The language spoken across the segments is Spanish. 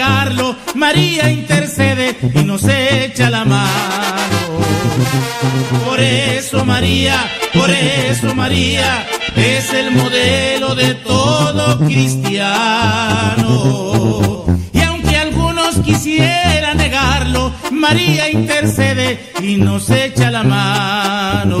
negarlo, María intercede y nos echa la mano. Por eso María, por eso María es el modelo de todo cristiano. Y aunque algunos quisieran negarlo, María intercede y nos echa la mano.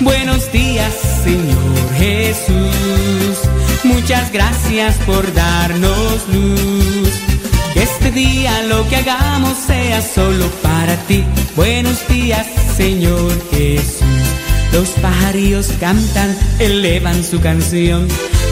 Buenos días, Señor Jesús. Muchas gracias por darnos luz. Que este día lo que hagamos sea solo para ti. Buenos días, Señor Jesús. Los pajarillos cantan, elevan su canción.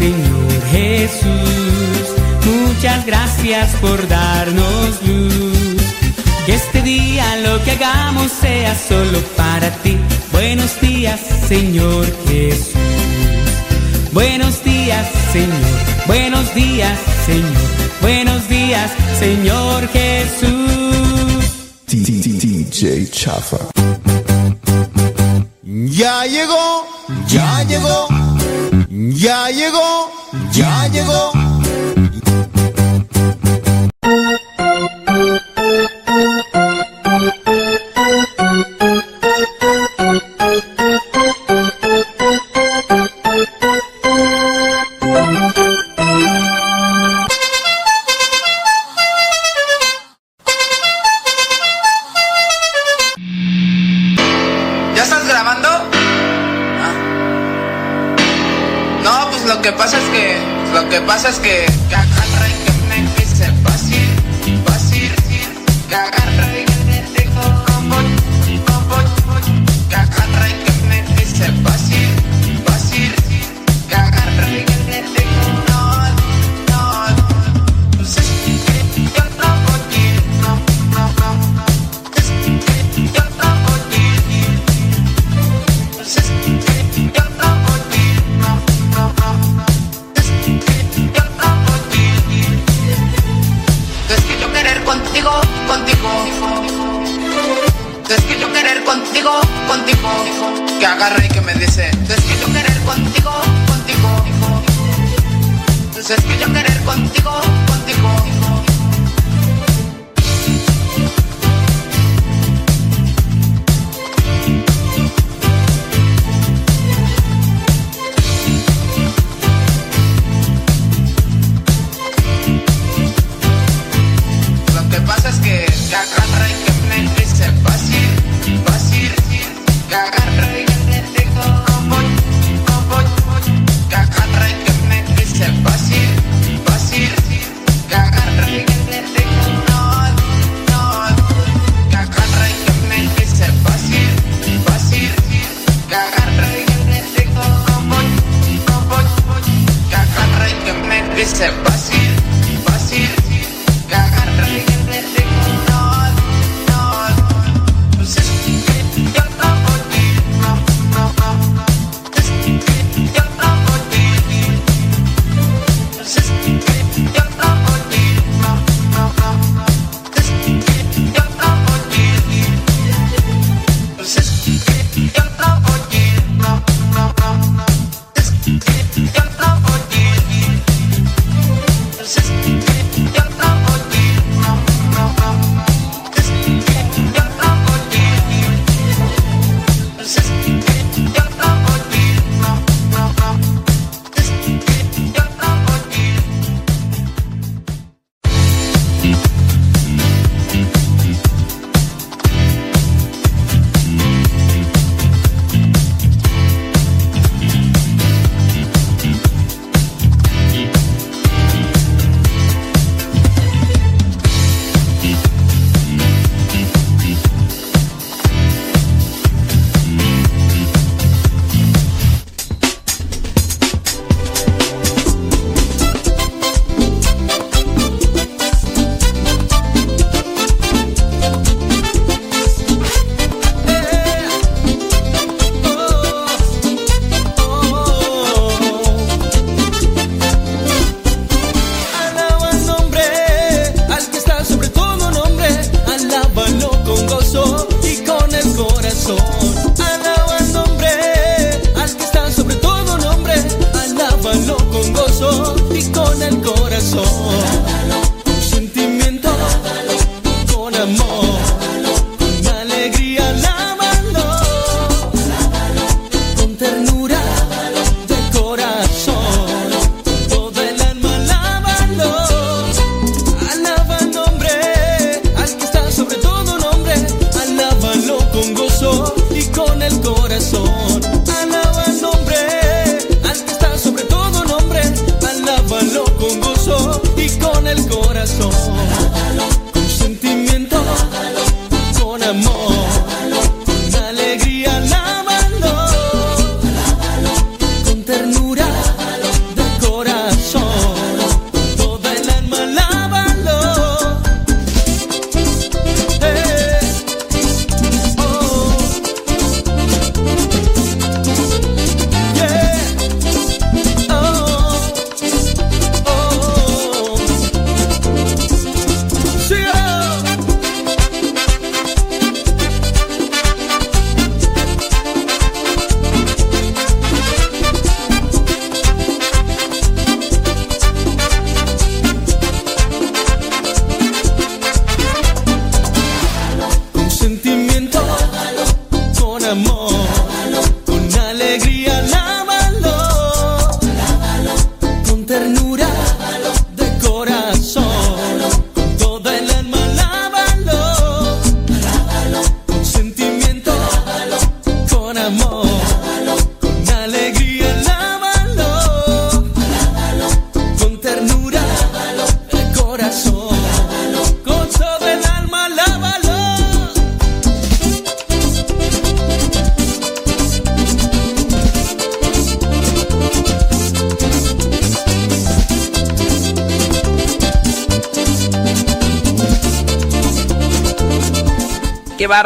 Señor Jesús. Muchas gracias por darnos luz. Que este día lo que hagamos sea solo para ti. Buenos días, Señor Jesús. Buenos días, Señor. Buenos días, Señor. Buenos días, Señor Jesús. DJ Chafa. Ya llegó, ya llegó, ya llegó, ya llegó Yo querer contigo, contigo.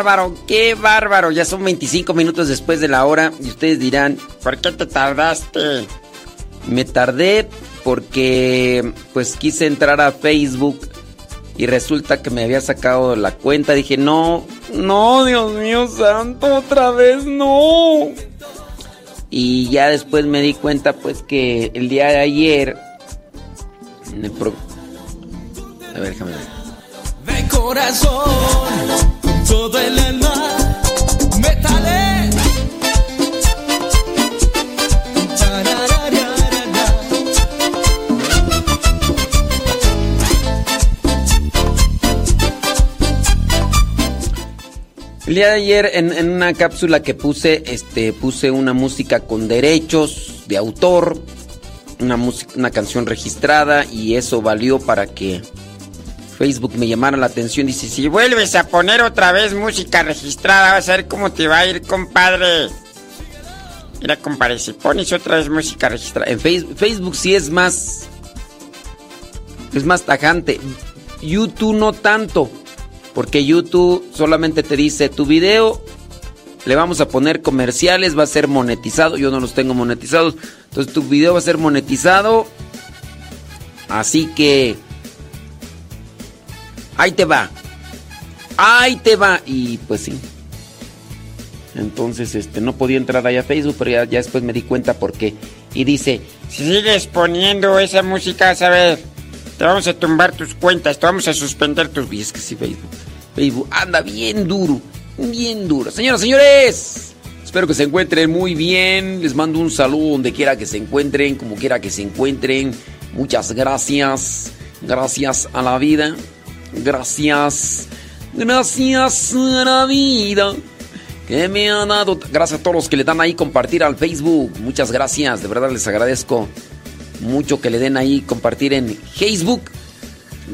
Bárbaro, qué bárbaro. Ya son 25 minutos después de la hora y ustedes dirán, ¿por qué te tardaste? Me tardé porque pues quise entrar a Facebook y resulta que me había sacado la cuenta. Dije, no, no, Dios mío santo, otra vez no. Y ya después me di cuenta pues que el día de ayer... El día de ayer en, una cápsula que puse, este, puse una música con derechos de autor, una, una canción registrada y eso valió para que Facebook me llamara la atención. Dice, si vuelves a poner otra vez música registrada, vas a ver cómo te va a ir, compadre. Mira, compadre, si pones otra vez música registrada. En Facebook, Facebook sí es más... Es más tajante. YouTube no tanto. Porque YouTube solamente te dice tu video, le vamos a poner comerciales, va a ser monetizado. Yo no los tengo monetizados. Entonces tu video va a ser monetizado. Así que... Ahí te va. Ahí te va. Y pues sí. Entonces, este, no podía entrar ahí a Facebook, pero ya, después me di cuenta por qué. Y dice, si sigues poniendo esa música, a ver, te vamos a tumbar tus cuentas, te vamos a suspender tus... Y es que sí, Facebook. Facebook anda bien duro, bien duro. Señoras, señores, espero que se encuentren muy bien. Les mando un saludo donde quiera que se encuentren, como quiera que se encuentren. Muchas gracias. Gracias a la vida. Gracias. Gracias a la vida que me ha dado. Gracias a todos los que le dan ahí compartir al Facebook. Muchas gracias. De verdad les agradezco mucho que le den ahí compartir en Facebook.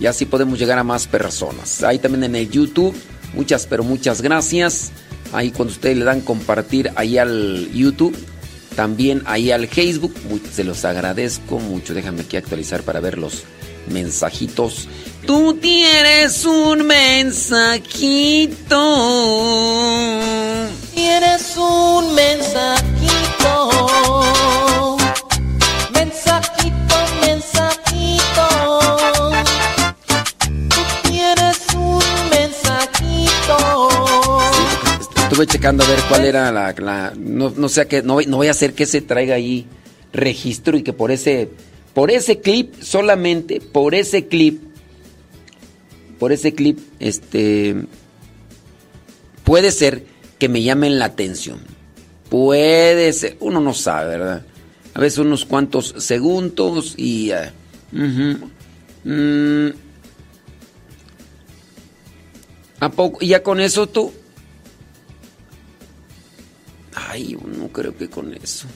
Y así podemos llegar a más personas. Ahí también en el YouTube. Muchas, pero muchas gracias. Ahí cuando ustedes le dan compartir ahí al YouTube. También ahí al Facebook. se los agradezco mucho. Déjame aquí actualizar para ver los mensajitos. Tú tienes un mensajito. Tienes un mensajito. Tú tienes un mensajito. estuve checando a ver cuál era la. no, no sé qué. No, no voy a hacer que se traiga ahí registro y que por ese. Por ese clip, solamente por ese clip por ese clip, este, puede ser que me llamen la atención. Puede ser, uno no sabe, ¿verdad? Unos cuantos segundos y... Uh, ¿A poco? ¿Y ya con eso tú? Ay, yo no creo que con eso.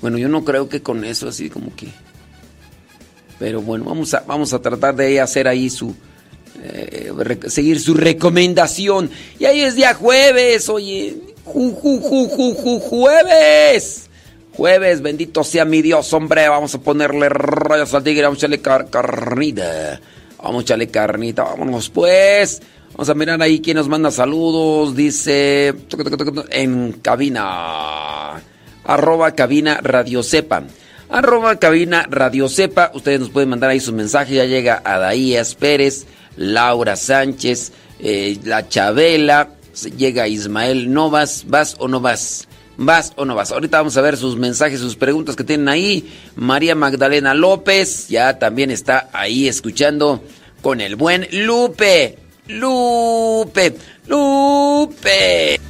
Bueno, yo no creo que con eso así como que... Pero bueno, vamos a, vamos a tratar de hacer ahí su... Eh, seguir su recomendación. Y ahí es día jueves, oye. Ju, jueves. Jueves, bendito sea mi Dios, hombre. Vamos a ponerle rayos al tigre. Vamos a echarle carnita. Vamos a echarle carnita. Vámonos pues. Vamos a mirar ahí quién nos manda saludos. Dice en cabina. Arroba cabina radio sepa arroba cabina Radio Cepa. Ustedes nos pueden mandar ahí sus mensajes. Ya llega Adaías Pérez, Laura Sánchez, eh, La Chabela, llega Ismael Novas. ¿Vas o no vas? ¿Vas o no vas? Ahorita vamos a ver sus mensajes, sus preguntas que tienen ahí. María Magdalena López ya también está ahí escuchando con el buen Lupe. Lupe, Lupe.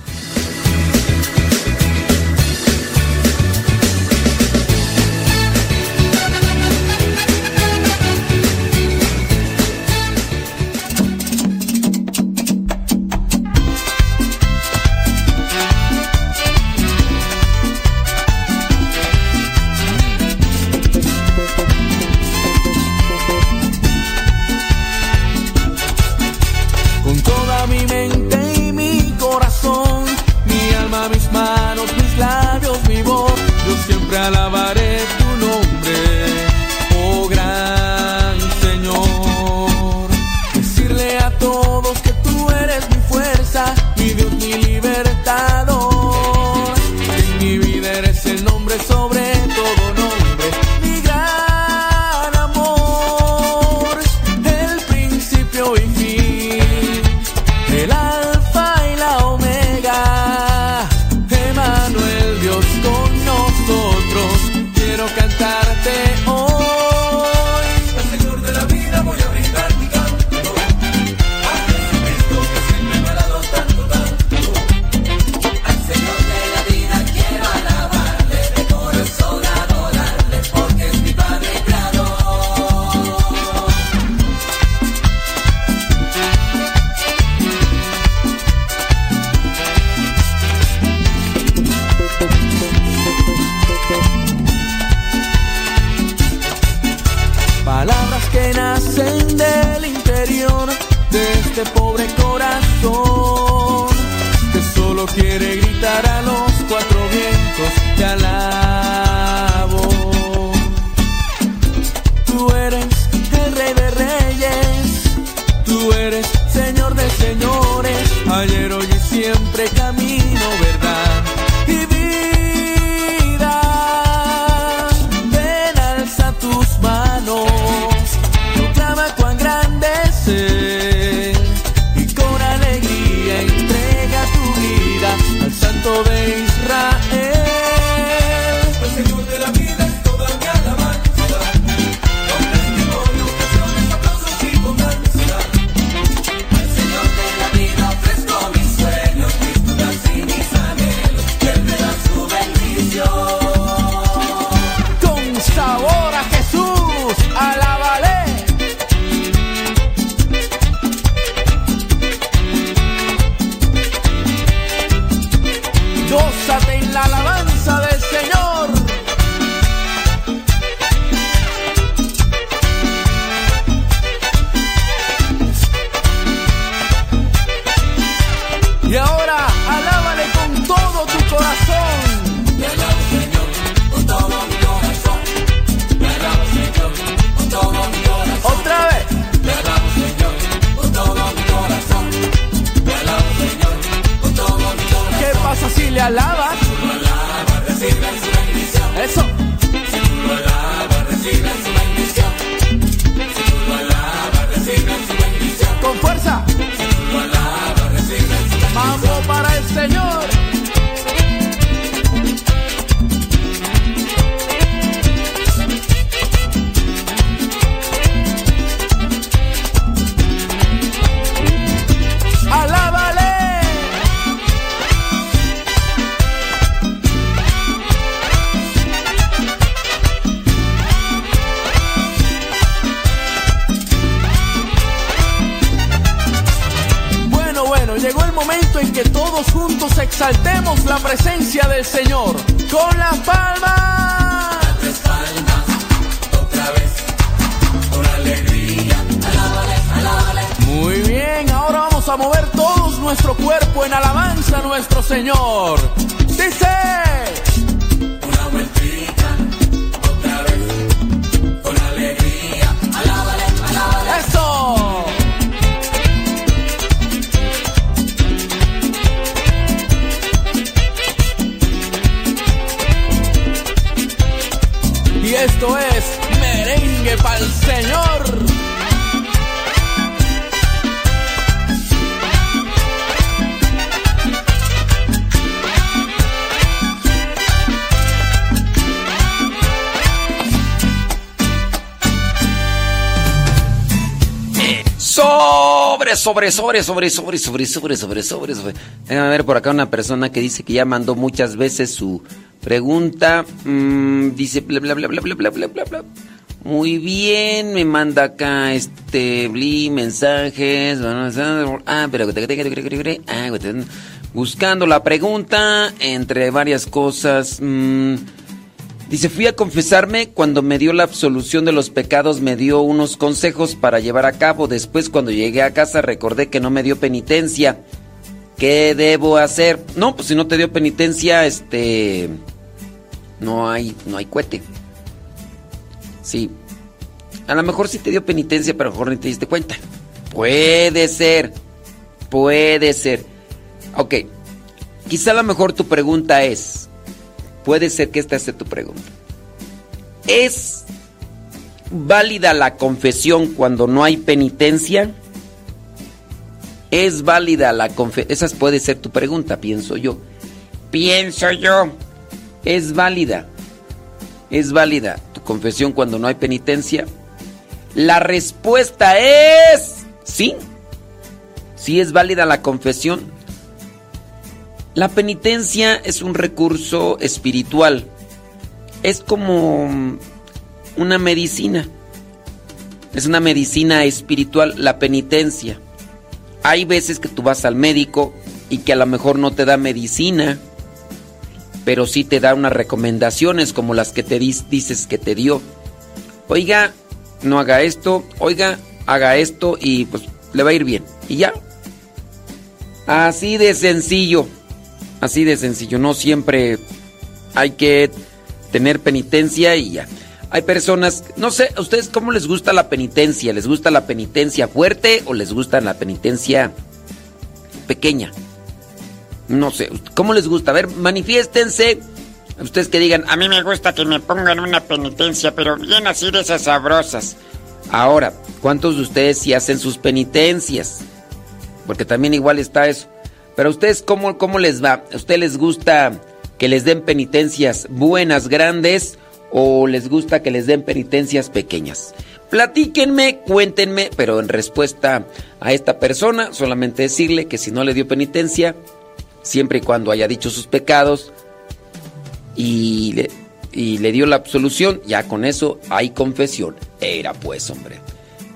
Este pobre corazón que solo quiere gritar a los cuatro vientos te alabo. Tú eres el rey de reyes, tú eres señor de señores, ayer, hoy y siempre Sobre, sobre, sobre, sobre, sobre, sobre, sobre, sobre, sobre. Déjame ver por acá una persona que dice que ya mandó muchas veces su pregunta. Mm, dice bla bla bla bla bla bla bla bla bla. Muy bien, me manda acá este bli mensajes. Ah, pero ah, buscando la pregunta entre varias cosas. mm, Dice, fui a confesarme, cuando me dio la absolución de los pecados me dio unos consejos para llevar a cabo. Después cuando llegué a casa recordé que no me dio penitencia. ¿Qué debo hacer? No, pues si no te dio penitencia, este no hay no hay cohete. Sí. A lo mejor sí te dio penitencia, pero a lo mejor ni te diste cuenta. Puede ser. Puede ser. Ok. Quizá a lo mejor tu pregunta es Puede ser que esta sea tu pregunta. ¿Es válida la confesión cuando no hay penitencia? ¿Es válida la confesión? Esa puede ser tu pregunta, pienso yo. Pienso yo. ¿Es válida? ¿Es válida tu confesión cuando no hay penitencia? La respuesta es sí. Sí es válida la confesión. La penitencia es un recurso espiritual. Es como una medicina. Es una medicina espiritual, la penitencia. Hay veces que tú vas al médico y que a lo mejor no te da medicina, pero sí te da unas recomendaciones como las que te dices que te dio. Oiga, no haga esto, oiga, haga esto y pues le va a ir bien. Y ya. Así de sencillo. Así de sencillo. No siempre hay que tener penitencia y ya. Hay personas, no sé, ¿a ustedes cómo les gusta la penitencia? ¿Les gusta la penitencia fuerte o les gusta la penitencia pequeña? No sé, ¿cómo les gusta? A ver, manifiéstense. Ustedes que digan, A mí me gusta que me pongan una penitencia, pero bien así de esas sabrosas. ahora, ¿cuántos de ustedes sí hacen sus penitencias? Porque también igual está eso. Pero a ustedes, ¿cómo, cómo les va? ¿A les gusta que les den penitencias buenas, grandes, o les gusta que les den penitencias pequeñas? Platíquenme, cuéntenme, pero en respuesta a esta persona, solamente decirle que si no le dio penitencia, siempre y cuando haya dicho sus pecados y le, y le dio la absolución, ya con eso hay confesión. Era pues, hombre.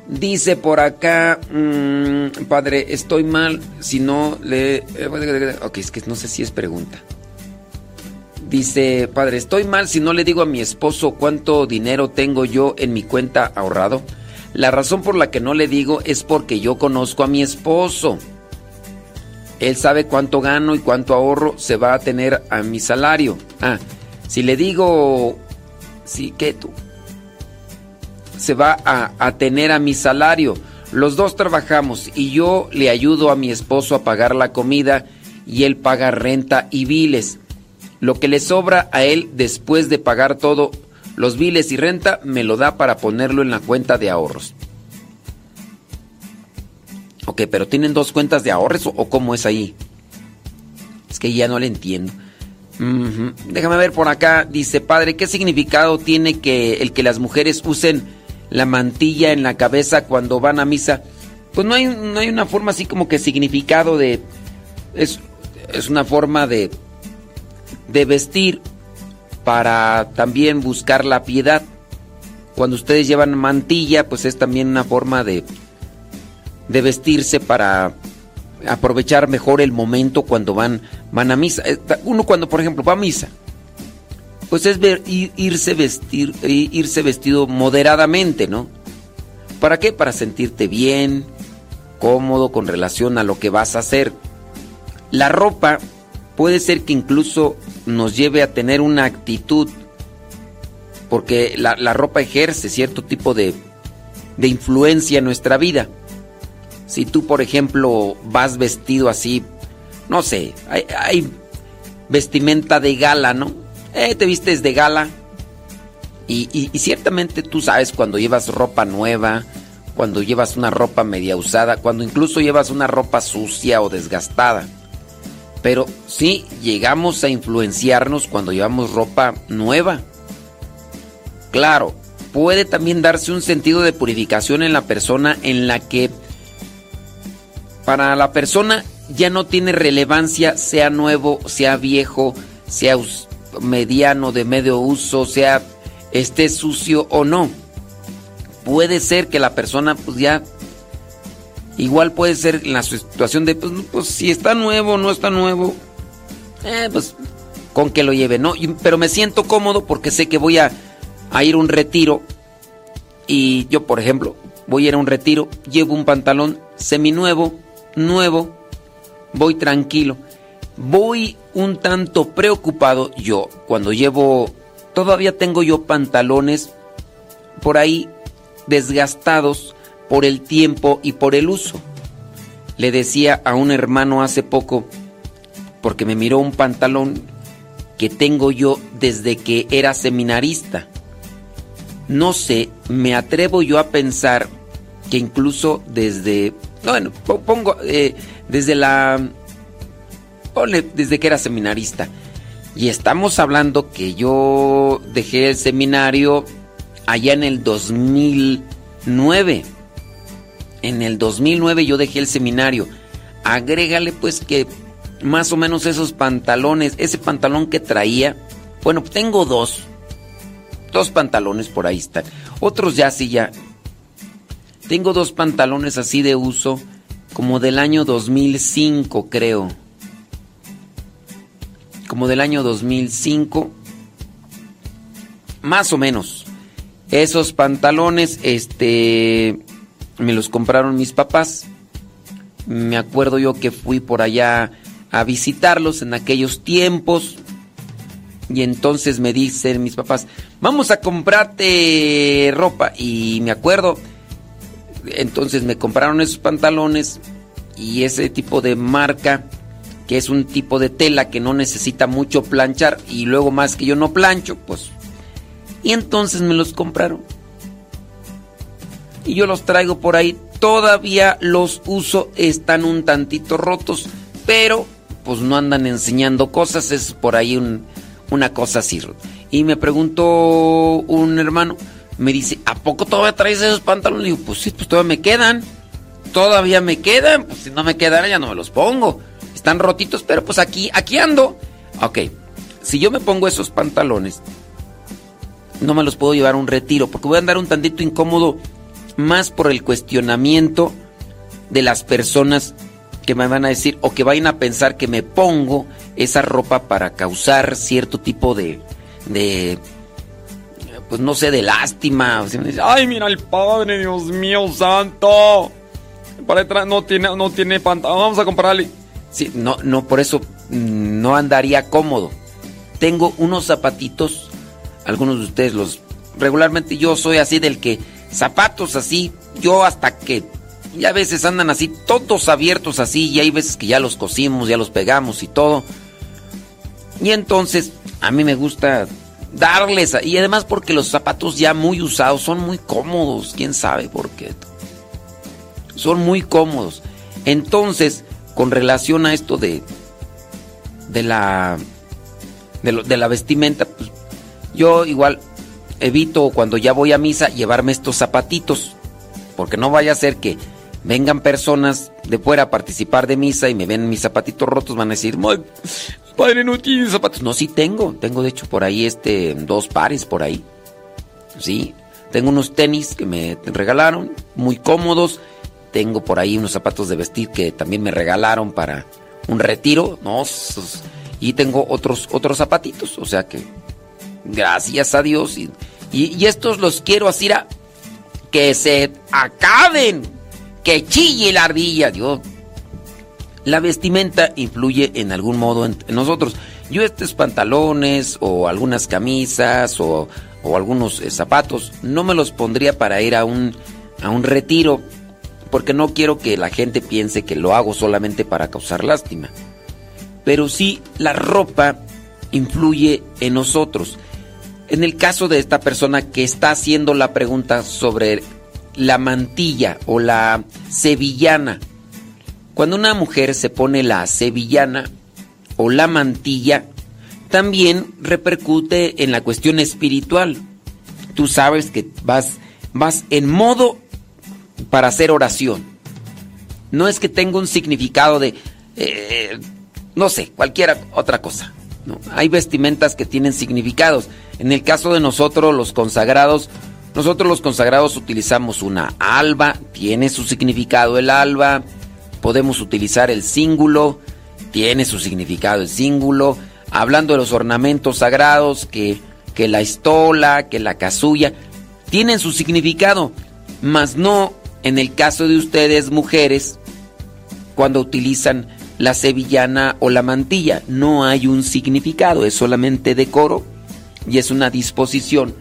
Dice por acá, mm, padre, estoy mal si no le... eh, Ok, es que no sé si es pregunta. Dice, padre, estoy mal si no le digo a mi esposo cuánto dinero tengo yo en mi cuenta ahorrado. La razón por la que no le digo es porque yo conozco a mi esposo. Él sabe cuánto gano y cuánto ahorro se va a tener a mi salario. Ah, si le digo, sí, ¿qué tú? Se va a, a tener a mi salario. Los dos trabajamos y yo le ayudo a mi esposo a pagar la comida y él paga renta y biles. Lo que le sobra a él después de pagar todo, los biles y renta, me lo da para ponerlo en la cuenta de ahorros. Ok, pero ¿tienen dos cuentas de ahorros o, cómo es ahí? Es que ya no le entiendo. Déjame ver por acá. Dice, padre, ¿qué significado tiene que el que las mujeres usen la mantilla en la cabeza cuando van a misa? Pues no hay, no hay una forma así como que significado de... Es, es una forma de, de vestir para también buscar la piedad. Cuando ustedes llevan mantilla, pues es también una forma de, de vestirse para aprovechar mejor el momento cuando van, van a misa. Eh, Uno cuando, por ejemplo, va a misa, pues es ver, ir- irse, vestir, irse vestido moderadamente, ¿no? ¿Para qué? Para sentirte bien, cómodo con relación a lo que vas a hacer. La ropa puede ser que incluso nos lleve a tener una actitud, porque la, la ropa ejerce cierto tipo de, de influencia en nuestra vida. Si tú, por ejemplo, vas vestido así, no sé, hay, hay vestimenta de gala, ¿no? Eh, te vistes de gala. Y, y- ciertamente tú sabes cuando llevas ropa nueva, cuando llevas una ropa media usada, cuando incluso llevas una ropa sucia o desgastada. Pero sí llegamos a influenciarnos cuando llevamos ropa nueva. Claro, puede también darse un sentido de purificación en la persona en la que para la persona ya no tiene relevancia, sea nuevo, sea viejo, sea mediano, de medio uso, sea esté sucio o no. Puede ser que la persona pues ya igual puede ser en la situación de pues, pues, si está nuevo o no está nuevo, eh, pues con que lo lleve, ¿no? Pero me siento cómodo porque sé que voy a, a ir a un retiro y yo, por ejemplo, voy a ir a un retiro, llevo un pantalón seminuevo, nuevo, voy tranquilo. Voy un tanto preocupado yo cuando llevo, todavía tengo yo pantalones por ahí desgastados por el tiempo y por el uso. Le decía a un hermano hace poco, porque me miró un pantalón que tengo yo desde que era seminarista. No sé, me atrevo yo a pensar que incluso desde, bueno, po- pongo, eh, desde la, ponle, desde que era seminarista. Y estamos hablando que yo dejé el seminario allá en el 2009. En el 2009 yo dejé el seminario. Agrégale pues que más o menos esos pantalones, ese pantalón que traía, bueno, tengo dos. Dos pantalones por ahí están. Otros ya sí ya. Tengo dos pantalones así de uso como del año 2005, creo. Como del año 2005. Más o menos. Esos pantalones, este, me los compraron mis papás. Me acuerdo yo que fui por allá a visitarlos en aquellos tiempos. Y entonces me dicen mis papás, vamos a comprarte ropa. Y me acuerdo, entonces me compraron esos pantalones y ese tipo de marca, que es un tipo de tela que no necesita mucho planchar. Y luego más que yo no plancho, pues... Y entonces me los compraron. Y yo los traigo por ahí. Todavía los uso, están un tantito rotos, pero pues no andan enseñando cosas, es por ahí un, una cosa así. Y me preguntó un hermano, me dice, ¿a poco todavía traes esos pantalones? Le digo, pues sí, pues todavía me quedan. Todavía me quedan, pues si no me quedan ya no me los pongo. Están rotitos, pero pues aquí, aquí ando. Ok, si yo me pongo esos pantalones, no me los puedo llevar a un retiro, porque voy a andar un tantito incómodo más por el cuestionamiento de las personas que me van a decir o que vayan a pensar que me pongo esa ropa para causar cierto tipo de, de pues no sé, de lástima. Ay, mira el padre, Dios mío santo. Para no tiene, no tiene pantalón. Vamos a comprarle. Sí, no, no, por eso mm, no andaría cómodo. Tengo unos zapatitos, algunos de ustedes los. Regularmente yo soy así del que zapatos así, yo hasta que y a veces andan así, todos abiertos así, y hay veces que ya los cosimos, ya los pegamos y todo. Y entonces, a mí me gusta darles, y además porque los zapatos ya muy usados son muy cómodos, quién sabe por qué. Son muy cómodos. Entonces, con relación a esto de, de la, de, la vestimenta, pues, yo igual evito cuando ya voy a misa llevarme estos zapatitos, porque no vaya a ser que vengan personas de fuera a participar de misa y me ven mis zapatitos rotos, van a decir, padre, no tiene zapatos. No, sí tengo, tengo de hecho por ahí este, dos pares por ahí. Sí, tengo unos tenis que me regalaron, muy cómodos. Tengo por ahí unos zapatos de vestir que también me regalaron para un retiro, ¿no? Y tengo otros, otros zapatitos, o sea que, gracias a Dios. Y, y, estos los quiero así a que se acaben que chille la ardilla. Dios. La vestimenta influye en algún modo en, nosotros. Yo estos pantalones o algunas camisas o, o algunos eh, zapatos no me los pondría para ir a un, a un retiro porque no quiero que la gente piense que lo hago solamente para causar lástima. Pero sí, la ropa influye en nosotros. En el caso de esta persona que está haciendo la pregunta sobre la mantilla o la sevillana. Cuando una mujer se pone la sevillana o la mantilla, también repercute en la cuestión espiritual. Tú sabes que vas, vas en modo para hacer oración. No es que tenga un significado de, eh, no sé, cualquier otra cosa. Hay vestimentas que tienen significados. En el caso de nosotros, los consagrados, nosotros los consagrados utilizamos una alba, tiene su significado el alba, podemos utilizar el cíngulo, tiene su significado el cíngulo, hablando de los ornamentos sagrados, que, que la estola, que la casulla, tienen su significado, mas no en el caso de ustedes mujeres, cuando utilizan la sevillana o la mantilla, no hay un significado, es solamente decoro y es una disposición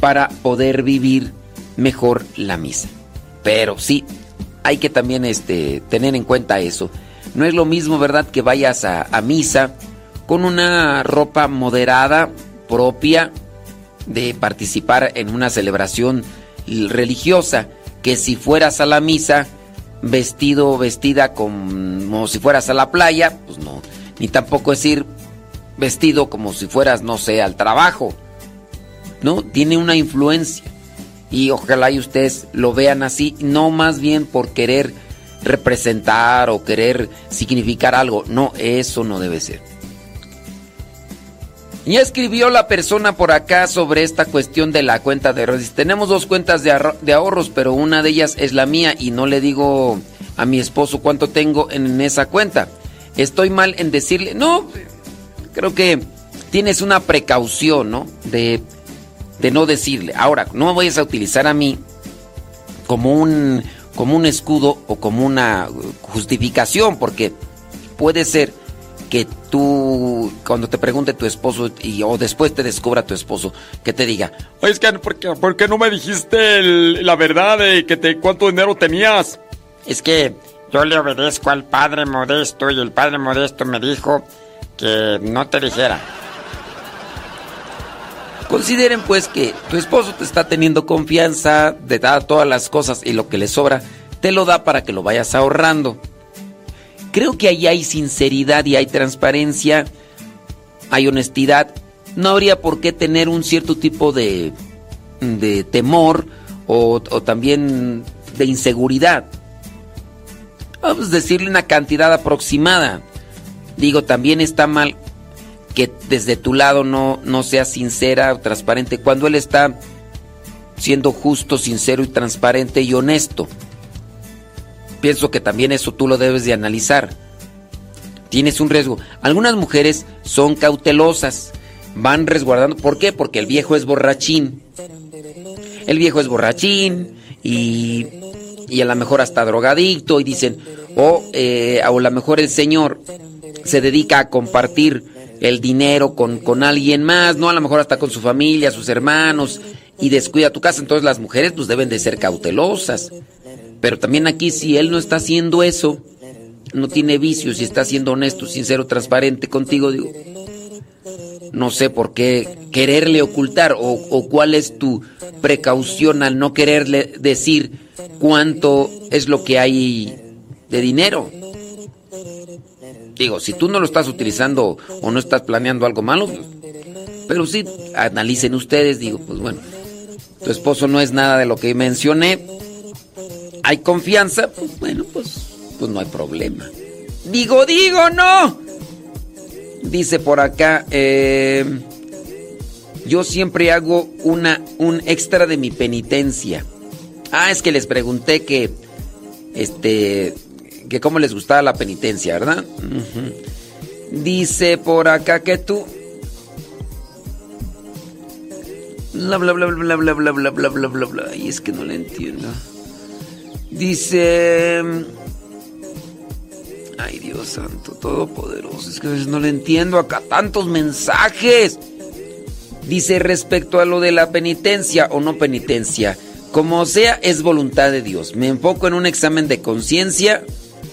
para poder vivir mejor la misa. Pero sí, hay que también este, tener en cuenta eso. No es lo mismo, ¿verdad?, que vayas a, a misa con una ropa moderada, propia, de participar en una celebración religiosa, que si fueras a la misa vestido o vestida como si fueras a la playa, pues no, ni tampoco es ir vestido como si fueras, no sé, al trabajo. ¿no? Tiene una influencia. Y ojalá y ustedes lo vean así, no más bien por querer representar o querer significar algo. No, eso no debe ser. Y escribió la persona por acá sobre esta cuestión de la cuenta de ahorros. Tenemos dos cuentas de, de, ahorros, pero una de ellas es la mía y no le digo a mi esposo cuánto tengo en esa cuenta. Estoy mal en decirle, no, creo que tienes una precaución, ¿no? De de no decirle. Ahora, no me vayas a utilizar a mí como un, como un escudo o como una justificación, porque puede ser que tú, cuando te pregunte tu esposo y, o después te descubra tu esposo, que te diga, Oye, es que, ¿por qué, por qué no me dijiste el- la verdad de que te, cuánto dinero tenías? Es que yo le obedezco al padre modesto y el padre modesto me dijo que no te dijera. Consideren pues que tu esposo te está teniendo confianza, te da todas las cosas y lo que le sobra, te lo da para que lo vayas ahorrando. Creo que ahí hay sinceridad y hay transparencia, hay honestidad. No habría por qué tener un cierto tipo de, de temor o, también de inseguridad. Vamos a decirle una cantidad aproximada. Digo, también está mal que desde tu lado no, no seas sincera o transparente cuando él está siendo justo, sincero y transparente y honesto. Pienso que también eso tú lo debes de analizar. Tienes un riesgo. Algunas mujeres son cautelosas, van resguardando. ¿Por qué? Porque el viejo es borrachín. El viejo es borrachín y, y a lo mejor hasta drogadicto y dicen, o, eh, o a lo mejor el señor se dedica a compartir el dinero con, con alguien más, no a lo mejor hasta con su familia, sus hermanos, y descuida tu casa. Entonces las mujeres pues deben de ser cautelosas. Pero también aquí si él no está haciendo eso, no tiene vicios y está siendo honesto, sincero, transparente contigo, digo, no sé por qué quererle ocultar o, o cuál es tu precaución al no quererle decir cuánto es lo que hay de dinero. Digo, si tú no lo estás utilizando o no estás planeando algo malo, pues, pero sí, analicen ustedes, digo, pues bueno, tu esposo no es nada de lo que mencioné, hay confianza, pues bueno, pues, pues no hay problema. Digo, digo, no. Dice por acá, eh, yo siempre hago una, un extra de mi penitencia. Ah, es que les pregunté que, este, que cómo les gustaba la penitencia, ¿verdad? Dice por acá que tú... Bla, bla, bla, bla, bla, bla, bla, bla, bla, bla, bla. Y es que no le entiendo. Dice... Ay, Dios santo, todopoderoso. Es que a veces no le entiendo acá tantos mensajes. Dice respecto a lo de la penitencia o no penitencia. Como sea, es voluntad de Dios. Me enfoco en un examen de conciencia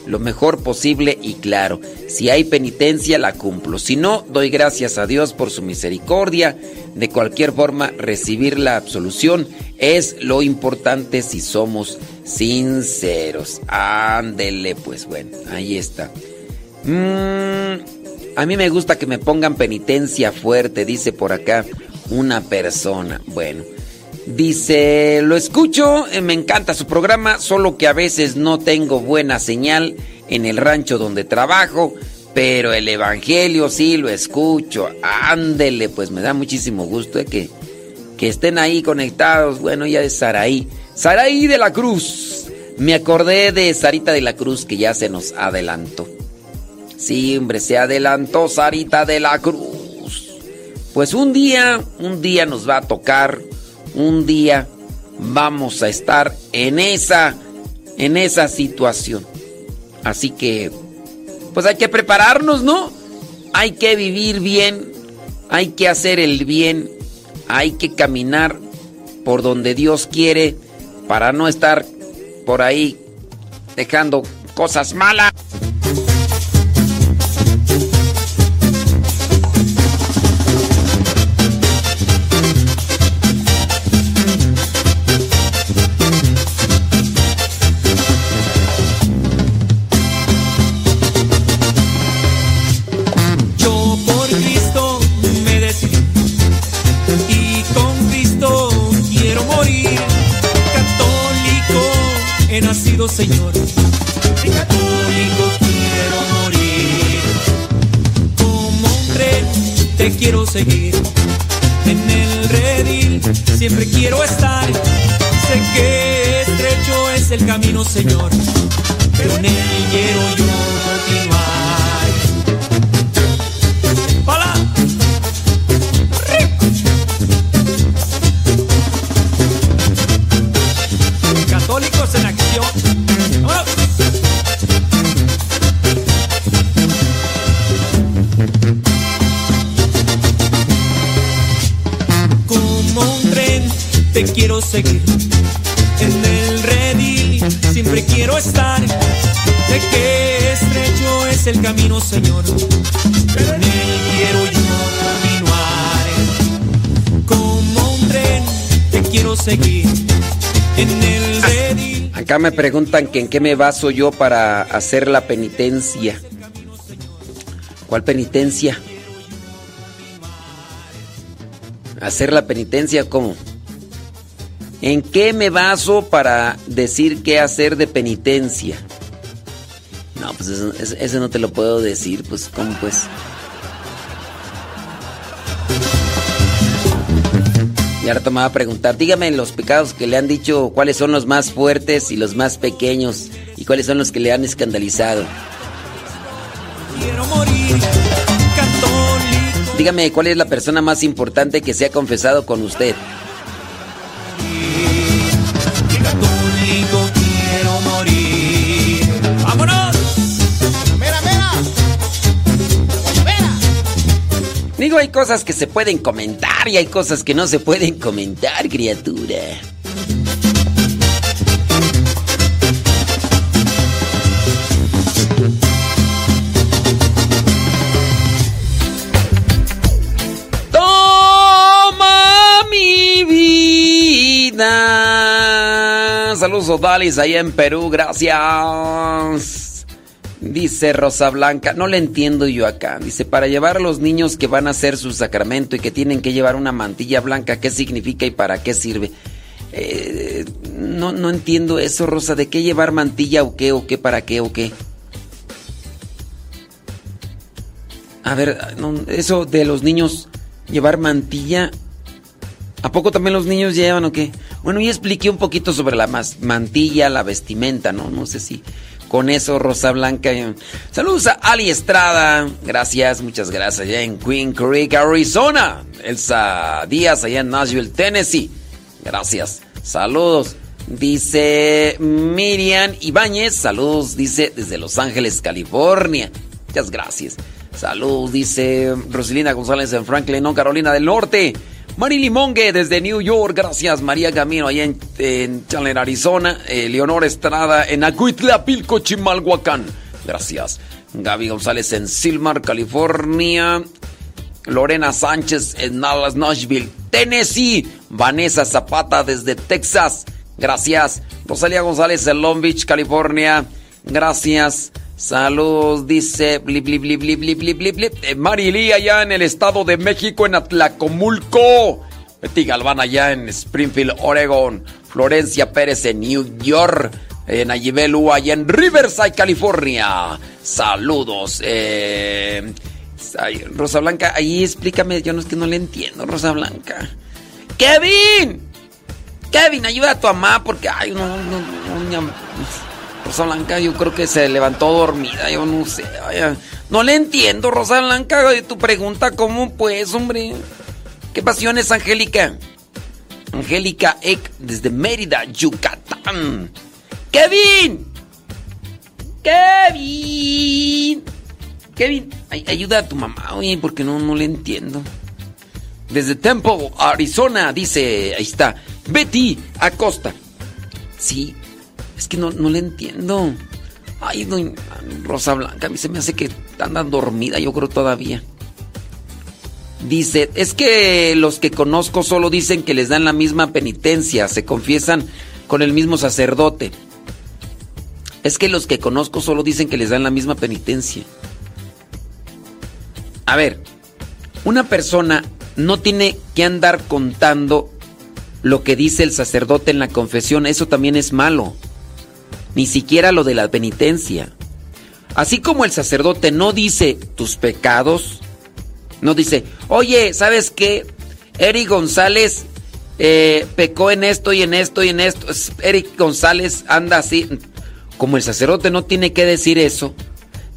lo mejor posible y claro. Si hay penitencia, la cumplo. Si no, doy gracias a Dios por su misericordia. De cualquier forma, recibir la absolución es lo importante si somos sinceros. Ándele, pues bueno, ahí está. Mm, a mí me gusta que me pongan penitencia fuerte, dice por acá una persona. Bueno. Dice, lo escucho, eh, me encanta su programa, solo que a veces no tengo buena señal en el rancho donde trabajo, pero el Evangelio sí lo escucho. Ándele, pues me da muchísimo gusto de que, que estén ahí conectados. Bueno, ya de Saraí. Saraí de la Cruz. Me acordé de Sarita de la Cruz que ya se nos adelantó. Sí, hombre, se adelantó Sarita de la Cruz. Pues un día, un día nos va a tocar un día vamos a estar en esa en esa situación. Así que pues hay que prepararnos, ¿no? Hay que vivir bien, hay que hacer el bien, hay que caminar por donde Dios quiere para no estar por ahí dejando cosas malas. Señor. Me preguntan que en qué me baso yo para hacer la penitencia. ¿Cuál penitencia? Hacer la penitencia, ¿cómo? ¿En qué me baso para decir qué hacer de penitencia? No, pues eso no te lo puedo decir, pues, ¿cómo pues? Y ahora me va a preguntar, dígame los pecados que le han dicho, cuáles son los más fuertes y los más pequeños, y cuáles son los que le han escandalizado. Quiero morir católico. Dígame cuál es la persona más importante que se ha confesado con usted. Digo, hay cosas que se pueden comentar y hay cosas que no se pueden comentar, criatura. Toma mi vida. Saludos Odalis ahí en Perú, gracias. Dice Rosa Blanca, no le entiendo yo acá. Dice, para llevar a los niños que van a hacer su sacramento y que tienen que llevar una mantilla blanca, ¿qué significa y para qué sirve? Eh, no, no entiendo eso, Rosa. ¿De qué llevar mantilla o qué o qué para qué o qué? A ver, eso de los niños llevar mantilla. ¿A poco también los niños llevan o qué? Bueno, ya expliqué un poquito sobre la mantilla, la vestimenta, ¿no? No sé si con eso, Rosa Blanca. Saludos a Ali Estrada. Gracias, muchas gracias. Allá en Queen Creek, Arizona. Elsa Díaz, allá en Nashville, Tennessee. Gracias. Saludos. Dice Miriam Ibáñez. Saludos, dice, desde Los Ángeles, California. Muchas gracias. Saludos, dice Rosalina González en Franklin, no, Carolina del Norte. Mari Limongue desde New York, gracias. María Camino allá en, en Chandler, Arizona. Eh, Leonor Estrada en Acuitlapilco, Chimalhuacán. Gracias. Gaby González en Silmar, California. Lorena Sánchez en Dallas, Nashville, Tennessee. Vanessa Zapata desde Texas. Gracias. Rosalia González en Long Beach, California. Gracias. Saludos, dice bli, bli, bli, bli, bli, bli, bli, bli. Eh, allá en el Estado de México, en Atlacomulco. Betty Galván allá en Springfield, Oregon. Florencia Pérez en New York. Eh, Nayibel Ua allá en Riverside, California. Saludos. Eh, Rosa Blanca, ahí explícame, yo no es que no le entiendo, Rosa Blanca. ¡Kevin! Kevin, ayuda a tu mamá porque, ay, no, no, no, no, Rosa Blanca, yo creo que se levantó dormida, yo no sé. no le entiendo, Rosa Blanca, tu pregunta, ¿cómo pues, hombre? ¿Qué pasiones, Angélica? Angélica Eck, desde Mérida, Yucatán. ¡Kevin! ¡Kevin! Kevin, ay- ayuda a tu mamá, oye, porque no, no le entiendo. Desde Temple, Arizona, dice, ahí está, Betty Acosta. Sí, es que no, no le entiendo. Ay, Rosa Blanca, a mí se me hace que anda dormida, yo creo todavía. Dice, es que los que conozco solo dicen que les dan la misma penitencia, se confiesan con el mismo sacerdote. Es que los que conozco solo dicen que les dan la misma penitencia. A ver, una persona no tiene que andar contando lo que dice el sacerdote en la confesión, eso también es malo. Ni siquiera lo de la penitencia. Así como el sacerdote no dice tus pecados, no dice, oye, ¿sabes qué? Eric González eh, pecó en esto y en esto y en esto. Es- Eric González anda así. Como el sacerdote no tiene que decir eso,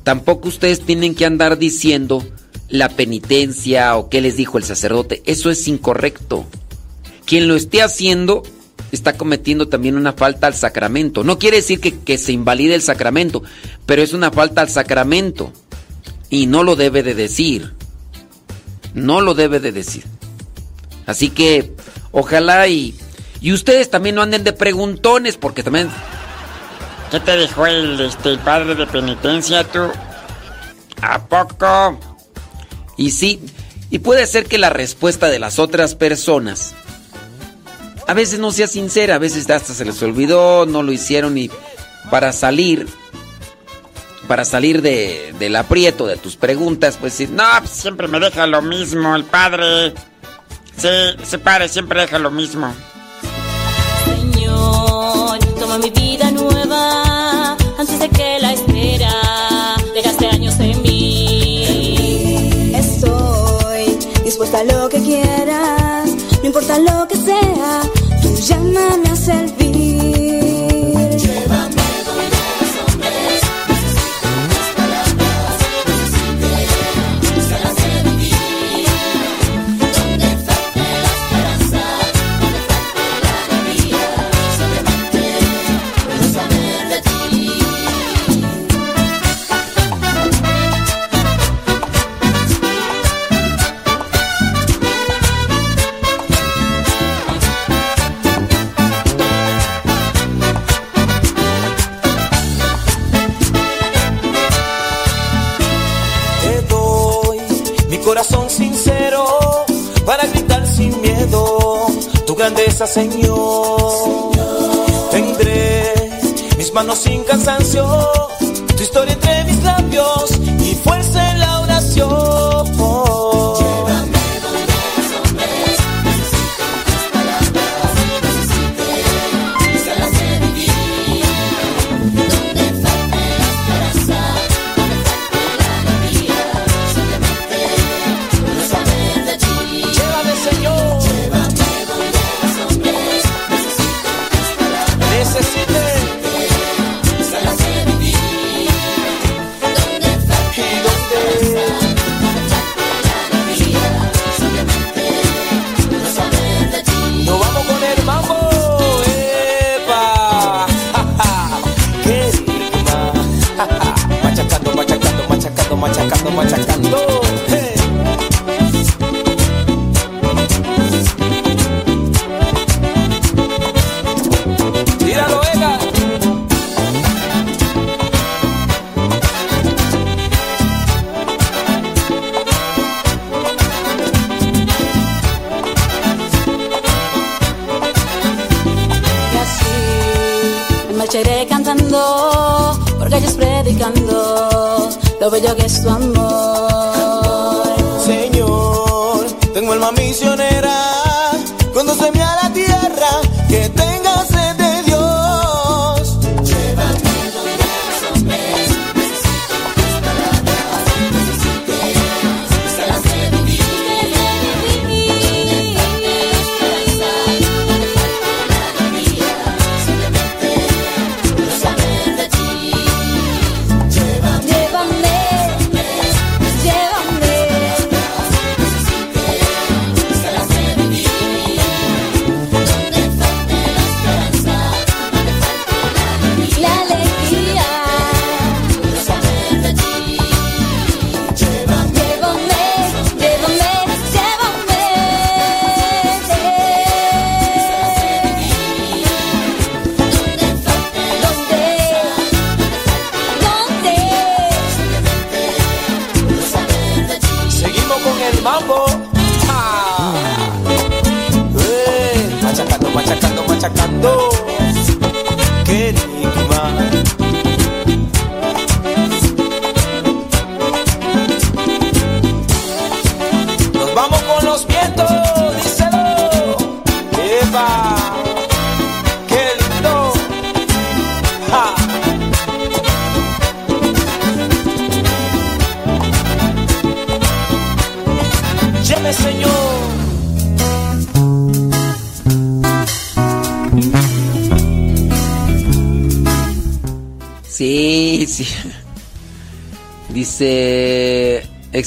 tampoco ustedes tienen que andar diciendo la penitencia o qué les dijo el sacerdote. Eso es incorrecto. Quien lo esté haciendo está cometiendo también una falta al sacramento. No quiere decir que, que se invalide el sacramento, pero es una falta al sacramento. Y no lo debe de decir. No lo debe de decir. Así que ojalá y, Y ustedes también no anden de preguntones, porque también. ¿Qué te dijo el, este, el padre de penitencia tú? ¿A poco? Y sí, y puede ser que la respuesta de las otras personas a veces no sea sincera, a veces hasta se les olvidó, no lo hicieron y para salir, para salir de, del aprieto de tus preguntas, pues decir, no, pues siempre me deja lo mismo el padre. Sí, ese padre siempre deja lo mismo. Señor, toma mi vida nueva antes de que la espera dejaste años en mí. Estoy dispuesta a lo que quieras, importa lo que sea, tú llámame a servir. Señor.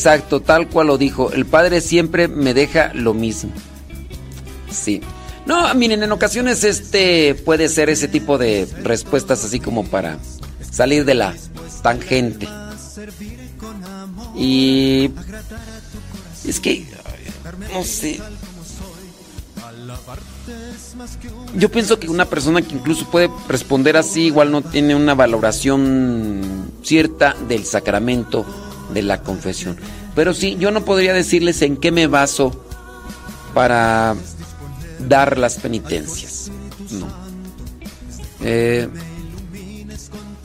Exacto, tal cual lo dijo. El padre siempre me deja lo mismo. Sí. No, miren, en ocasiones este puede ser ese tipo de respuestas así como para salir de la tangente. Y es que no sé. Yo pienso que una persona que incluso puede responder así igual no tiene una valoración cierta del sacramento de la confesión. Pero sí, yo no podría decirles en qué me baso para dar las penitencias. No. Eh,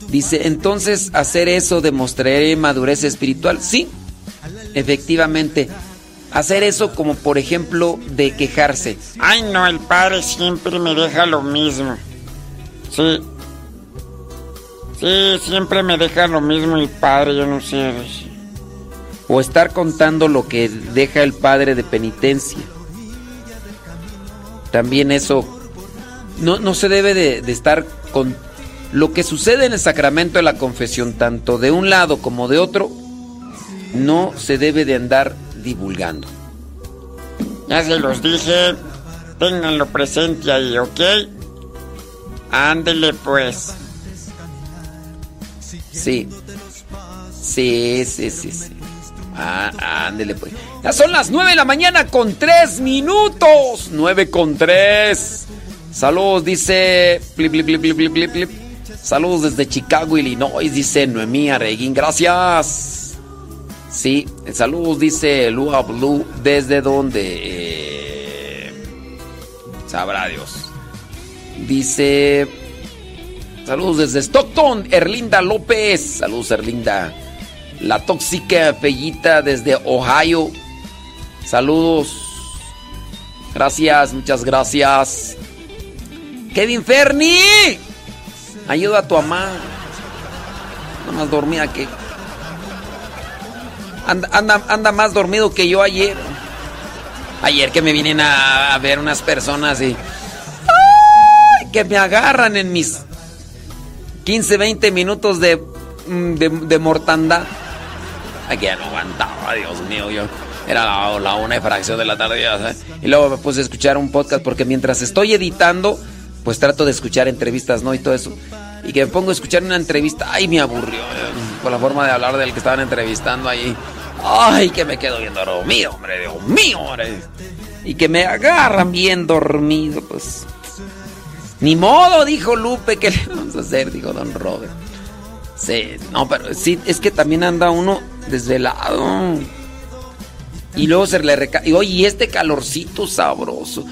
dice, entonces hacer eso demostraré madurez espiritual. Sí, efectivamente. Hacer eso como por ejemplo de quejarse. Ay, no, el padre siempre me deja lo mismo. Sí. Sí, siempre me deja lo mismo el padre, yo no sé. O estar contando lo que deja el padre de penitencia. También eso no, no se debe de, de estar con lo que sucede en el sacramento de la confesión, tanto de un lado como de otro, no se debe de andar divulgando. Ya se los dije, ténganlo presente ahí, ¿ok? Ándele pues. Sí. Sí, sí, sí, sí. Ah, ándele pues. Ya son las 9 de la mañana con 3 minutos. 9 con 3. Saludos, dice. Saludos desde Chicago, Illinois, dice Noemí Areguín. Gracias. Sí, saludos, dice Lua Blue. ¿Desde dónde? Eh, sabrá Dios. Dice. Saludos desde Stockton, Erlinda López. Saludos, Erlinda. La tóxica Fellita desde Ohio. Saludos. Gracias, muchas gracias. Kevin Ferni. Ayuda a tu mamá. Anda más dormida que. Anda, anda, anda más dormido que yo ayer. Ayer que me vienen a, ver unas personas y. Que me agarran en mis 15, 20 minutos de, mm, de, de mortandad. Aquí ya no aguantaba, Dios mío, yo. Era la, una y fracción de la tarde. Y luego me puse a escuchar un podcast porque mientras estoy editando, pues trato de escuchar entrevistas, ¿no? Y todo eso. Y que me pongo a escuchar una entrevista, ay, me aburrió. eh, Con la forma de hablar del que estaban entrevistando ahí. Ay, que me quedo bien dormido, hombre, Dios mío. Y que me agarran bien dormido, pues. Ni modo, dijo Lupe, ¿qué le vamos a hacer? Dijo Don Robert. Sí, no, pero sí, es que también anda uno desvelado. Y luego se le recae. Y oye, este calorcito sabroso.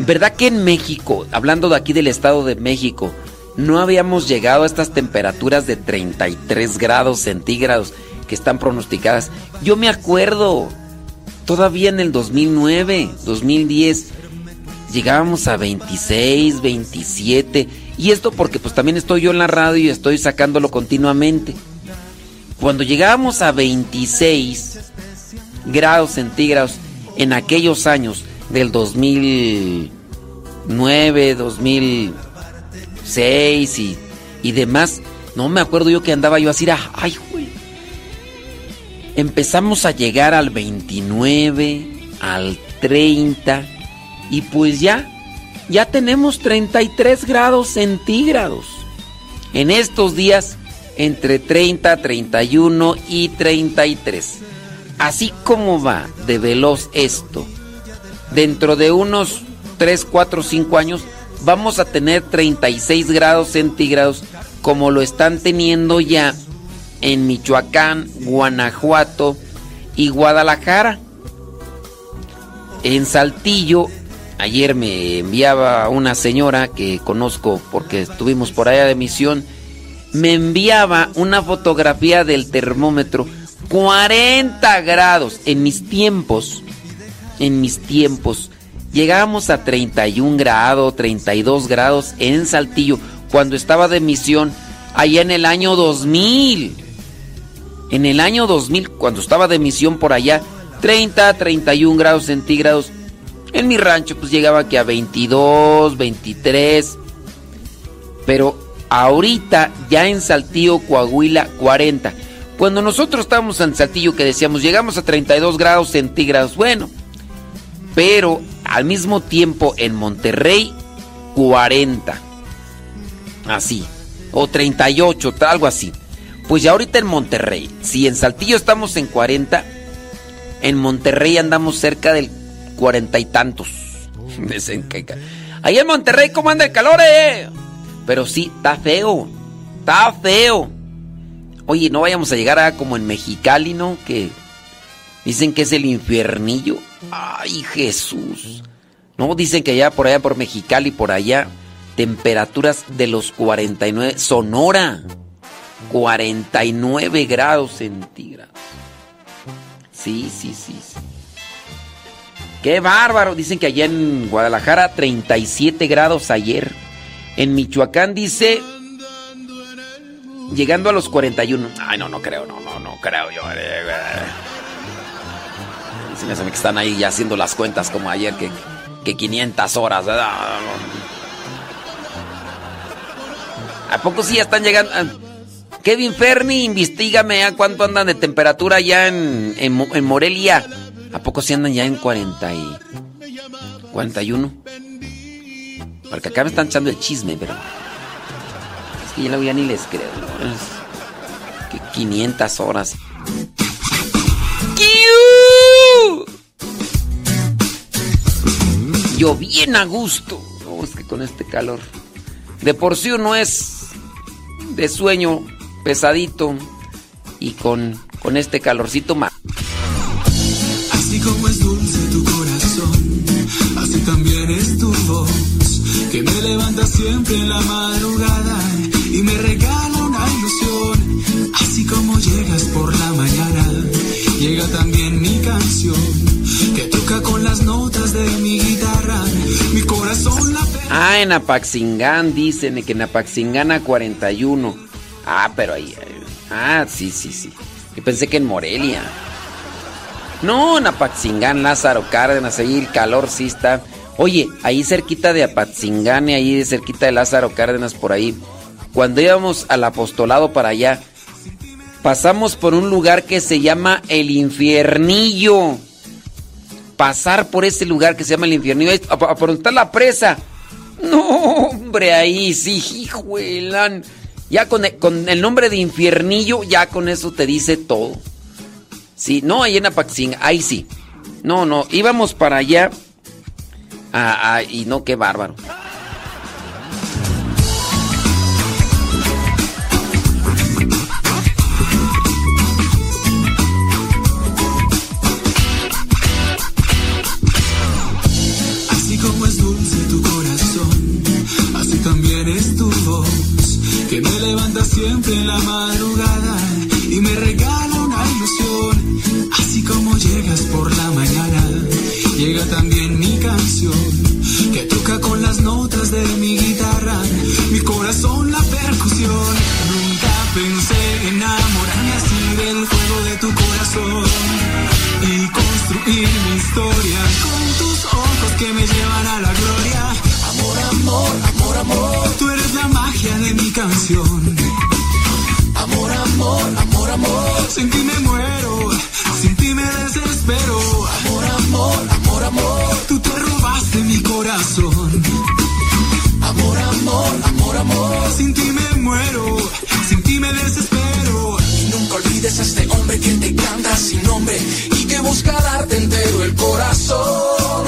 ¿Verdad que en México, hablando de aquí del Estado de México, no habíamos llegado a estas temperaturas de 33 grados centígrados que están pronosticadas? Yo me acuerdo, todavía en el 2009, 2010, llegábamos a 26, 27. Y esto porque pues también estoy yo en la radio y estoy sacándolo continuamente. Cuando llegábamos a 26 grados centígrados en aquellos años del 2009, 2006 y, y demás, no me acuerdo yo que andaba yo así, ay, güey. Empezamos a llegar al 29, al 30 y pues ya, ya tenemos 33 grados centígrados. En estos días, entre 30, 31 y 33. Así como va de veloz esto, dentro de unos 3, 4, 5 años, vamos a tener 36 grados centígrados como lo están teniendo ya en Michoacán, Guanajuato y Guadalajara. En Saltillo, ayer me enviaba una señora que conozco porque estuvimos por allá de misión, me enviaba una fotografía del termómetro 40 grados en mis tiempos. En mis tiempos llegábamos a 31 grados, 32 grados en Saltillo cuando estaba de misión allá en el año 2000. En el año 2000 cuando estaba de misión por allá 30, 31 grados centígrados. En mi rancho pues llegaba aquí a 22, 23. Pero ahorita ya en Saltillo, Coahuila 40. Cuando nosotros estábamos en Saltillo que decíamos llegamos a 32 grados centígrados, bueno, pero al mismo tiempo en Monterrey 40. Así, o 38, algo así. Pues ya ahorita en Monterrey, si en Saltillo estamos en 40, en Monterrey andamos cerca del cuarenta y tantos. Ahí en Monterrey, ¿cómo anda el calor, eh? Pero sí, está feo. Está feo. Oye, no vayamos a llegar a como en Mexicali, ¿no? Que dicen que es el infiernillo. Ay, Jesús. No, dicen que allá por allá por Mexicali, por allá, temperaturas de los 49. Sonora. 49 grados centígrados. Sí, sí, sí, sí. Qué bárbaro. Dicen que allá en Guadalajara 37 grados ayer. En Michoacán dice llegando a los 41. Ay, no, no creo, no, no, no creo yo. eh, eh. Se que están ahí ya haciendo las cuentas como ayer que, que 500 horas. ¿A poco sí ya están llegando? Ah, Kevin Ferni, investigame a cuánto andan de temperatura ya en, en, en Morelia. ¿A poco sí andan ya en 40 y 41? Porque acá me están echando el chisme, pero... Es que ya luego ya ni les creo. ¿no? Es que 500 horas. ¡Kiu! Yo bien a gusto. No, es que con este calor. De por sí uno es de sueño pesadito y con, con este calorcito más. Siempre en la madrugada y me regala una ilusión. Así como llegas por la mañana, llega también mi canción, que toca con las notas de mi guitarra, mi corazón la Ah, en Apaxingán dicen que en Apaxingán a 41. Ah, pero ahí. Ah, sí, sí, sí. Yo pensé que en Morelia. No, en Apaxingán, Lázaro Cárdenas, ahí el calor sí está. Oye, ahí cerquita de Apaxingán y ahí cerquita de Lázaro Cárdenas, por ahí. Cuando íbamos al apostolado para allá, pasamos por un lugar que se llama el Infiernillo. Pasar por ese lugar que se llama el Infiernillo, ahí, por la presa. No, hombre, ahí sí, hijuelan. Ya con el, con el nombre de Infiernillo, ya con eso te dice todo. Sí, no, ahí en Apaxing, ahí sí. No, no, íbamos para allá. Ah, ah, y no, qué bárbaro. Así como es dulce tu corazón, así también es tu voz, que me levanta siempre en la madrugada y me regala una ilusión. Así como llegas por la mañana, llega también mi canción, que toca con las notas de mi guitarra, mi corazón la percusión. Nunca pensé enamorarme así del fuego de tu corazón y construir mi historia con tus ojos que me llevan a la gloria. Amor, amor, amor, amor, tú eres la magia de mi canción. Amor, amor, amor, amor, sin ti me muero, ti me desespero. Amor, amor, amor, amor, tú te robaste mi corazón. Amor, amor, amor, amor, sin ti me muero, sin ti me desespero. Y nunca olvides a este hombre que te canta sin nombre y que busca darte entero el corazón.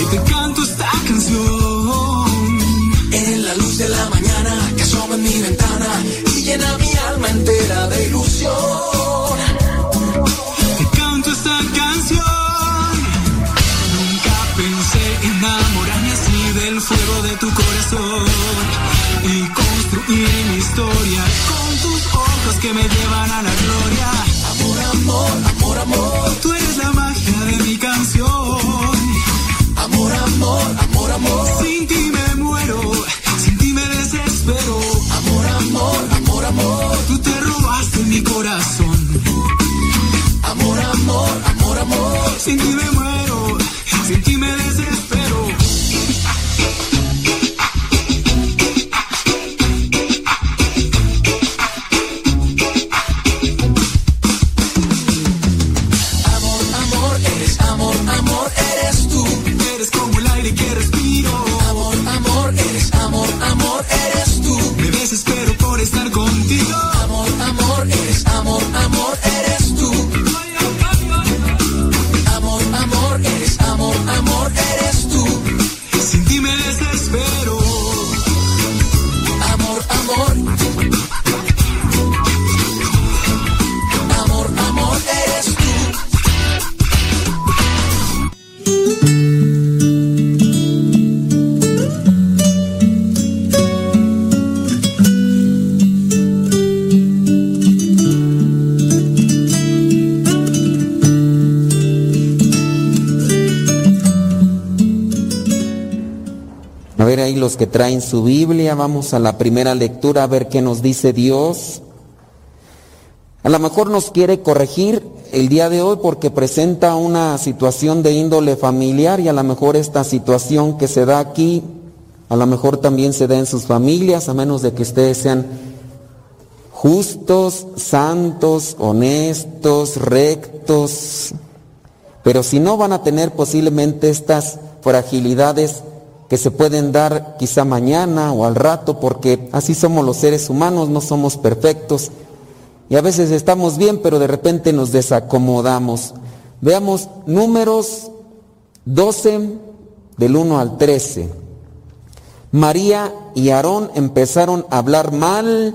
Y te canto esta canción. En la luz de la mañana que asoma en mi ventana enamorarme así del fuego de tu corazón y construir mi historia con tus ojos que me llevan a la gloria. Amor, amor, amor, amor, tú eres la magia de mi canción. Amor, amor, amor, amor, sin ti me muero, sin ti me desespero. Amor, amor, amor, amor, tú te robaste mi corazón. Amor, amor, amor, amor, sin ti me muero, sin ti me desespero. Que traen su Biblia, vamos a la primera lectura a ver qué nos dice Dios. A lo mejor nos quiere corregir el día de hoy porque presenta una situación de índole familiar y a lo mejor esta situación que se da aquí, a lo mejor también se da en sus familias, a menos de que ustedes sean justos, santos, honestos, rectos. Pero si no van a tener posiblemente estas fragilidades que se pueden dar quizá mañana o al rato, porque así somos los seres humanos, no somos perfectos. Y a veces estamos bien, pero de repente nos desacomodamos. Veamos números 12 del 1 al 13. María y Aarón empezaron a hablar mal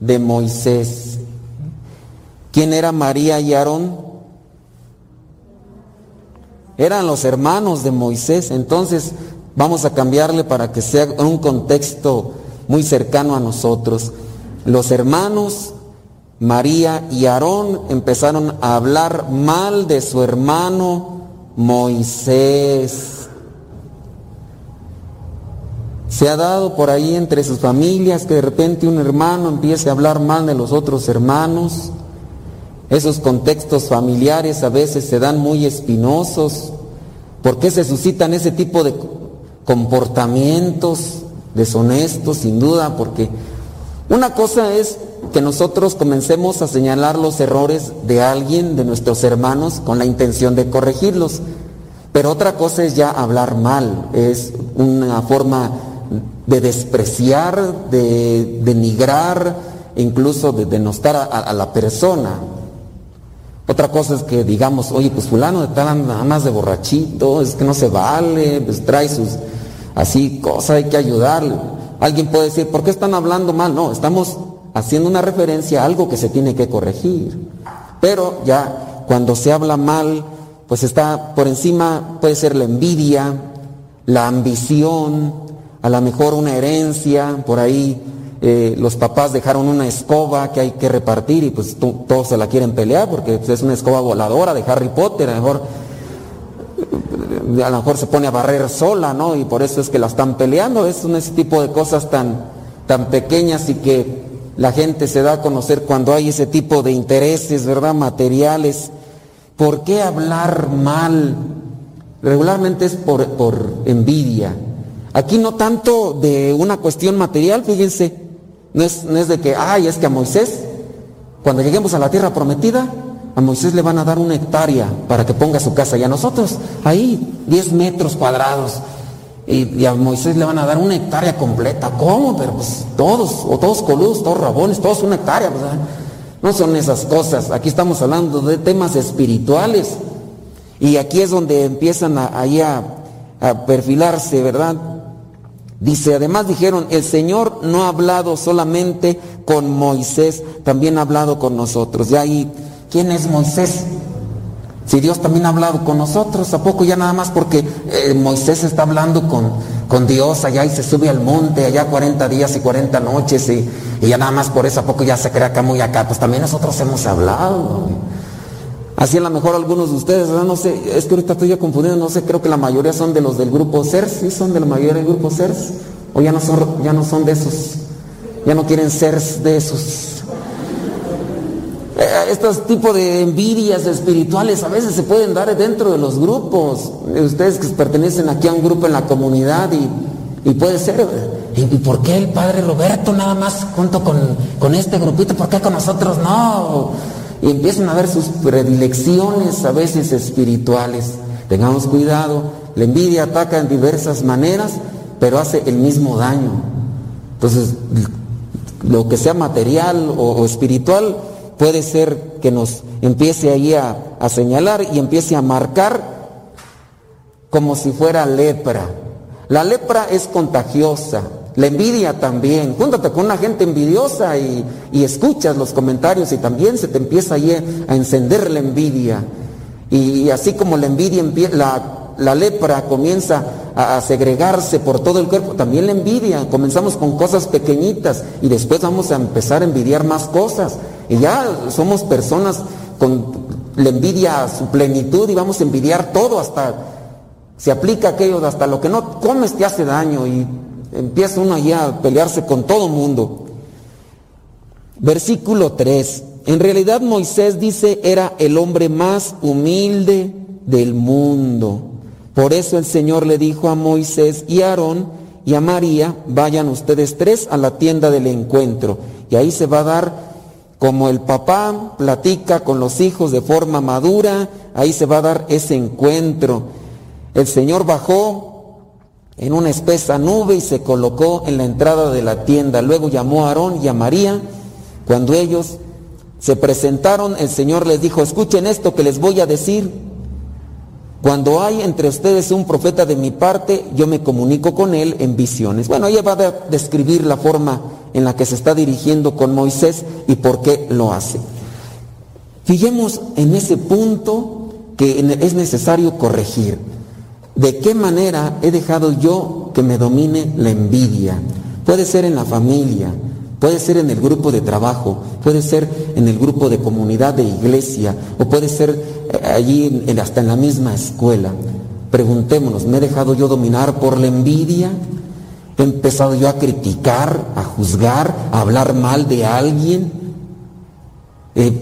de Moisés. ¿Quién era María y Aarón? Eran los hermanos de Moisés. Entonces vamos a cambiarle para que sea un contexto muy cercano a nosotros. Los hermanos María y Aarón empezaron a hablar mal de su hermano Moisés. Se ha dado por ahí entre sus familias que de repente un hermano empiece a hablar mal de los otros hermanos. Esos contextos familiares a veces se dan muy espinosos. ¿Por qué se suscitan ese tipo de comportamientos deshonestos? Sin duda, porque una cosa es que nosotros comencemos a señalar los errores de alguien, de nuestros hermanos, con la intención de corregirlos. Pero otra cosa es ya hablar mal, es una forma de despreciar, de denigrar, incluso de denostar a, a la persona. Otra cosa es que digamos, oye, pues fulano está nada más de borrachito, es que no se vale, pues trae sus así cosas, hay que ayudarle. Alguien puede decir, ¿por qué están hablando mal? No, estamos haciendo una referencia a algo que se tiene que corregir. Pero ya cuando se habla mal, pues está por encima, puede ser la envidia, la ambición, a lo mejor una herencia, por ahí eh, los papás dejaron una escoba que hay que repartir y pues todos se la quieren pelear porque pues, es una escoba voladora de Harry Potter, a lo mejor a lo mejor se pone a barrer sola, ¿no? Y por eso es que la están peleando. Es un ese tipo de cosas tan, tan pequeñas y que la gente se da a conocer cuando hay ese tipo de intereses, ¿verdad? Materiales. ¿Por qué hablar mal? Regularmente es por, por envidia. Aquí no tanto de una cuestión material, fíjense, no es, no es de que, ay, es que a Moisés, cuando lleguemos a la tierra prometida, a Moisés le van a dar una hectárea para que ponga su casa y a nosotros ahí 10 metros cuadrados. Y, a Moisés le van a dar una hectárea completa. ¿Cómo? Pero pues todos, o todos coludos, todos rabones, todos una hectárea. ¿verdad? No son esas cosas. Aquí estamos hablando de temas espirituales. Y aquí es donde empiezan a, ahí a, a perfilarse, ¿verdad? Dice, además dijeron, el Señor no ha hablado solamente con Moisés, también ha hablado con nosotros. Y ahí, ¿quién es Moisés? Si Dios también ha hablado con nosotros, ¿a poco ya nada más porque eh, Moisés está hablando con, con, Dios allá y se sube al monte allá 40 días y 40 noches y, ya nada más por eso a poco ya se crea acá muy acá? Pues también nosotros hemos hablado. Así a lo mejor algunos de ustedes, no sé, es que ahorita estoy confundido, no sé, creo que la mayoría son de los del grupo CERS, ¿sí son de la mayoría del grupo CERS? O ya no son, ya no son de esos, ya no quieren ser de esos. Eh, estos tipos de envidias espirituales a veces se pueden dar dentro de los grupos. Ustedes que pertenecen aquí a un grupo en la comunidad y, y puede ser, ¿y, ¿y, por qué el padre Roberto nada más junto con, con este grupito? ¿Por qué con nosotros no? y empiezan a ver sus predilecciones a veces espirituales. Tengamos cuidado, la envidia ataca en diversas maneras, pero hace el mismo daño. Entonces, lo que sea material o espiritual puede ser que nos empiece ahí a, a señalar y empiece a marcar como si fuera lepra. La lepra es contagiosa, la envidia también. Júntate con una gente envidiosa y, y, escuchas los comentarios y también se te empieza ahí a encender la envidia. Y, así como la envidia, la, la lepra comienza a, segregarse por todo el cuerpo, también la envidia. Comenzamos con cosas pequeñitas y después vamos a empezar a envidiar más cosas. Y ya somos personas con la envidia a su plenitud y vamos a envidiar todo hasta... Se aplica aquello hasta lo que no comes te hace daño y empieza uno allá a pelearse con todo mundo. Versículo 3. En realidad Moisés dice era el hombre más humilde del mundo. Por eso el Señor le dijo a Moisés y a Aarón y a María, vayan ustedes tres a la tienda del encuentro. Y ahí se va a dar como el papá platica con los hijos de forma madura, ahí se va a dar ese encuentro. El Señor bajó en una espesa nube y se colocó en la entrada de la tienda. Luego llamó a Aarón y a María. Cuando ellos se presentaron, el Señor les dijo, escuchen esto que les voy a decir. Cuando hay entre ustedes un profeta de mi parte, yo me comunico con él en visiones. Bueno, ella va a describir la forma en la que se está dirigiendo con Moisés y por qué lo hace. Fijemos en ese punto que es necesario corregir. ¿De qué manera he dejado yo que me domine la envidia? Puede ser en la familia, puede ser en el grupo de trabajo, puede ser en el grupo de comunidad de iglesia o puede ser allí hasta en la misma escuela. Preguntémonos, ¿me he dejado yo dominar por la envidia? ¿He empezado yo a criticar, a juzgar, a hablar mal de alguien? Eh,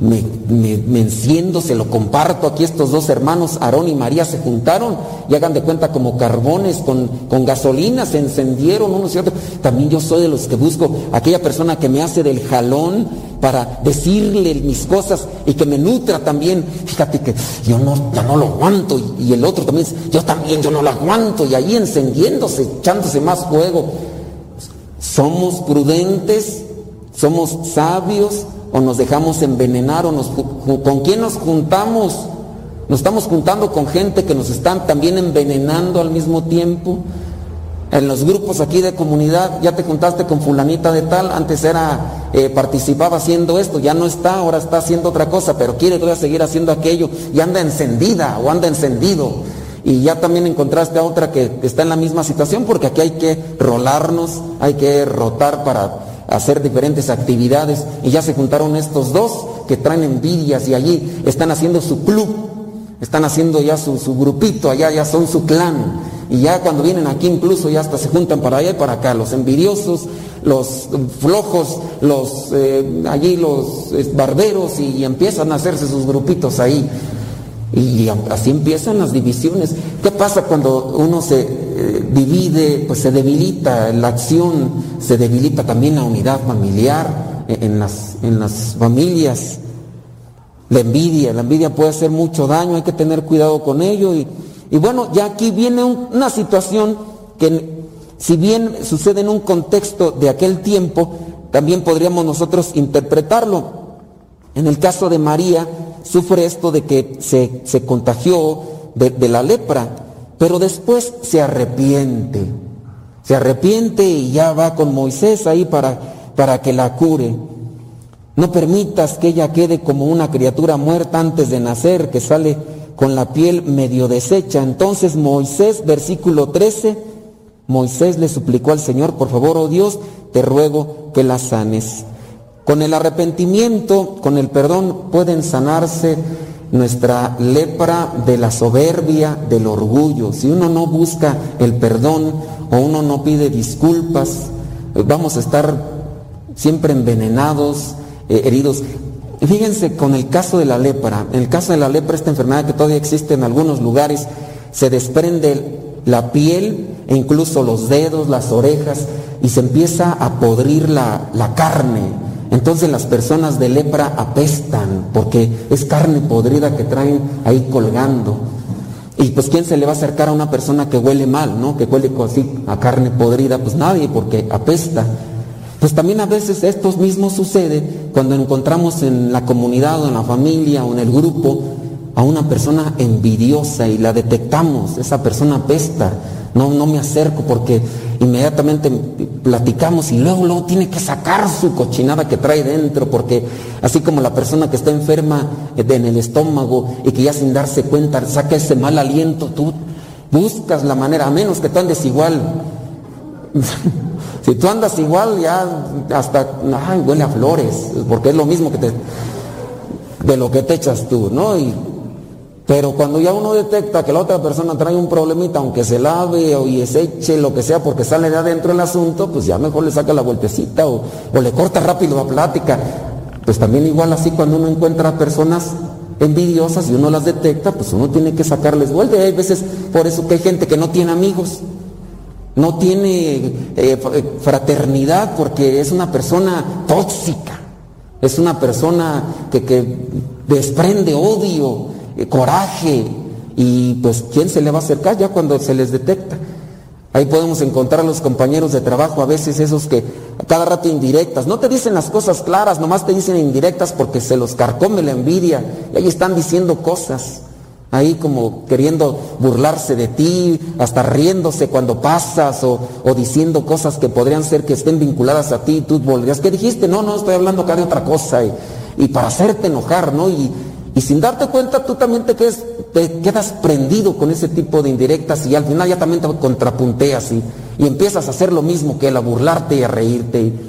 me, me, me, enciendo, se lo comparto. Aquí estos dos hermanos, Aarón y María, se juntaron y hagan de cuenta como carbones con, con gasolina, se encendieron unos y otros. También yo soy de los que busco aquella persona que me hace del jalón para decirle mis cosas y que me nutra también. Fíjate que yo no, yo no lo aguanto y, y el otro también, yo también, yo no lo aguanto y ahí encendiéndose, echándose más fuego. Somos prudentes, somos sabios o nos dejamos envenenar o nos, con quién nos juntamos. Nos estamos juntando con gente que nos están también envenenando al mismo tiempo. En los grupos aquí de comunidad, ya te juntaste con fulanita de tal, antes era, eh, participaba haciendo esto, ya no está, ahora está haciendo otra cosa, pero quiere todavía seguir haciendo aquello y anda encendida o anda encendido. Y ya también encontraste a otra que está en la misma situación, porque aquí hay que rolarnos, hay que rotar para hacer diferentes actividades y ya se juntaron estos dos que traen envidias y allí están haciendo su club, están haciendo ya su, grupito, allá ya son su clan y ya cuando vienen aquí incluso ya hasta se juntan para allá y para acá, los envidiosos, los flojos, los eh, allí los eh, barberos y empiezan a hacerse sus grupitos ahí. Y así empiezan las divisiones. ¿Qué pasa cuando uno se divide? Pues se debilita la acción, se debilita también la unidad familiar en las, en las familias. La envidia, la envidia puede hacer mucho daño, hay que tener cuidado con ello. Y, y bueno, ya aquí viene un, una situación que si bien sucede en un contexto de aquel tiempo, también podríamos nosotros interpretarlo. En el caso de María, sufre esto de que se, se contagió de, la lepra, pero después se arrepiente. Se arrepiente y ya va con Moisés ahí para, para que la cure. No permitas que ella quede como una criatura muerta antes de nacer, que sale con la piel medio deshecha. Entonces Moisés, versículo 13, Moisés le suplicó al Señor, por favor, oh Dios, te ruego que la sanes. Con el arrepentimiento, con el perdón, pueden sanarse nuestra lepra de la soberbia, del orgullo. Si uno no busca el perdón o uno no pide disculpas, vamos a estar siempre envenenados, eh, heridos. Fíjense con el caso de la lepra. En el caso de la lepra, esta enfermedad que todavía existe en algunos lugares, se desprende la piel e incluso los dedos, las orejas, y se empieza a podrir la, la carne. Entonces las personas de lepra apestan porque es carne podrida que traen ahí colgando. Y pues quién se le va a acercar a una persona que huele mal, ¿no? Que huele así a carne podrida, pues nadie porque apesta. Pues también a veces esto mismo sucede cuando encontramos en la comunidad o en la familia o en el grupo a una persona envidiosa y la detectamos, esa persona apesta. No, no me acerco porque inmediatamente platicamos y luego, luego tiene que sacar su cochinada que trae dentro, porque así como la persona que está enferma en el estómago y que ya sin darse cuenta saca ese mal aliento, tú buscas la manera, a menos que tú andes igual. si tú andas igual, ya hasta, huele a flores, porque es lo mismo que te, de lo que te echas tú, ¿no? Pero cuando ya uno detecta que la otra persona trae un problemita, aunque se lave o y se eche lo que sea porque sale de adentro el asunto, pues ya mejor le saca la vueltecita o, o le corta rápido la plática. Pues también igual así cuando uno encuentra personas envidiosas y uno las detecta, pues uno tiene que sacarles vuelta. Y hay veces por eso que hay gente que no tiene amigos, no tiene eh, fraternidad porque es una persona tóxica, es una persona que, desprende odio, eh, coraje, y pues ¿quién se le va a acercar ya cuando se les detecta? Ahí podemos encontrar a los compañeros de trabajo, a veces esos que a cada rato indirectas, no te dicen las cosas claras, nomás te dicen indirectas porque se los carcome la envidia, y ahí están diciendo cosas, ahí como queriendo burlarse de ti, hasta riéndose cuando pasas o, o diciendo cosas que podrían ser que estén vinculadas a ti, y tú volverías, ¿qué dijiste? No, no, estoy hablando acá de otra cosa, y, y para hacerte enojar, ¿no? Y, y sin darte cuenta tú también te quedas, te quedas prendido con ese tipo de indirectas y al final ya también te contrapunteas y, y empiezas a hacer lo mismo que él, a burlarte y a reírte. Y,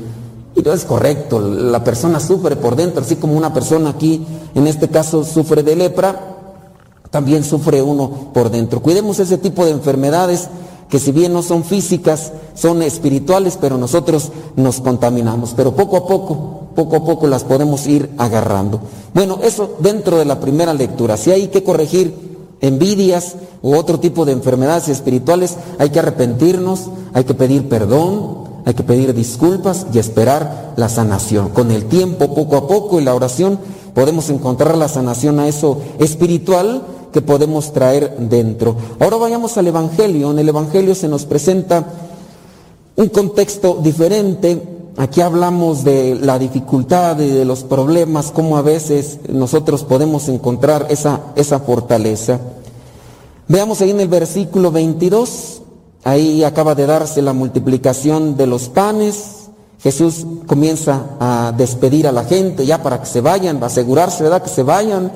y no es correcto, la persona sufre por dentro, así como una persona aquí, en este caso, sufre de lepra, también sufre uno por dentro. Cuidemos ese tipo de enfermedades que si bien no son físicas, son espirituales, pero nosotros nos contaminamos. Pero poco a poco, poco a poco las podemos ir agarrando. Bueno, eso dentro de la primera lectura. Si hay que corregir envidias u otro tipo de enfermedades espirituales, hay que arrepentirnos, hay que pedir perdón, hay que pedir disculpas y esperar la sanación. Con el tiempo, poco a poco, en la oración, podemos encontrar la sanación a eso espiritual que podemos traer dentro. Ahora vayamos al Evangelio. En el Evangelio se nos presenta un contexto diferente. Aquí hablamos de la dificultad y de los problemas, cómo a veces nosotros podemos encontrar esa, esa fortaleza. Veamos ahí en el versículo 22, ahí acaba de darse la multiplicación de los panes. Jesús comienza a despedir a la gente ya para que se vayan, va a asegurarse, ¿verdad? Que se vayan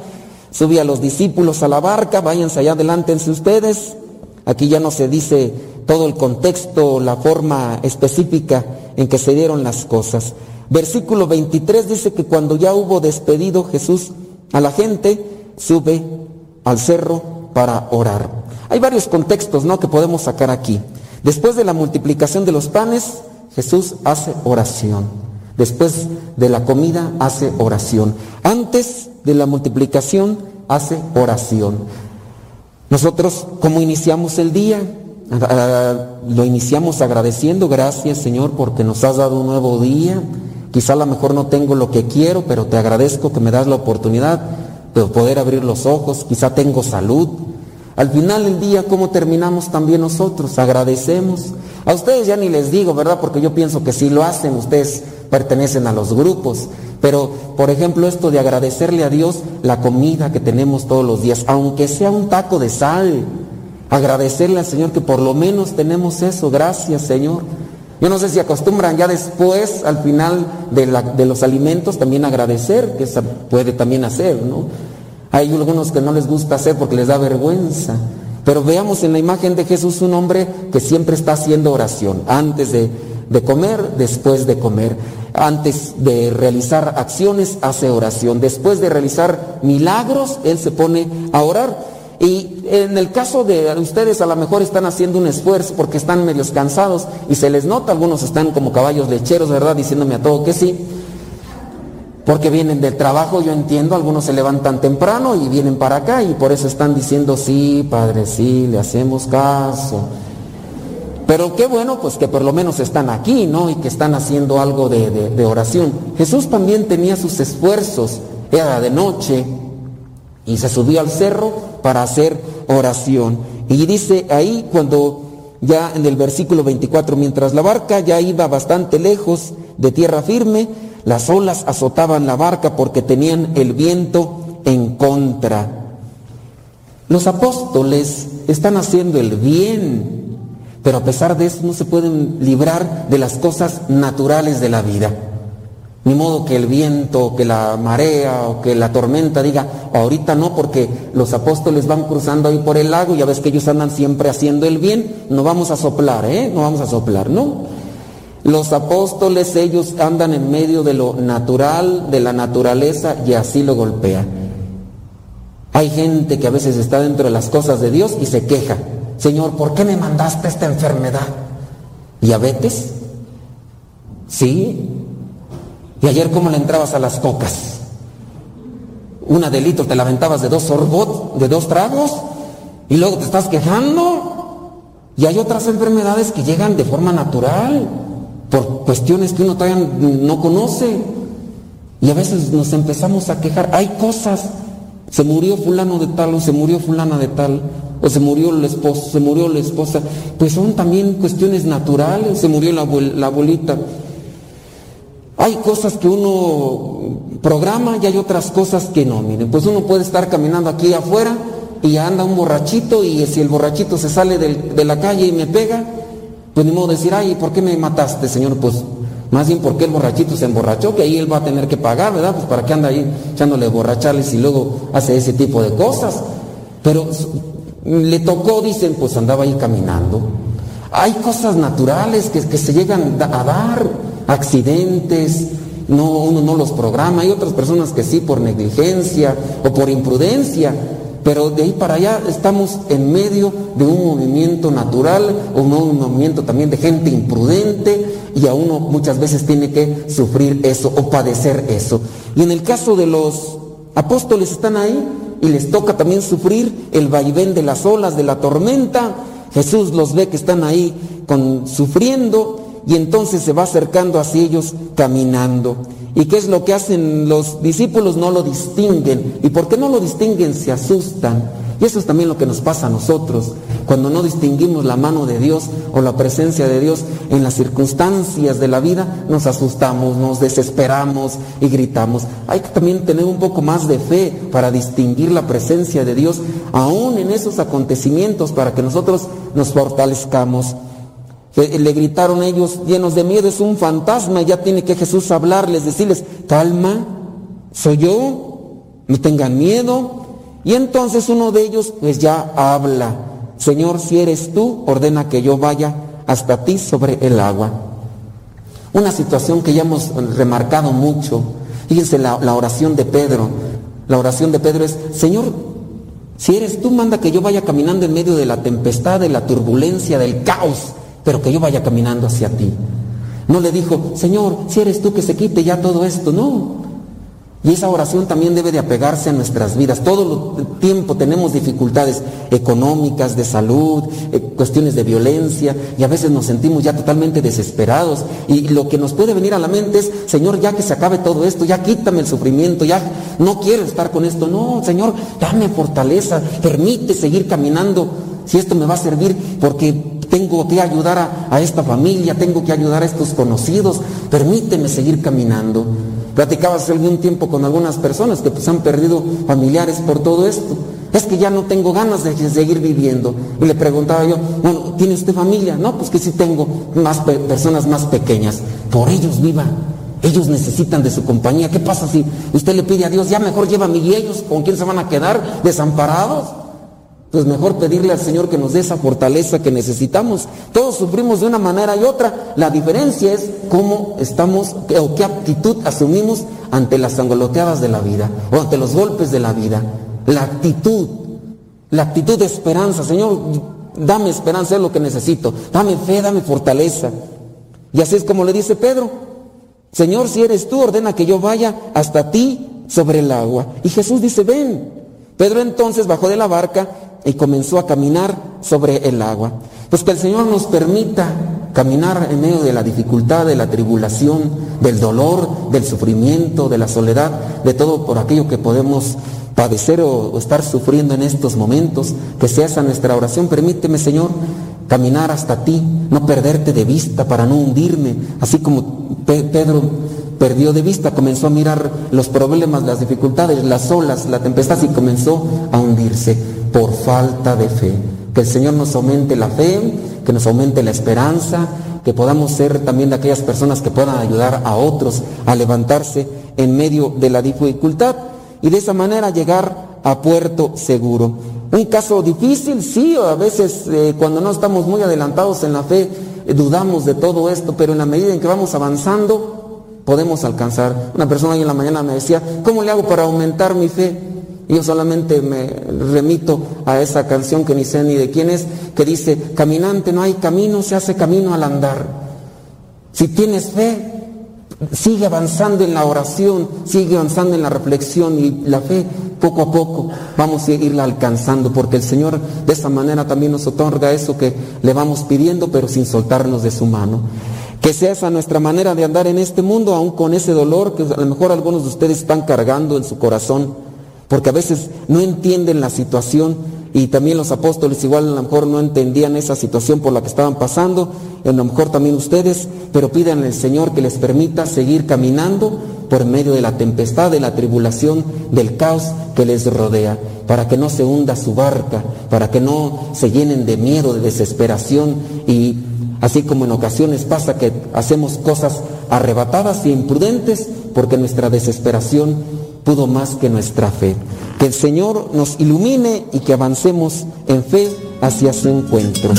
sube a los discípulos a la barca, váyanse allá adelántense ustedes. Aquí ya no se dice todo el contexto, la forma específica en que se dieron las cosas. Versículo 23 dice que cuando ya hubo despedido Jesús a la gente, sube al cerro para orar. Hay varios contextos, ¿no? que podemos sacar aquí. Después de la multiplicación de los panes, Jesús hace oración. Después de la comida hace oración. Antes de la multiplicación hace oración. Nosotros, ¿cómo iniciamos el día? Lo iniciamos agradeciendo, gracias Señor porque nos has dado un nuevo día. Quizá a lo mejor no tengo lo que quiero, pero te agradezco que me das la oportunidad de poder abrir los ojos. Quizá tengo salud. Al final del día, ¿cómo terminamos también nosotros? Agradecemos. A ustedes ya ni les digo, ¿verdad? Porque yo pienso que si lo hacen, ustedes pertenecen a los grupos. Pero, por ejemplo, esto de agradecerle a Dios la comida que tenemos todos los días, aunque sea un taco de sal, agradecerle al Señor que por lo menos tenemos eso, gracias Señor. Yo no sé si acostumbran ya después, al final de, la, de los alimentos, también agradecer, que se puede también hacer, ¿no? Hay algunos que no les gusta hacer porque les da vergüenza. Pero veamos en la imagen de Jesús un hombre que siempre está haciendo oración, antes de, de comer, después de comer. Antes de realizar acciones, hace oración. Después de realizar milagros, Él se pone a orar. Y en el caso de ustedes a lo mejor están haciendo un esfuerzo porque están medios cansados y se les nota, algunos están como caballos lecheros, ¿verdad? Diciéndome a todo que sí. Porque vienen del trabajo, yo entiendo, algunos se levantan temprano y vienen para acá y por eso están diciendo, sí, Padre, sí, le hacemos caso. Pero qué bueno, pues que por lo menos están aquí, ¿no? Y que están haciendo algo de, de, de oración. Jesús también tenía sus esfuerzos, era de noche y se subió al cerro para hacer oración. Y dice ahí cuando ya en el versículo 24, mientras la barca ya iba bastante lejos de tierra firme, las olas azotaban la barca porque tenían el viento en contra. Los apóstoles están haciendo el bien, pero a pesar de eso no se pueden librar de las cosas naturales de la vida. Ni modo que el viento, que la marea o que la tormenta diga, ahorita no, porque los apóstoles van cruzando ahí por el lago, ya ves que ellos andan siempre haciendo el bien, no vamos a soplar, ¿eh? No vamos a soplar, ¿no? Los apóstoles, ellos andan en medio de lo natural, de la naturaleza, y así lo golpean. Hay gente que a veces está dentro de las cosas de Dios y se queja. Señor, ¿por qué me mandaste esta enfermedad? ¿Diabetes? Sí. ¿Y ayer cómo le entrabas a las cocas? Una de litro te la aventabas de dos sorbot, de dos tragos, y luego te estás quejando. Y hay otras enfermedades que llegan de forma natural, por cuestiones que uno todavía no conoce. Y a veces nos empezamos a quejar. Hay cosas. Se murió fulano de tal o se murió fulana de tal o se murió el esposo, se murió la esposa. Pues son también cuestiones naturales. Se murió la, la abuelita. Hay cosas que uno programa y hay otras cosas que no. Miren, pues uno puede estar caminando aquí afuera y anda un borrachito y si el borrachito se sale de la calle y me pega, pues ni modo de decir, ay, ¿por qué me mataste, señor? Pues más bien porque el borrachito se emborrachó, que ahí él va a tener que pagar, ¿verdad? Pues para qué anda ahí echándole borrachales y luego hace ese tipo de cosas. Pero le tocó, dicen, pues andaba ahí caminando. Hay cosas naturales que, se llegan a dar, accidentes, no, uno no los programa, hay otras personas que sí por negligencia o por imprudencia, pero de ahí para allá estamos en medio de un movimiento natural, o un movimiento también de gente imprudente, y a uno muchas veces tiene que sufrir eso o padecer eso. Y en el caso de los apóstoles están ahí y les toca también sufrir el vaivén de las olas, de la tormenta. Jesús los ve que están ahí con, sufriendo y entonces se va acercando hacia ellos caminando. ¿Y qué es lo que hacen los discípulos? No lo distinguen. ¿Y por qué no lo distinguen? Se asustan. Y eso es también lo que nos pasa a nosotros. Cuando no distinguimos la mano de Dios o la presencia de Dios en las circunstancias de la vida, nos asustamos, nos desesperamos y gritamos. Hay que también tener un poco más de fe para distinguir la presencia de Dios aún en esos acontecimientos para que nosotros nos fortalezcamos. Que Le gritaron ellos llenos de miedo, es un fantasma, ya tiene que Jesús hablarles, decirles, calma, soy yo, no tengan miedo. Y entonces uno de ellos pues ya habla, Señor, si eres tú, ordena que yo vaya hasta ti sobre el agua. Una situación que ya hemos remarcado mucho. Fíjense la oración de Pedro. La oración de Pedro es, Señor, si eres tú, manda que yo vaya caminando en medio de la tempestad, de la turbulencia, del caos, pero que yo vaya caminando hacia ti. No le dijo, Señor, si eres tú que se quite ya todo esto, no. Y esa oración también debe de apegarse a nuestras vidas. Todo el tiempo tenemos dificultades económicas, de salud, eh, cuestiones de violencia y a veces nos sentimos ya totalmente desesperados. Y lo que nos puede venir a la mente es, Señor, ya que se acabe todo esto, ya quítame el sufrimiento, ya no quiero estar con esto. No, Señor, dame fortaleza, permite seguir caminando si esto me va a servir porque tengo que ayudar a, esta familia, tengo que ayudar a estos conocidos, permíteme seguir caminando. Platicaba hace algún tiempo con algunas personas que pues han perdido familiares por todo esto. Es que ya no tengo ganas de seguir viviendo. Y le preguntaba yo, bueno, ¿tiene usted familia? No, pues que sí tengo más pe- personas más pequeñas. Por ellos viva. Ellos necesitan de su compañía. ¿Qué pasa si usted le pide a Dios, ya mejor llévame y ellos, ¿con quién se van a quedar? ¿Desamparados? Pues mejor pedirle al Señor que nos dé esa fortaleza que necesitamos. Todos sufrimos de una manera y otra. La diferencia es cómo estamos o qué actitud asumimos ante las sangoloteadas de la vida o ante los golpes de la vida. La actitud, la actitud de esperanza. Señor, dame esperanza, es lo que necesito. Dame fe, dame fortaleza. Y así es como le dice Pedro. Señor, si eres tú, ordena que yo vaya hasta ti sobre el agua. Y Jesús dice, ven. Pedro entonces bajó de la barca y comenzó a caminar sobre el agua. Pues que el Señor nos permita caminar en medio de la dificultad, de la tribulación, del dolor, del sufrimiento, de la soledad, de todo por aquello que podemos padecer o, estar sufriendo en estos momentos. Que sea esa nuestra oración. Permíteme, Señor, caminar hasta ti, no perderte de vista para no hundirme, así como Pe- Pedro perdió de vista, comenzó a mirar los problemas, las dificultades, las olas, la tempestad y comenzó a hundirse por falta de fe. Que el Señor nos aumente la fe, que nos aumente la esperanza, que podamos ser también de aquellas personas que puedan ayudar a otros a levantarse en medio de la dificultad y de esa manera llegar a puerto seguro. Un caso difícil, sí, a veces eh, cuando no estamos muy adelantados en la fe, eh, dudamos de todo esto, pero en la medida en que vamos avanzando, podemos alcanzar. Una persona hoy en la mañana me decía, ¿cómo le hago para aumentar mi fe? Yo solamente me remito a esa canción que ni sé ni de quién es, que dice, caminante no hay camino, se hace camino al andar. Si tienes fe, sigue avanzando en la oración, sigue avanzando en la reflexión y la fe poco a poco vamos a irla alcanzando porque el Señor de esa manera también nos otorga eso que le vamos pidiendo pero sin soltarnos de su mano. Que sea esa nuestra manera de andar en este mundo, aún con ese dolor que a lo mejor algunos de ustedes están cargando en su corazón, porque a veces no entienden la situación y también los apóstoles igual a lo mejor no entendían esa situación por la que estaban pasando, a lo mejor también ustedes, pero pidan al Señor que les permita seguir caminando por medio de la tempestad, de la tribulación, del caos que les rodea, para que no se hunda su barca, para que no se llenen de miedo, de desesperación. Y así como en ocasiones pasa que hacemos cosas arrebatadas y imprudentes porque nuestra desesperación pudo más que nuestra fe. Que el Señor nos ilumine y que avancemos en fe hacia su encuentro.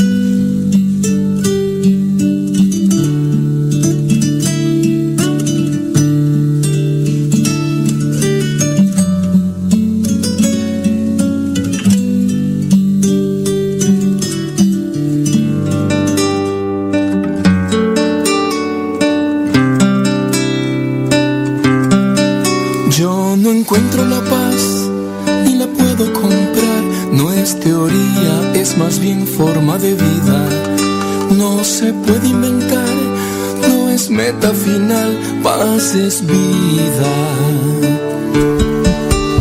Puede inventar, no es meta final, paz es vida.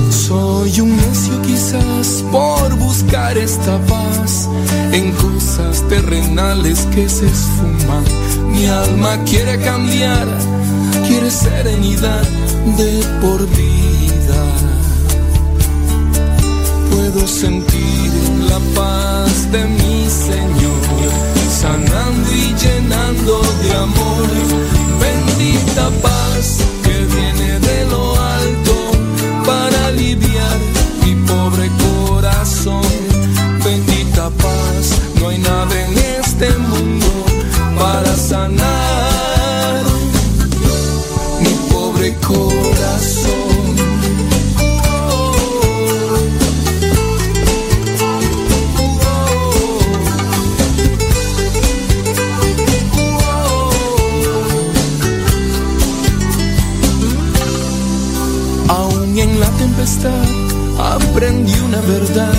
Soy un necio quizás por buscar esta paz en cosas terrenales que se esfuman. Mi alma quiere cambiar, quiere serenidad de por vida. Puedo sentir la paz de mi Señor, sanando y llenando de amor. Bendita paz una verdad.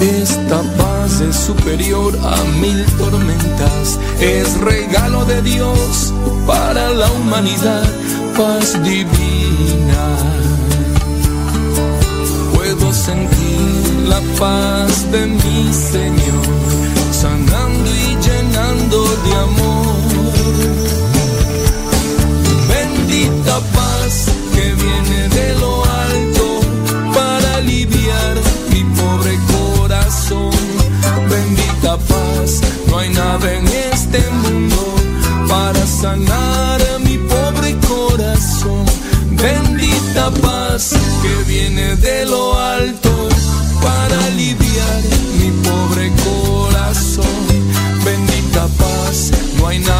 Esta paz es superior a mil tormentas. Es regalo de Dios para la humanidad. Paz divina. Puedo sentir la paz de mi Señor, sanando y llenando de amor. Sanar mi pobre corazón. Bendita paz que viene de lo alto para aliviar mi pobre corazón. Bendita paz, no hay nada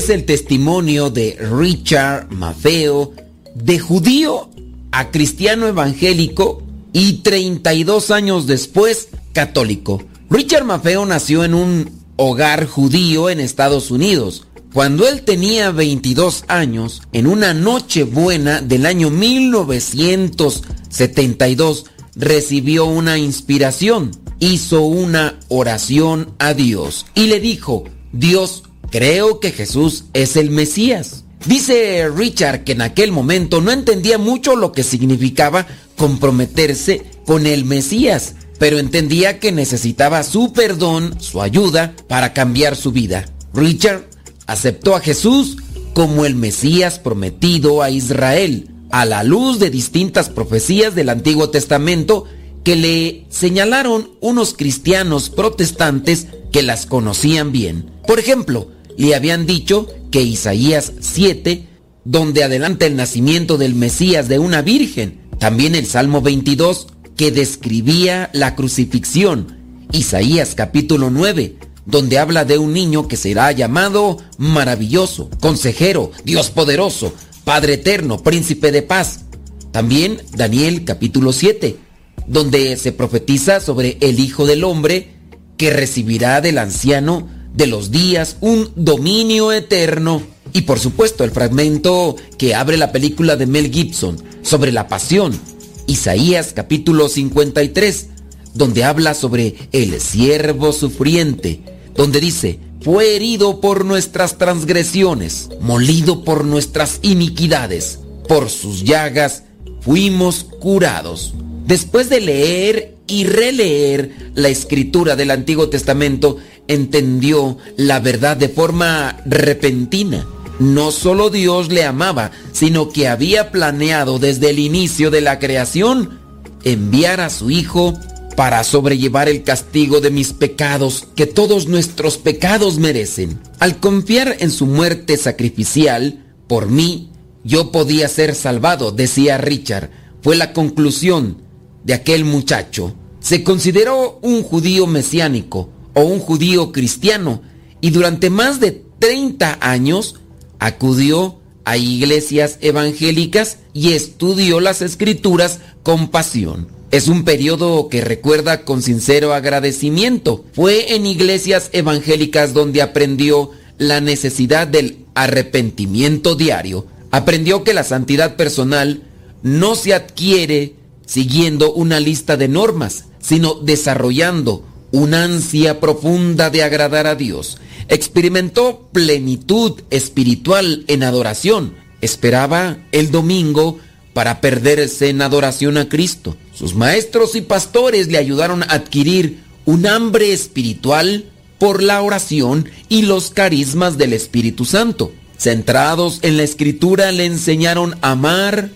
es el testimonio de Richard Maffeo, de judío a cristiano evangélico y 32 años después católico. Richard Maffeo nació en un hogar judío en Estados Unidos. Cuando él tenía 22 años, en una noche buena del año 1972, recibió una inspiración, hizo una oración a Dios y le dijo, Dios, creo que Jesús es el Mesías. Dice Richard que en aquel momento no entendía mucho lo que significaba comprometerse con el Mesías, pero entendía que necesitaba su perdón, su ayuda para cambiar su vida. Richard aceptó a Jesús como el Mesías prometido a Israel, a la luz de distintas profecías del Antiguo Testamento que le señalaron unos cristianos protestantes que las conocían bien. Por ejemplo, le habían dicho que Isaías 7, donde adelanta el nacimiento del Mesías de una virgen, también el Salmo 22, que describía la crucifixión, Isaías capítulo 9, donde habla de un niño que será llamado maravilloso, consejero, Dios poderoso, Padre eterno, príncipe de paz. También Daniel capítulo 7, donde se profetiza sobre el Hijo del Hombre que recibirá del anciano de los días un dominio eterno. Y por supuesto el fragmento que abre la película de Mel Gibson sobre la pasión, Isaías capítulo 53, donde habla sobre el siervo sufriente, donde dice, fue herido por nuestras transgresiones, molido por nuestras iniquidades, por sus llagas fuimos curados. Después de leer y releer la escritura del Antiguo Testamento, entendió la verdad de forma repentina. No solo Dios le amaba, sino que había planeado desde el inicio de la creación enviar a su Hijo para sobrellevar el castigo de mis pecados que todos nuestros pecados merecen. Al confiar en su muerte sacrificial, por mí, yo podía ser salvado, decía Richard. Fue la conclusión de aquel muchacho. Se consideró un judío mesiánico o un judío cristiano y durante más de 30 años acudió a iglesias evangélicas y estudió las escrituras con pasión. Es un periodo que recuerda con sincero agradecimiento. Fue en iglesias evangélicas donde aprendió la necesidad del arrepentimiento diario. Aprendió que la santidad personal no se adquiere siguiendo una lista de normas, sino desarrollando una ansia profunda de agradar a Dios. Experimentó plenitud espiritual en adoración. Esperaba el domingo para perderse en adoración a Cristo. Sus maestros y pastores le ayudaron a adquirir un hambre espiritual por la oración y los carismas del Espíritu Santo. Centrados en la escritura le enseñaron a amar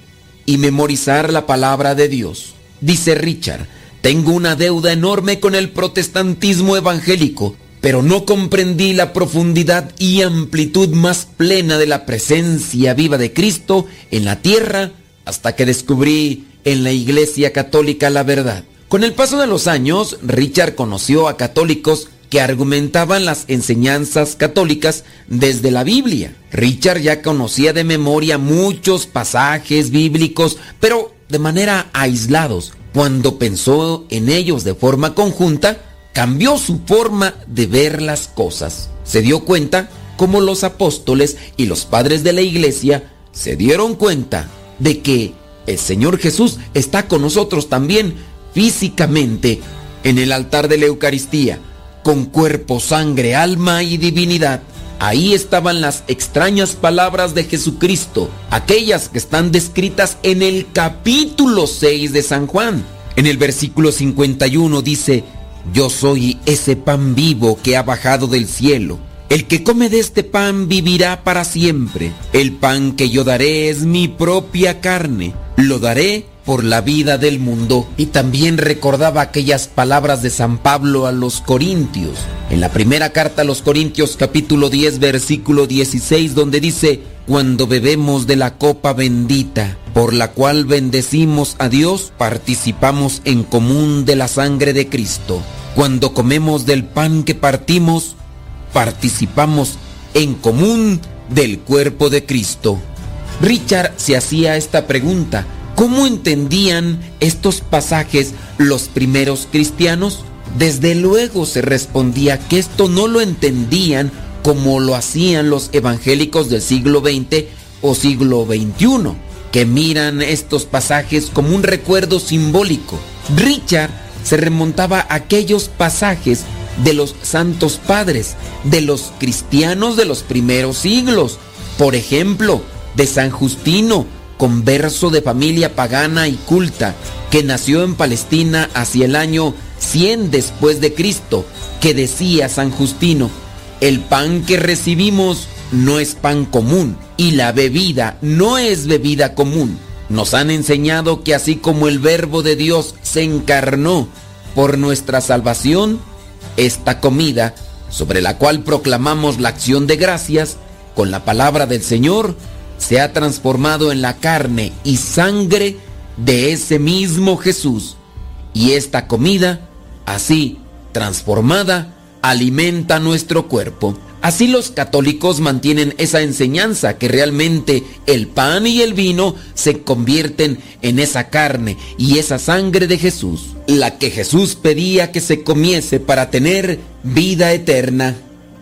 y memorizar la palabra de Dios. Dice Richard, tengo una deuda enorme con el protestantismo evangélico, pero no comprendí la profundidad y amplitud más plena de la presencia viva de Cristo en la tierra hasta que descubrí en la Iglesia Católica la verdad. Con el paso de los años, Richard conoció a católicos que argumentaban las enseñanzas católicas desde la Biblia. Richard ya conocía de memoria muchos pasajes bíblicos, pero de manera aislados. Cuando pensó en ellos de forma conjunta, cambió su forma de ver las cosas. Se dio cuenta como los apóstoles y los padres de la iglesia se dieron cuenta de que el Señor Jesús está con nosotros también físicamente en el altar de la Eucaristía, con cuerpo, sangre, alma y divinidad. Ahí estaban las extrañas palabras de Jesucristo, aquellas que están descritas en el capítulo 6 de San Juan. En el versículo 51 dice, Yo soy ese pan vivo que ha bajado del cielo. El que come de este pan vivirá para siempre. El pan que yo daré es mi propia carne. Lo daré por la vida del mundo. Y también recordaba aquellas palabras de San Pablo a los Corintios. En la primera carta a los Corintios capítulo 10 versículo 16 donde dice, cuando bebemos de la copa bendita, por la cual bendecimos a Dios, participamos en común de la sangre de Cristo. Cuando comemos del pan que partimos, participamos en común del cuerpo de Cristo. Richard se hacía esta pregunta, ¿cómo entendían estos pasajes los primeros cristianos? Desde luego se respondía que esto no lo entendían como lo hacían los evangélicos del siglo XX o siglo XXI, que miran estos pasajes como un recuerdo simbólico. Richard se remontaba a aquellos pasajes de los santos padres, de los cristianos de los primeros siglos. Por ejemplo, de San Justino, converso de familia pagana y culta, que nació en Palestina hacia el año 100 después de Cristo, que decía San Justino, el pan que recibimos no es pan común y la bebida no es bebida común. Nos han enseñado que así como el verbo de Dios se encarnó por nuestra salvación, esta comida, sobre la cual proclamamos la acción de gracias, con la palabra del Señor, se ha transformado en la carne y sangre de ese mismo Jesús. Y esta comida, así transformada, alimenta nuestro cuerpo. Así los católicos mantienen esa enseñanza que realmente el pan y el vino se convierten en esa carne y esa sangre de Jesús, la que Jesús pedía que se comiese para tener vida eterna.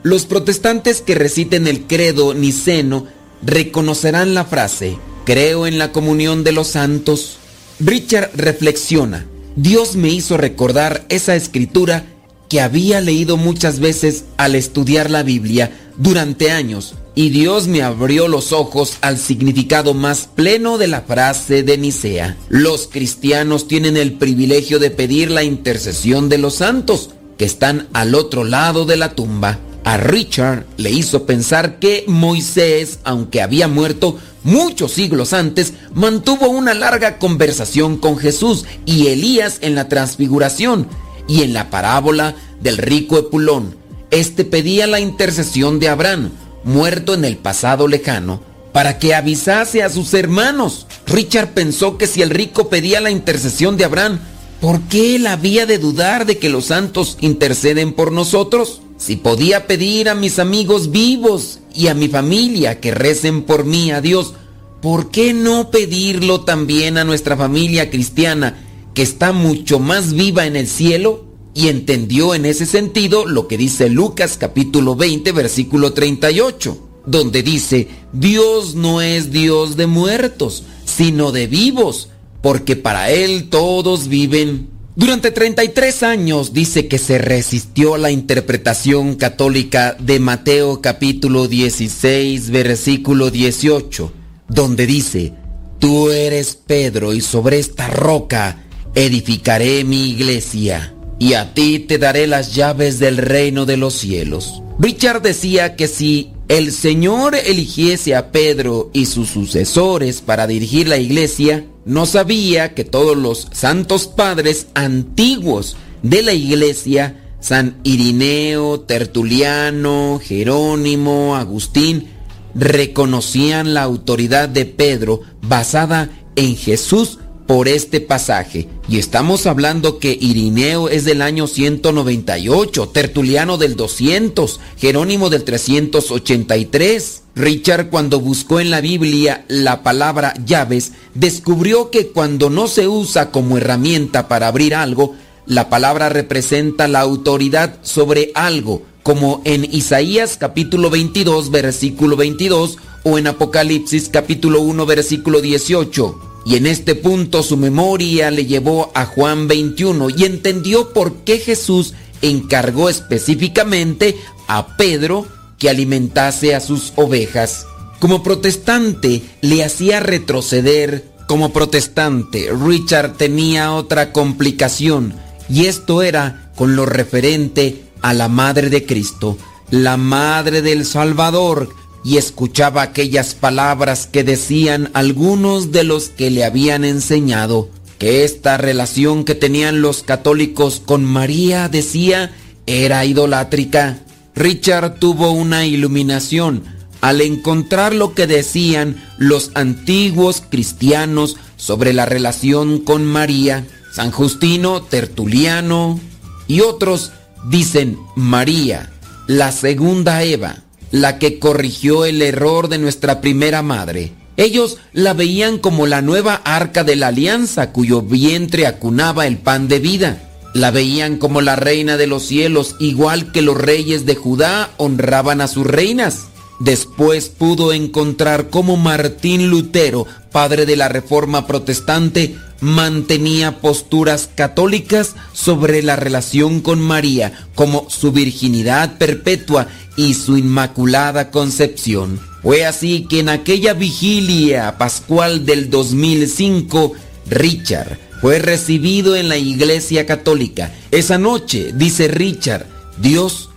Los protestantes que reciten el credo niceno reconocerán la frase, creo en la comunión de los santos. Richard reflexiona, Dios me hizo recordar esa escritura que había leído muchas veces al estudiar la Biblia durante años y Dios me abrió los ojos al significado más pleno de la frase de Nicea. Los cristianos tienen el privilegio de pedir la intercesión de los santos que están al otro lado de la tumba. A Richard le hizo pensar que Moisés, aunque había muerto muchos siglos antes, mantuvo una larga conversación con Jesús y Elías en la transfiguración y en la parábola del rico Epulón. Este pedía la intercesión de Abraham, muerto en el pasado lejano, para que avisase a sus hermanos. Richard pensó que si el rico pedía la intercesión de Abraham, ¿por qué él había de dudar de que los santos interceden por nosotros? Si podía pedir a mis amigos vivos y a mi familia que recen por mí a Dios, ¿por qué no pedirlo también a nuestra familia cristiana que está mucho más viva en el cielo? Y entendió en ese sentido lo que dice Lucas capítulo 20 versículo 38, donde dice, Dios no es Dios de muertos, sino de vivos, porque para Él todos viven. Durante 33 años dice que se resistió la interpretación católica de Mateo capítulo 16 versículo 18, donde dice, Tú eres Pedro y sobre esta roca edificaré mi iglesia y a ti te daré las llaves del reino de los cielos. Richard decía que si el Señor eligiese a Pedro y sus sucesores para dirigir la iglesia, no sabía que todos los santos padres antiguos de la iglesia, San Irineo, Tertuliano, Jerónimo, Agustín, reconocían la autoridad de Pedro basada en Jesús por este pasaje. Y estamos hablando que Irineo es del año 198, Tertuliano del 200, Jerónimo del 383. Richard cuando buscó en la Biblia la palabra llaves, descubrió que cuando no se usa como herramienta para abrir algo, la palabra representa la autoridad sobre algo, como en Isaías capítulo 22 versículo 22 o en Apocalipsis capítulo 1 versículo 18. Y en este punto su memoria le llevó a Juan 21 y entendió por qué Jesús encargó específicamente a Pedro que alimentase a sus ovejas. Como protestante le hacía retroceder. Como protestante, Richard tenía otra complicación y esto era con lo referente a la Madre de Cristo, la Madre del Salvador, y escuchaba aquellas palabras que decían algunos de los que le habían enseñado que esta relación que tenían los católicos con María, decía, era idolátrica. Richard tuvo una iluminación al encontrar lo que decían los antiguos cristianos sobre la relación con María. San Justino, Tertuliano y otros dicen María, la segunda Eva la que corrigió el error de nuestra primera madre. Ellos la veían como la nueva arca de la alianza cuyo vientre acunaba el pan de vida. La veían como la reina de los cielos, igual que los reyes de Judá honraban a sus reinas. Después pudo encontrar cómo Martín Lutero padre de la Reforma Protestante, mantenía posturas católicas sobre la relación con María, como su virginidad perpetua y su inmaculada concepción. Fue así que en aquella vigilia pascual del 2005, Richard fue recibido en la Iglesia Católica. Esa noche, dice Richard, Dios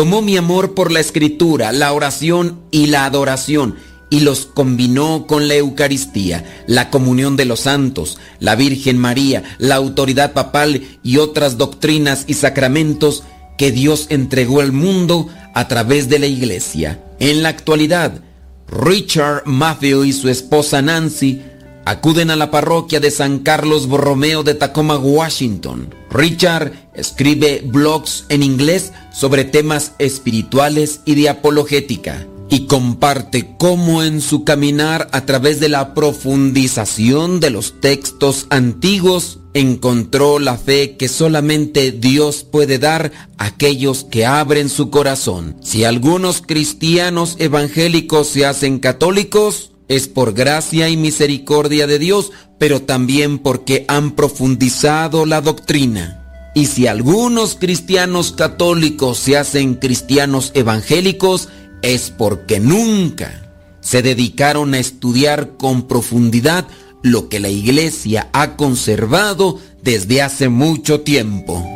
tomó mi amor por la escritura, la oración y la adoración y los combinó con la Eucaristía, la comunión de los santos, la Virgen María, la autoridad papal y otras doctrinas y sacramentos que Dios entregó al mundo a través de la Iglesia. En la actualidad, Richard Matthew y su esposa Nancy acuden a la parroquia de San Carlos Borromeo de Tacoma, Washington. Richard escribe blogs en inglés sobre temas espirituales y de apologética y comparte cómo en su caminar a través de la profundización de los textos antiguos encontró la fe que solamente Dios puede dar a aquellos que abren su corazón. Si algunos cristianos evangélicos se hacen católicos, es por gracia y misericordia de Dios, pero también porque han profundizado la doctrina. Y si algunos cristianos católicos se hacen cristianos evangélicos, es porque nunca se dedicaron a estudiar con profundidad lo que la iglesia ha conservado desde hace mucho tiempo.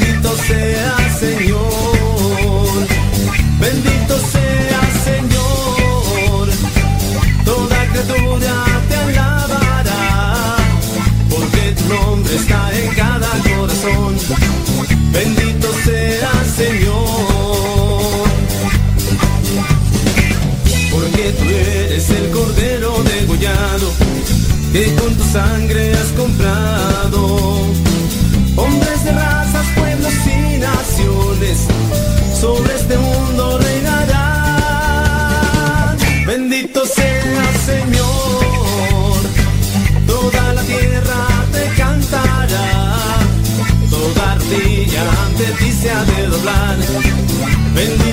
Bendito sea Bendito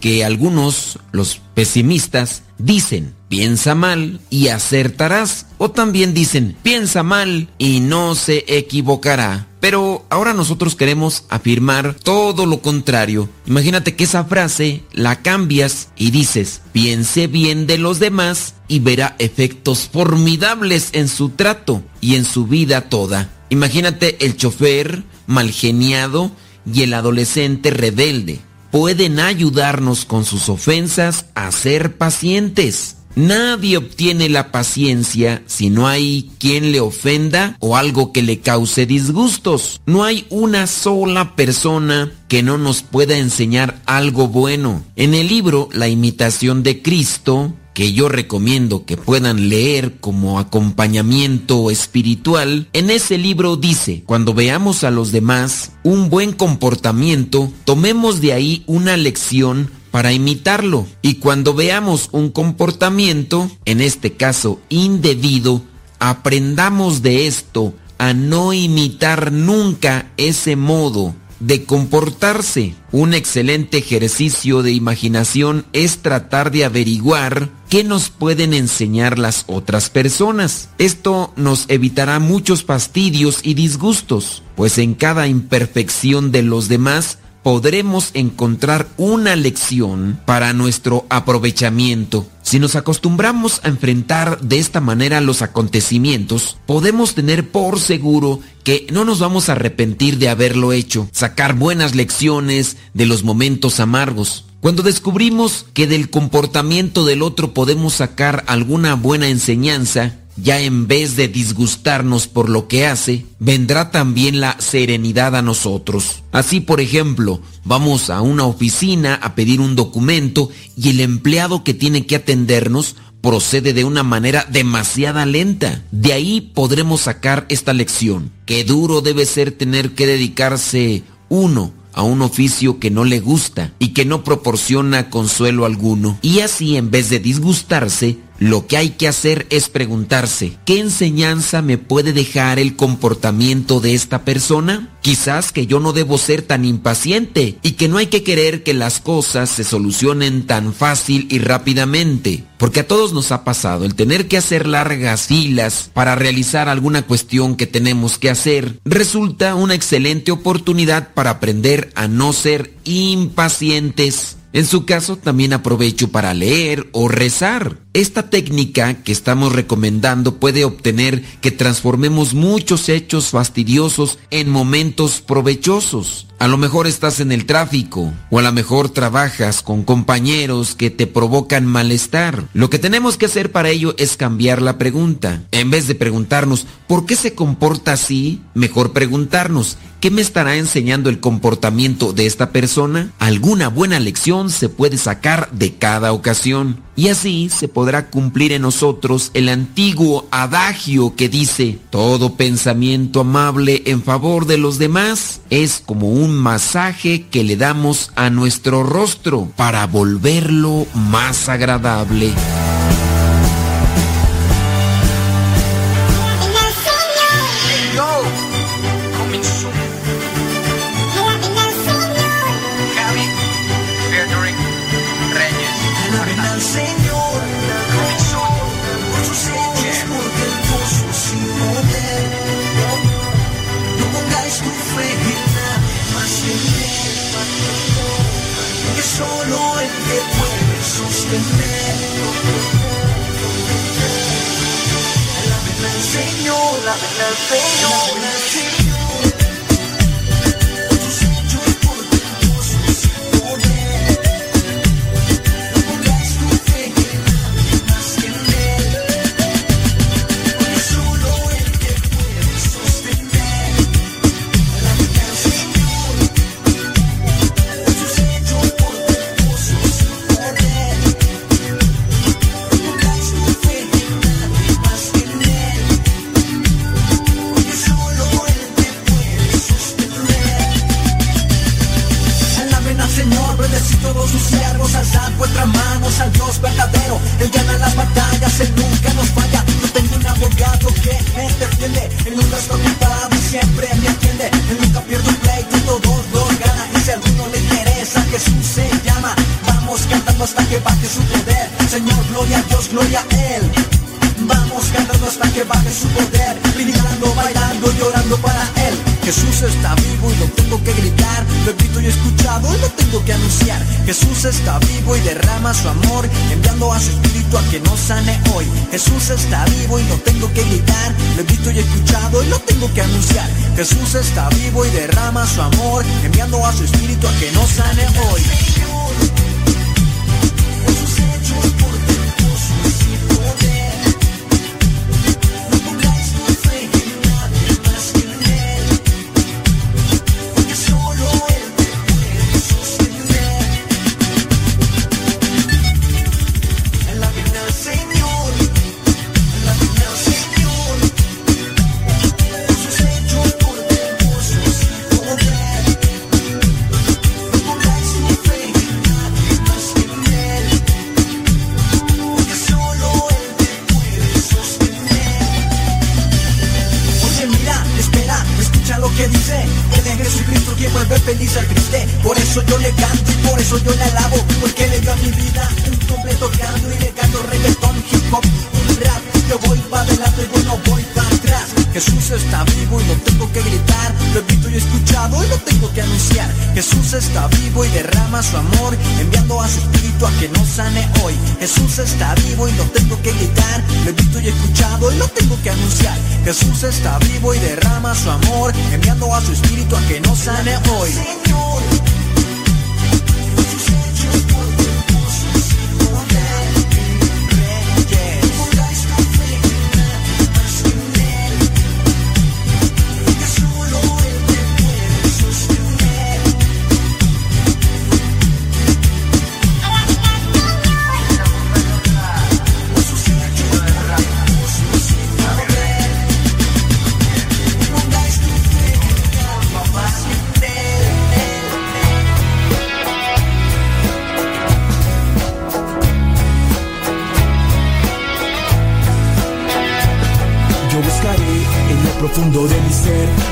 que algunos, los pesimistas, dicen, piensa mal y acertarás. O también dicen, piensa mal y no se equivocará. Pero ahora nosotros queremos afirmar todo lo contrario. Imagínate que esa frase la cambias y dices, piense bien de los demás y verá efectos formidables en su trato y en su vida toda. Imagínate el chofer malgeniado y el adolescente rebelde pueden ayudarnos con sus ofensas a ser pacientes. Nadie obtiene la paciencia si no hay quien le ofenda o algo que le cause disgustos. No hay una sola persona que no nos pueda enseñar algo bueno. En el libro La imitación de Cristo, que yo recomiendo que puedan leer como acompañamiento espiritual, en ese libro dice, cuando veamos a los demás un buen comportamiento, tomemos de ahí una lección para imitarlo. Y cuando veamos un comportamiento, en este caso indebido, aprendamos de esto a no imitar nunca ese modo de comportarse. Un excelente ejercicio de imaginación es tratar de averiguar qué nos pueden enseñar las otras personas. Esto nos evitará muchos fastidios y disgustos, pues en cada imperfección de los demás podremos encontrar una lección para nuestro aprovechamiento. Si nos acostumbramos a enfrentar de esta manera los acontecimientos, podemos tener por seguro que no nos vamos a arrepentir de haberlo hecho, sacar buenas lecciones de los momentos amargos. Cuando descubrimos que del comportamiento del otro podemos sacar alguna buena enseñanza, ya en vez de disgustarnos por lo que hace, vendrá también la serenidad a nosotros. Así, por ejemplo, vamos a una oficina a pedir un documento y el empleado que tiene que atendernos procede de una manera demasiada lenta. De ahí podremos sacar esta lección. Qué duro debe ser tener que dedicarse uno a un oficio que no le gusta y que no proporciona consuelo alguno. Y así, en vez de disgustarse, lo que hay que hacer es preguntarse, ¿qué enseñanza me puede dejar el comportamiento de esta persona? Quizás que yo no debo ser tan impaciente y que no hay que querer que las cosas se solucionen tan fácil y rápidamente, porque a todos nos ha pasado el tener que hacer largas filas para realizar alguna cuestión que tenemos que hacer. Resulta una excelente oportunidad para aprender a no ser impacientes. En su caso, también aprovecho para leer o rezar. Esta técnica que estamos recomendando puede obtener que transformemos muchos hechos fastidiosos en momentos provechosos. A lo mejor estás en el tráfico o a lo mejor trabajas con compañeros que te provocan malestar. Lo que tenemos que hacer para ello es cambiar la pregunta. En vez de preguntarnos ¿por qué se comporta así? Mejor preguntarnos ¿qué me estará enseñando el comportamiento de esta persona? Alguna buena lección se puede sacar de cada ocasión. Y así se podrá cumplir en nosotros el antiguo adagio que dice, todo pensamiento amable en favor de los demás es como un masaje que le damos a nuestro rostro para volverlo más agradable.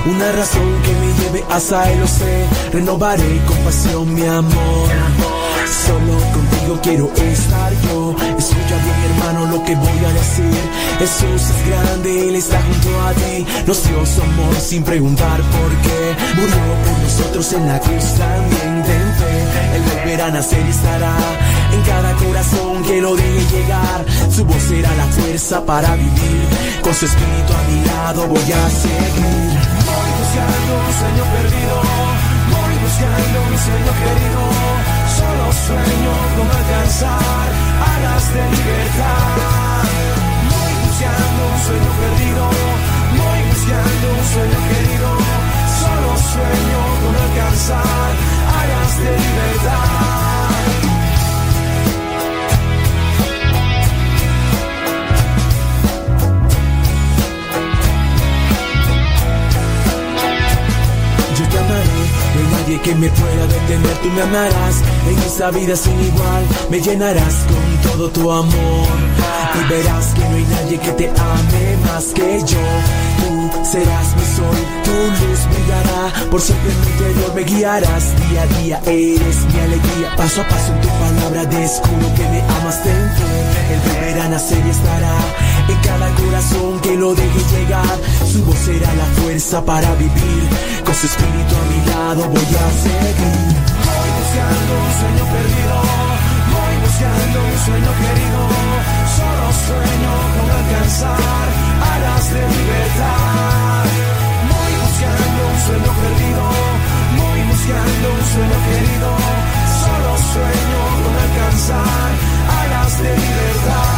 Una razón que me lleve hasta lo sé. Renovaré con pasión mi amor. Solo contigo quiero estar yo. Escucha bien, hermano, lo que voy a decir. Jesús es grande, Él está junto a ti. Nos dio su amor sin preguntar por qué. Murió por nosotros en la cruz también. Él volverá a nacer y estará en cada corazón que lo deje llegar. Su voz será la fuerza para vivir. Con su espíritu a mi lado voy a seguir. Voy buscando un sueño perdido. Voy buscando un sueño querido. Solo sueño con alcanzar alas de libertad. Voy buscando un sueño perdido. Voy buscando un sueño querido. Solo sueño con alcanzar alas de libertad. No hay nadie que me pueda detener, tú me amarás en esta vida sin igual, me llenarás con todo tu amor y verás que no hay nadie que te ame más que yo. Serás mi sol, tu luz brillará, por siempre en mi interior me guiarás, día a día eres mi alegría, paso a paso en tu palabra descubro que me amas. Dentro, el volverá a nacer y estará en cada corazón que lo deje llegar, su voz será la fuerza para vivir, con su espíritu a mi lado voy a seguir. Voy buscando un sueño perdido, voy buscando un sueño querido, solo sueño con alcanzar alas de libertad. Voy buscando un sueño perdido, voy buscando un sueño querido, solo sueño con alcanzar alas de libertad.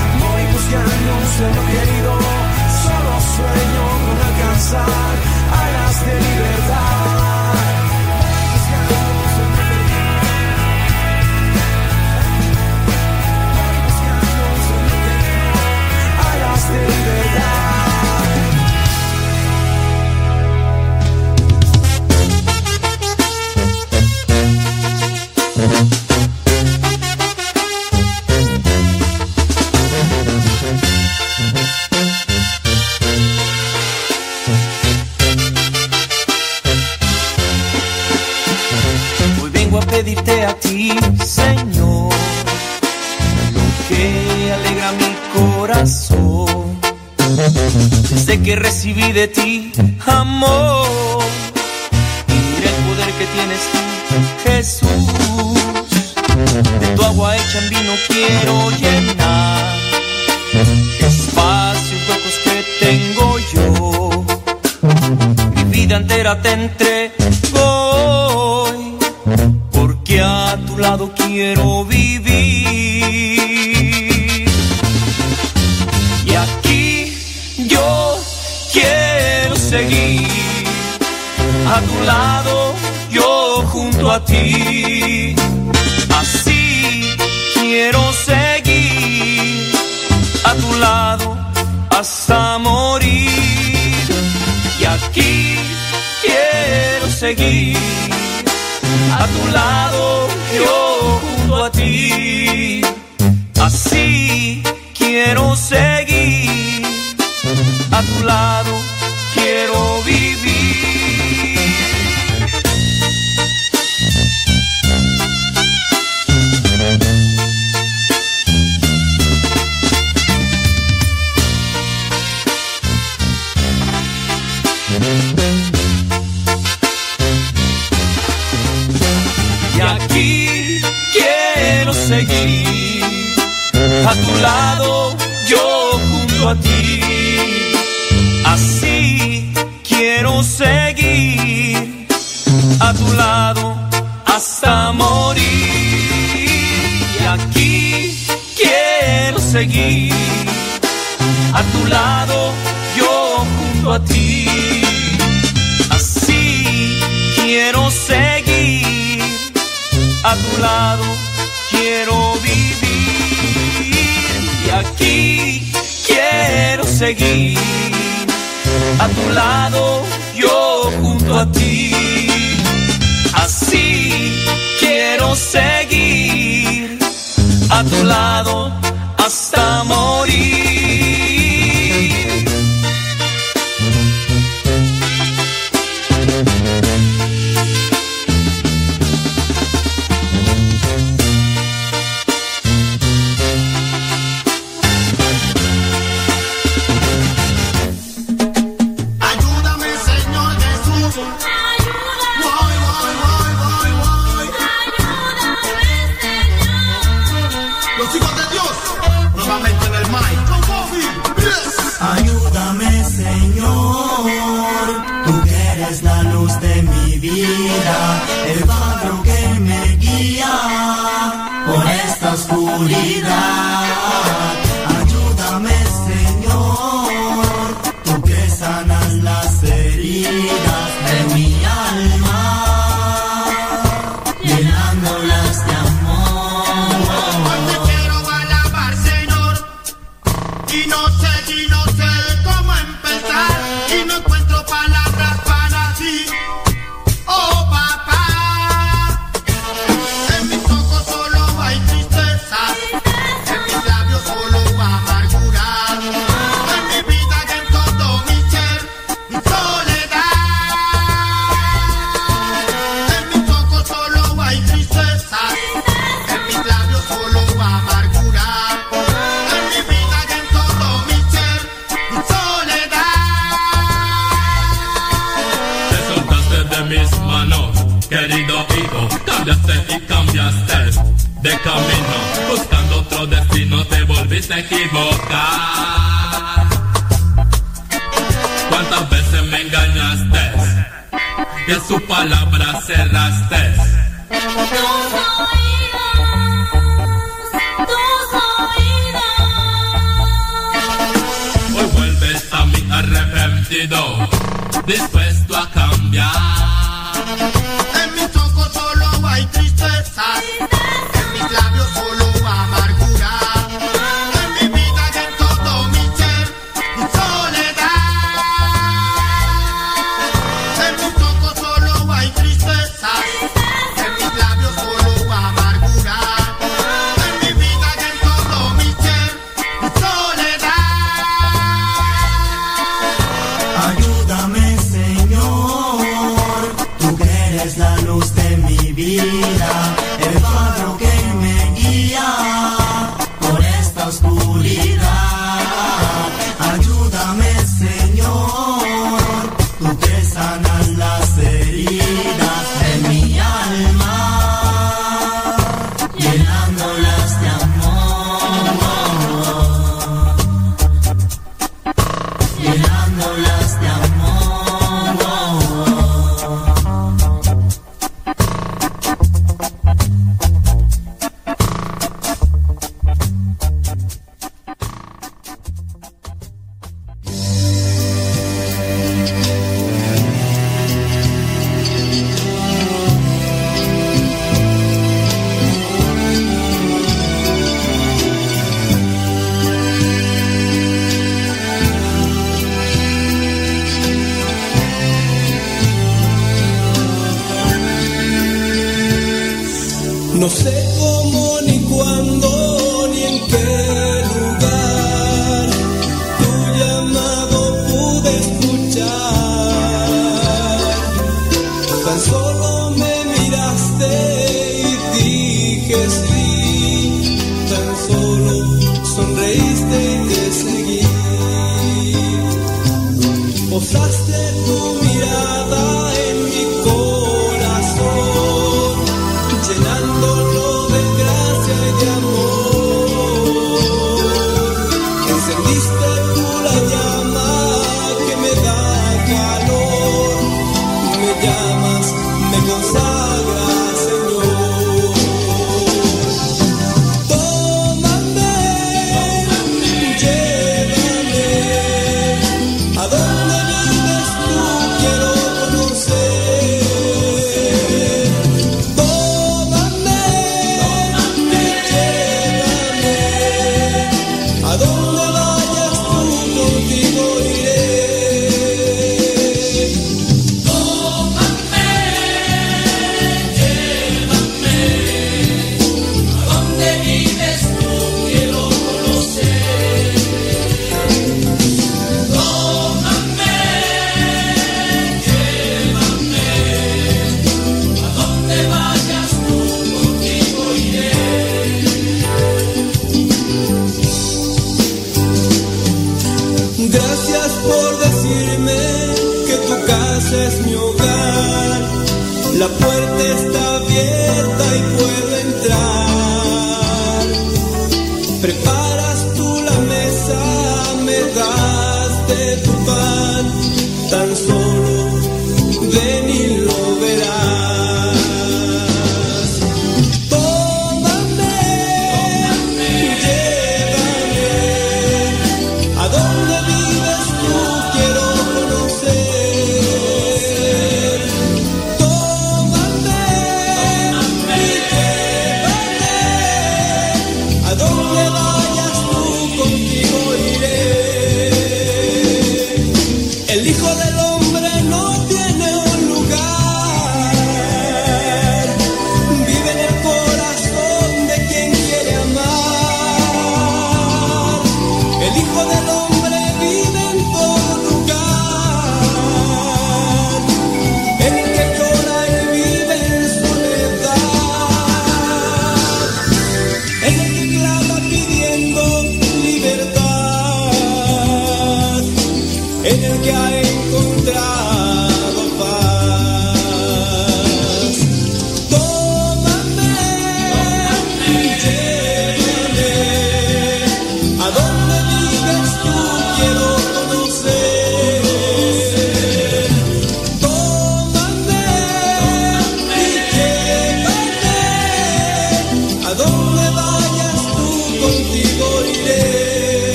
ya no un sueño querido, solo sueño con alcanzar alas de libertad. de ti, amor. Y mira el poder que tienes tú, Jesús. De tu agua hecha en vino quiero llenar. Espacio y huecos que tengo yo. Mi vida entera te entrego Y aquí quiero seguir. A tu lado, yo junto a ti. Así quiero seguir. A tu lado hasta morir. Y aquí quiero seguir. A tu lado, yo junto a ti. Así quiero seguir a tu lado quiero vivir y aquí quiero seguir. A tu lado, yo junto a ti. Así quiero seguir. A tu lado hasta morir. Te equivocar. ¿Cuántas veces me engañaste? De su palabra cerraste. No, no.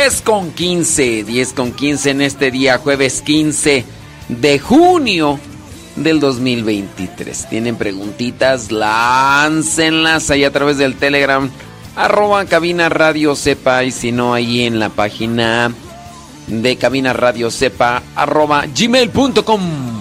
10 con 15, 10 con 15 en este día, jueves 15 de junio del 2023. Tienen preguntitas, láncenlas ahí a través del Telegram, arroba cabina radio sepa y si no ahí en la página de cabina radio sepa arroba gmail.com.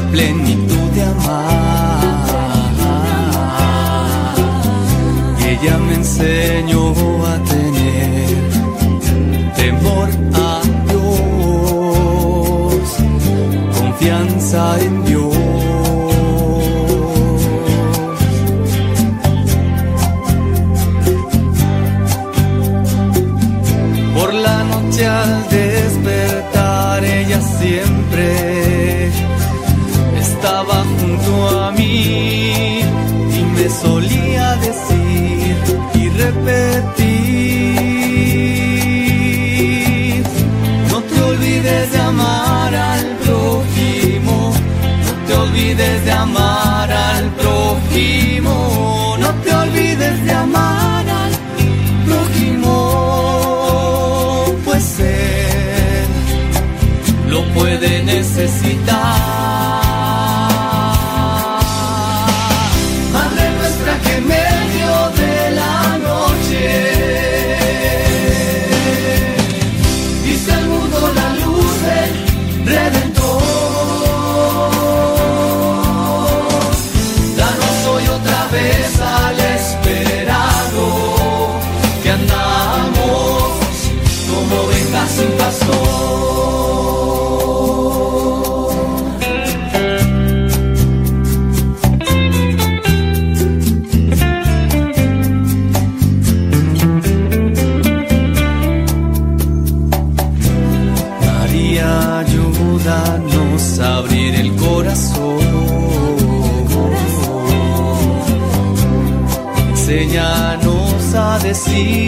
plenitud de amar. Ella me enseñó a tener temor a Dios, confianza en see você se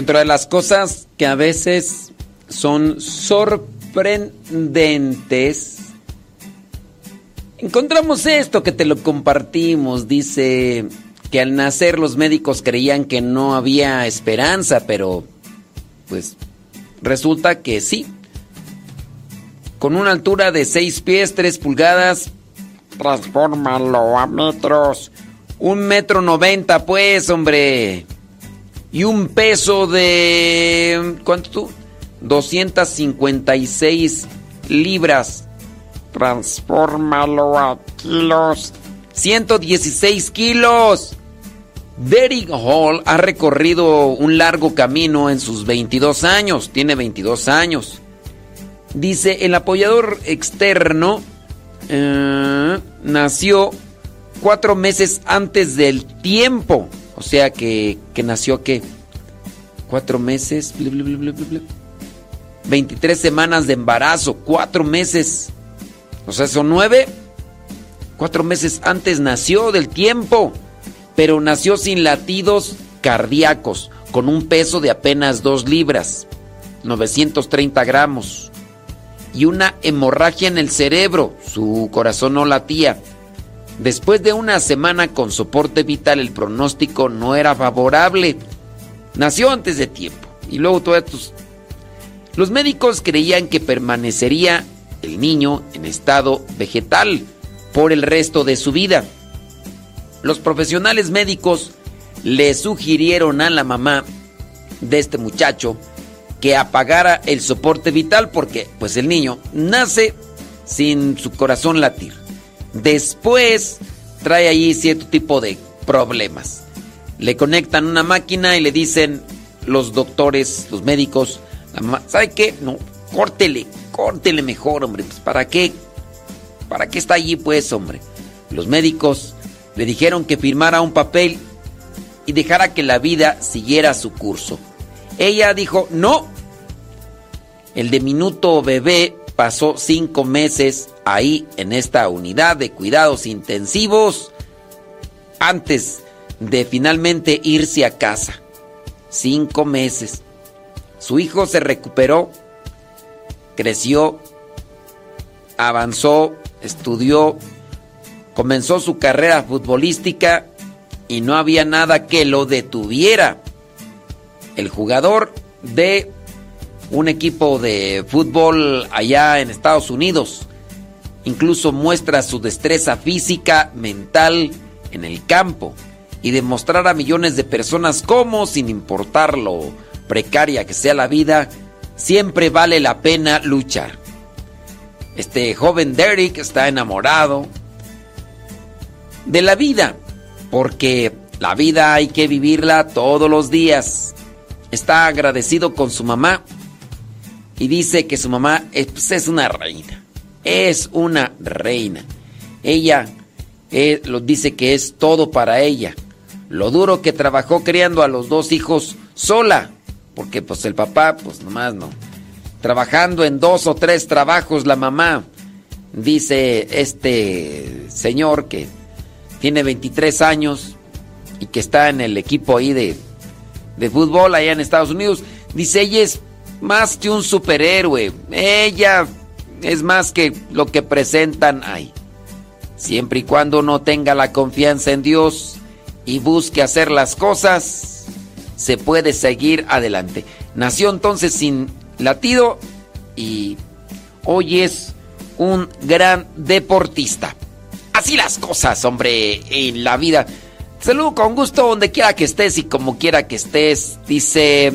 Dentro de las cosas que a veces son sorprendentes, encontramos esto que te lo compartimos. Dice que al nacer los médicos creían que no había esperanza, pero pues resulta que sí. Con una altura de 6 pies, 3 pulgadas, transfórmalo a metros. Un metro noventa, pues, hombre. Y un peso de... ¿Cuánto tú? 256 libras. Transfórmalo a kilos. 116 kilos. Derek Hall ha recorrido un largo camino en sus 22 años. Tiene 22 años. Dice, el apoyador externo eh, nació cuatro meses antes del tiempo. O sea que, que nació qué? Cuatro meses. bla, bla, bla. 23 semanas de embarazo. Cuatro meses. O sea, son nueve. Cuatro meses antes nació del tiempo. Pero nació sin latidos cardíacos. Con un peso de apenas dos libras. 930 gramos. Y una hemorragia en el cerebro. Su corazón no latía. Después de una semana con soporte vital, el pronóstico no era favorable. Nació antes de tiempo. Y luego todos estos... Los médicos creían que permanecería el niño en estado vegetal por el resto de su vida. Los profesionales médicos le sugirieron a la mamá de este muchacho que apagara el soporte vital porque pues el niño nace sin su corazón latir. Después trae allí cierto tipo de problemas. Le conectan una máquina y le dicen los doctores, los médicos, ¿sabe qué? No, córtele, córtele mejor, hombre. Pues, ¿Para qué? ¿Para qué está allí, pues, hombre? Los médicos le dijeron que firmara un papel y dejara que la vida siguiera su curso. Ella dijo, no. El diminuto bebé pasó cinco meses ahí en esta unidad de cuidados intensivos antes de finalmente irse a casa. Cinco meses. Su hijo se recuperó, creció, avanzó, estudió, comenzó su carrera futbolística y no había nada que lo detuviera. El jugador de un equipo de fútbol allá en Estados Unidos incluso muestra su destreza física, mental en el campo y demostrar a millones de personas cómo, sin importar lo precaria que sea la vida, siempre vale la pena luchar. Este joven Derek está enamorado de la vida, porque la vida hay que vivirla todos los días. Está agradecido con su mamá y dice que su mamá es, pues, es una reina. Es una reina. Ella eh, lo dice que es todo para ella. Lo duro que trabajó criando a los dos hijos sola, porque pues el papá pues nomás no. Trabajando en dos o tres trabajos la mamá. Dice este señor que tiene 23 años y que está en el equipo ahí de, de fútbol allá en Estados Unidos. Dice, ella es más que un superhéroe. Ella es más que lo que presentan ahí. Siempre y cuando uno tenga la confianza en Dios y busque hacer las cosas, se puede seguir adelante. Nació entonces sin latido y hoy es un gran deportista. Así las cosas, hombre, en la vida. Saludo con gusto donde quiera que estés y como quiera que estés. Dice,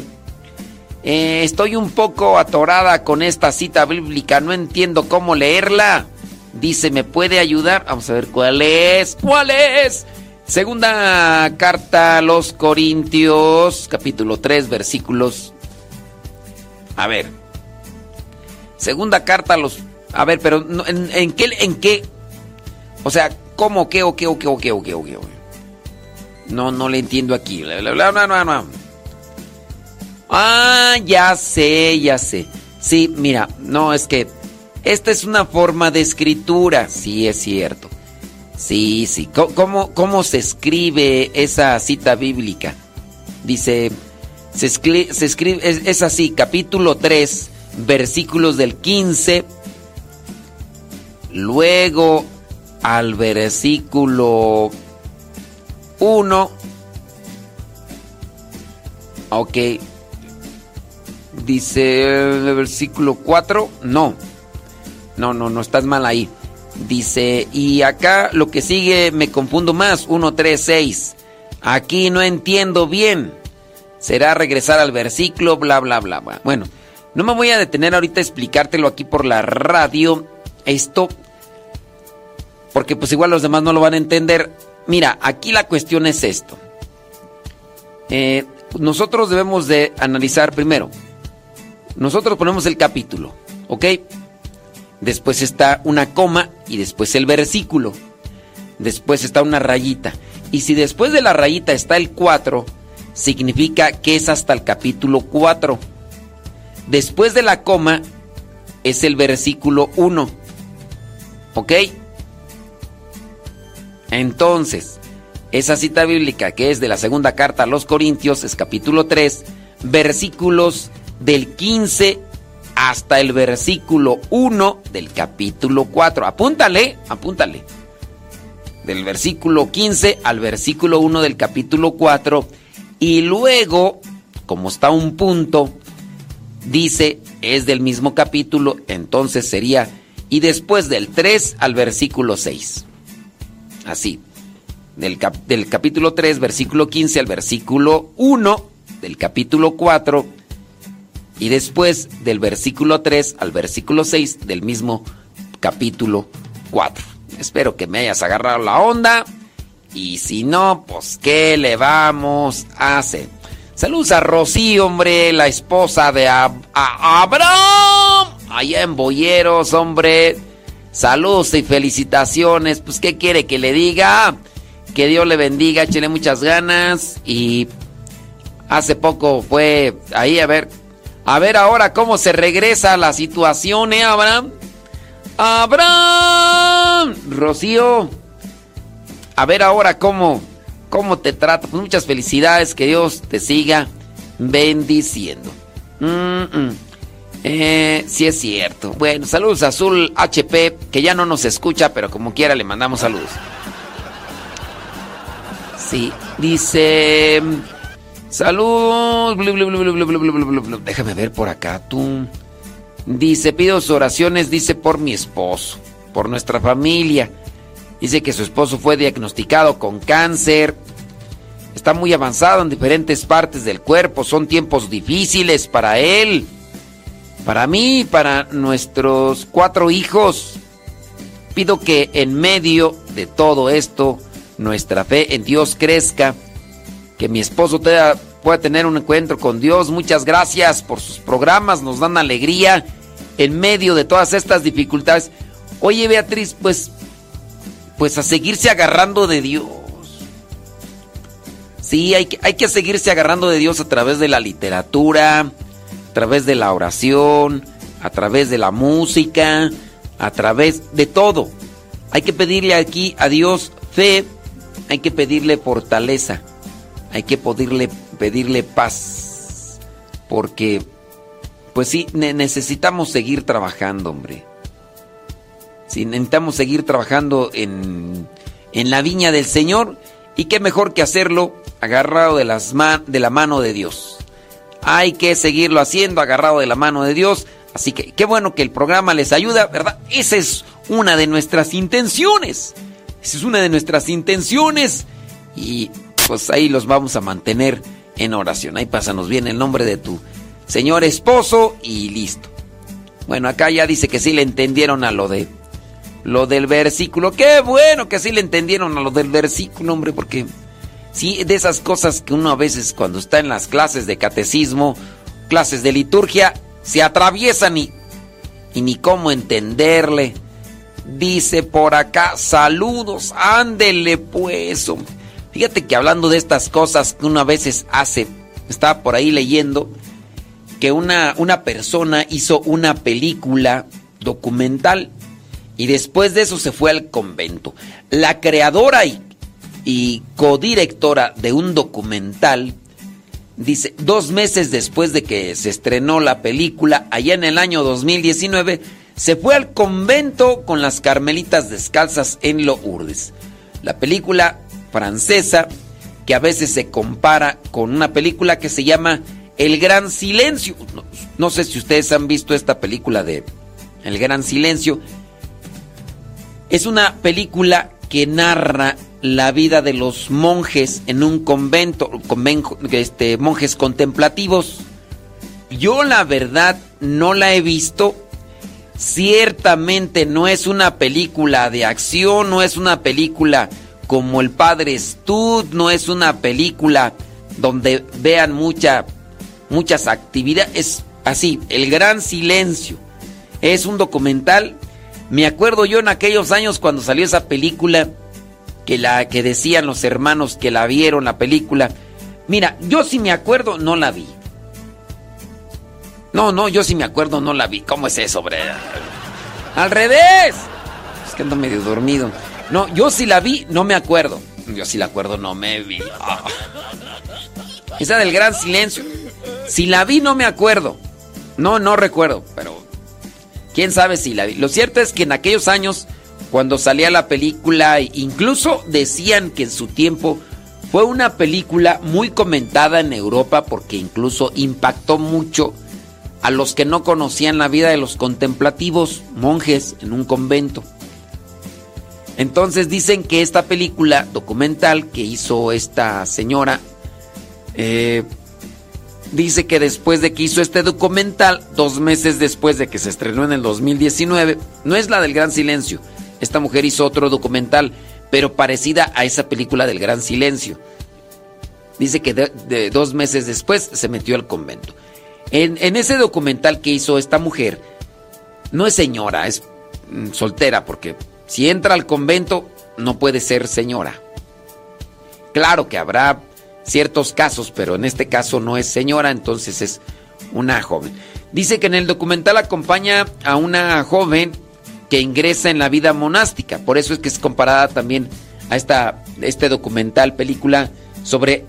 eh, estoy un poco atorada con esta cita bíblica, no entiendo cómo leerla. Dice, ¿me puede ayudar? Vamos a ver cuál es. ¿Cuál es? Segunda carta a los Corintios, capítulo 3, versículos. A ver. Segunda carta a los. A ver, pero no, ¿en, en qué? ¿En qué? O sea, ¿cómo? ¿Qué? ¿O qué? ¿O qué? ¿O qué? ¿O qué? ¿O qué? No, no le entiendo aquí. Bla, bla, bla, no, no, no. Ah, ya sé, ya sé. Sí, mira, no, es que esta es una forma de escritura, sí es cierto. Sí, sí. ¿Cómo, cómo se escribe esa cita bíblica? Dice, se, escri- se escribe, es, es así, capítulo 3, versículos del 15, luego al versículo 1, ok, dice el versículo 4, no, no, no, no, estás mal ahí. Dice, y acá lo que sigue me confundo más, 1, 3, 6. Aquí no entiendo bien. Será regresar al versículo, bla, bla, bla, bla. Bueno, no me voy a detener ahorita a explicártelo aquí por la radio. Esto, porque pues igual los demás no lo van a entender. Mira, aquí la cuestión es esto. Eh, nosotros debemos de analizar primero. Nosotros ponemos el capítulo, ¿ok? Después está una coma y después el versículo. Después está una rayita. Y si después de la rayita está el 4, significa que es hasta el capítulo 4. Después de la coma es el versículo 1. ¿Ok? Entonces, esa cita bíblica que es de la segunda carta a los Corintios es capítulo 3, versículos del 15 hasta el versículo 1 del capítulo 4. Apúntale, apúntale. Del versículo 15 al versículo 1 del capítulo 4. Y luego, como está un punto, dice, es del mismo capítulo, entonces sería, y después del 3 al versículo 6. Así. Del, cap- del capítulo 3, versículo 15 al versículo 1 del capítulo 4 y después del versículo 3 al versículo 6 del mismo capítulo 4. Espero que me hayas agarrado la onda y si no, pues ¿qué le vamos a hacer? Saludos a Rocío, hombre, la esposa de Ab- Abraham, allá en Boyeros, hombre. Saludos y felicitaciones. Pues, ¿qué quiere que le diga? Que Dios le bendiga, échele muchas ganas. Y hace poco fue ahí a ver, a ver ahora cómo se regresa la situación, ¿eh, Abraham? Abraham, Rocío, a ver ahora cómo, cómo te trata. Pues muchas felicidades, que Dios te siga bendiciendo. Eh, sí es cierto. Bueno, saludos a Azul HP, que ya no nos escucha, pero como quiera le mandamos saludos. Sí, dice... Saludos. Déjame ver por acá tú. Dice, pido sus oraciones, dice, por mi esposo, por nuestra familia. Dice que su esposo fue diagnosticado con cáncer. Está muy avanzado en diferentes partes del cuerpo. Son tiempos difíciles para él, para mí, para nuestros cuatro hijos. Pido que en medio de todo esto nuestra fe en Dios crezca que mi esposo te- pueda tener un encuentro con Dios. Muchas gracias por sus programas. Nos dan alegría en medio de todas estas dificultades. Oye, Beatriz, pues, pues a seguirse agarrando de Dios. Sí, hay que, hay que seguirse agarrando de Dios a través de la literatura, a través de la oración, a través de la música, a través de todo. Hay que pedirle aquí a Dios fe, hay que pedirle fortaleza, hay que pedirle, paz, porque pues sí, ne- necesitamos seguir trabajando, hombre. Sí, necesitamos seguir trabajando en, en la viña del Señor y qué mejor que hacerlo agarrado de, las de la mano de Dios. Hay que seguirlo haciendo agarrado de la mano de Dios. Así que qué bueno que el programa les ayuda, ¿verdad? Esa es una de nuestras intenciones. Esa es una de nuestras intenciones. Y pues ahí los vamos a mantener en oración. Ahí pásanos bien el nombre de tu señor esposo y listo. Bueno, acá ya dice que sí le entendieron a lo de lo del versículo. Qué bueno que sí le entendieron a lo del versículo, hombre, porque sí, de esas cosas que uno a veces cuando está en las clases de catecismo, clases de liturgia, se atraviesan y, y ni cómo entenderle. Dice por acá, saludos, ándele pues. hombre. Fíjate que hablando de estas cosas que uno a veces hace, estaba por ahí leyendo que una, una persona hizo una película documental y después de eso se fue al convento. La creadora y, y codirectora de un documental dice, dos meses después de que se estrenó la película, allá en el año 2019, se fue al convento con las carmelitas descalzas en Lourdes. La película francesa, que a veces se compara con una película que se llama El Gran Silencio. No, sé si ustedes han visto esta película de El Gran Silencio. Es una película que narra la vida de los monjes en un convento, conven- este, monjes contemplativos. Yo la verdad no la he visto. Ciertamente no es una película de acción, no es una película como El Padre Stud, no es una película donde vean mucha, muchas actividades. Es así, El Gran Silencio. Es un documental. Me acuerdo yo en aquellos años cuando salió esa película, que la que decían los hermanos que la vieron la película. Mira, yo sí me acuerdo, no la vi. No, no, yo sí me acuerdo, no la vi. ¿Cómo es eso, hombre? Al revés. Es que ando medio dormido. No, yo sí la vi, no me acuerdo. Yo sí la acuerdo, no me vi. Esa del gran silencio. Si la vi, no me acuerdo. No, no recuerdo, pero quién sabe si la vi. Lo cierto es que en aquellos años, cuando salía la película, incluso decían que en su tiempo fue una película muy comentada en Europa porque incluso impactó mucho a los que no conocían la vida de los contemplativos monjes en un convento. Entonces dicen que esta película documental que hizo esta señora, eh, dice que después de que hizo este documental, dos meses después de que se estrenó en el 2019, no es la del Gran Silencio, esta mujer hizo otro documental, pero parecida a esa película del Gran Silencio. Dice que de- dos meses después se metió al convento. En, en ese documental que hizo esta mujer, no es señora, es mm, soltera, porque si entra al convento no puede ser señora. Claro que habrá ciertos casos, pero en este caso no es señora, entonces es una joven. Dice que en el documental acompaña a una joven que ingresa en la vida monástica, por eso es que es comparada también a esta, este documental, película sobre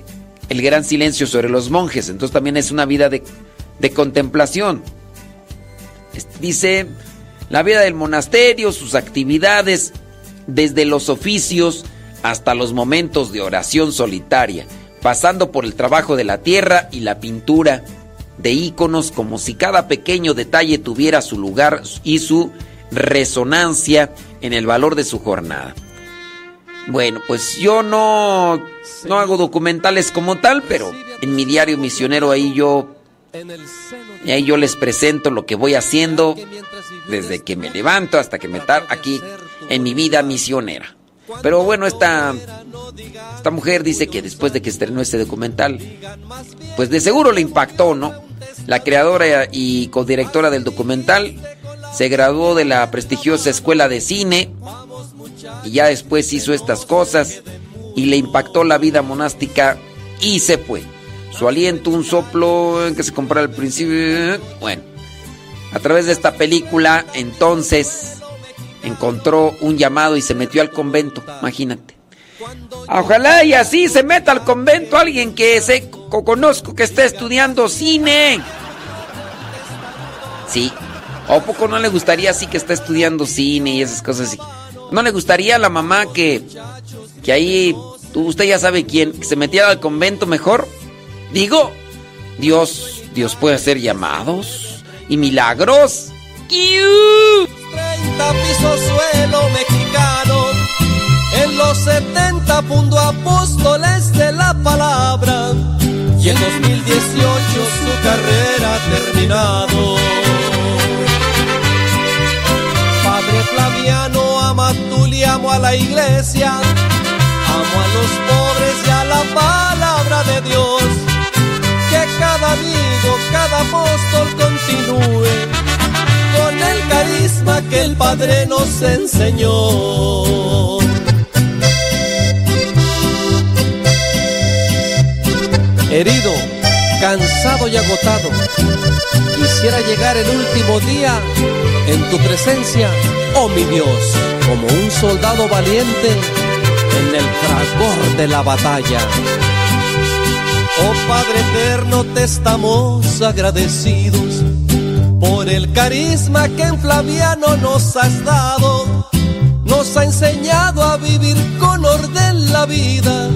el gran silencio sobre los monjes, entonces también es una vida de, de contemplación. Dice la vida del monasterio, sus actividades, desde los oficios hasta los momentos de oración solitaria, pasando por el trabajo de la tierra y la pintura de íconos como si cada pequeño detalle tuviera su lugar y su resonancia en el valor de su jornada. Bueno, pues yo no, no hago documentales como tal, pero en mi diario misionero ahí yo y ahí yo les presento lo que voy haciendo desde que me levanto hasta que me tar aquí en mi vida misionera. Pero bueno, esta, esta mujer dice que después de que estrenó este documental, pues de seguro le impactó, ¿no? La creadora y codirectora del documental se graduó de la prestigiosa escuela de cine y ya después hizo estas cosas y le impactó la vida monástica y se fue. Su aliento, un soplo que se compró al principio. Bueno, a través de esta película, entonces encontró un llamado y se metió al convento. Imagínate. Ojalá y así se meta al convento alguien que co- conozco que está estudiando cine. Sí. ¿O poco no le gustaría así que está estudiando cine y esas cosas así? ¿No le gustaría a la mamá que, que ahí, usted ya sabe quién, que se metiera al convento mejor? Digo, Dios, Dios puede hacer llamados y milagros. 30 pisos suelo mexicano. En los 70 fundó apóstoles de la palabra. Y en 2018 su carrera ha terminado. Padre Flaviano, ama a Tuli, amo a la iglesia. Amo a los pobres y a la palabra de Dios. Cada amigo, cada apóstol continúe con el carisma que el Padre nos enseñó. Herido, cansado y agotado, quisiera llegar el último día en tu presencia, oh mi Dios, como un soldado valiente en el fragor de la batalla. Oh Padre eterno, te estamos agradecidos por el carisma que en Flaviano nos has dado. Nos ha enseñado a vivir con orden la vida.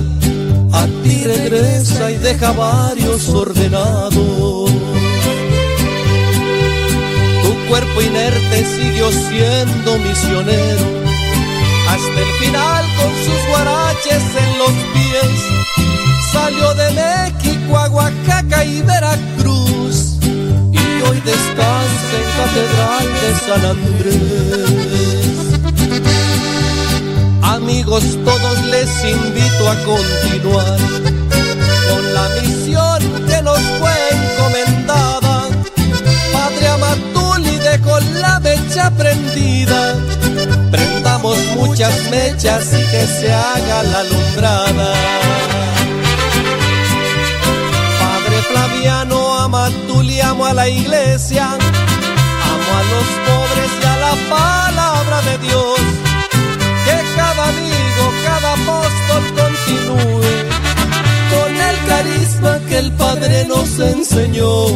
A ti regresa y deja varios ordenados. Tu cuerpo inerte siguió siendo misionero. hasta el final con sus guaraches en los pies. Salió de México a Oaxaca y Veracruz y hoy descansa en Catedral de San Andrés. Amigos, todos les invito a continuar con la misión que nos fue encomendada. Padre Amatuli dejó la mecha prendida. Prendamos muchas mechas y que se haga la alumbrada. Padre Flaviano Amatuli, amo a la iglesia, amo a los pobres y a la palabra de Dios. Que cada amigo, cada apóstol continúe con el carisma que el Padre nos enseñó.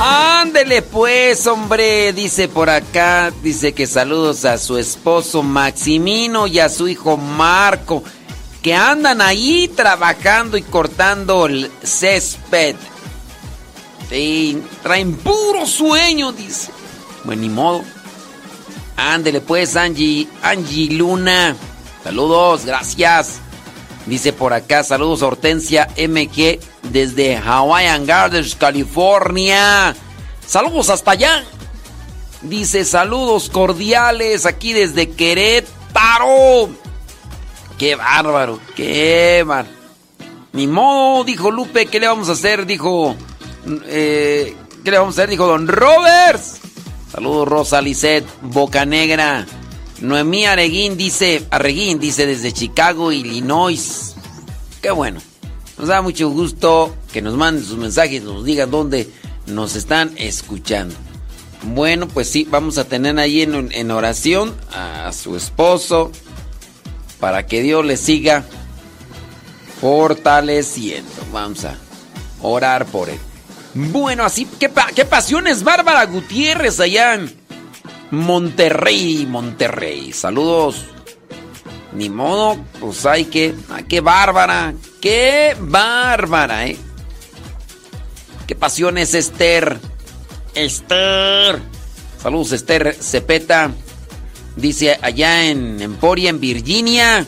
Ándele pues, hombre, dice por acá, dice que saludos a su esposo Maximino y a su hijo Marco, que andan ahí trabajando y cortando el césped. Traen puro sueño, dice. Bueno, ni modo. Ándele pues, Angie, Angie Luna. Saludos, gracias. Dice por acá, saludos Hortensia MG desde Hawaiian Gardens, California. Saludos hasta allá. Dice saludos cordiales aquí desde Querétaro. Qué bárbaro, qué bárbaro. Ni modo, dijo Lupe, ¿qué le vamos a hacer? Dijo, eh, ¿qué le vamos a hacer? Dijo Don Roberts. Saludos Rosa Lisette, Boca Negra. Noemí Areguín dice, Arreguín dice desde Chicago, Illinois. Qué bueno. Nos da mucho gusto que nos manden sus mensajes, nos digan dónde nos están escuchando. Bueno, pues sí, vamos a tener ahí en oración a su esposo para que Dios le siga fortaleciendo. Vamos a orar por él. Bueno, así, ¿qué, qué pasiones Bárbara Gutiérrez allá en Monterrey, Monterrey. Saludos. Ni modo, pues hay que, qué bárbara, qué bárbara, ¿eh? ¿Qué pasiones Esther? Esther. Saludos Esther Cepeta. Dice allá en Emporia, en Virginia.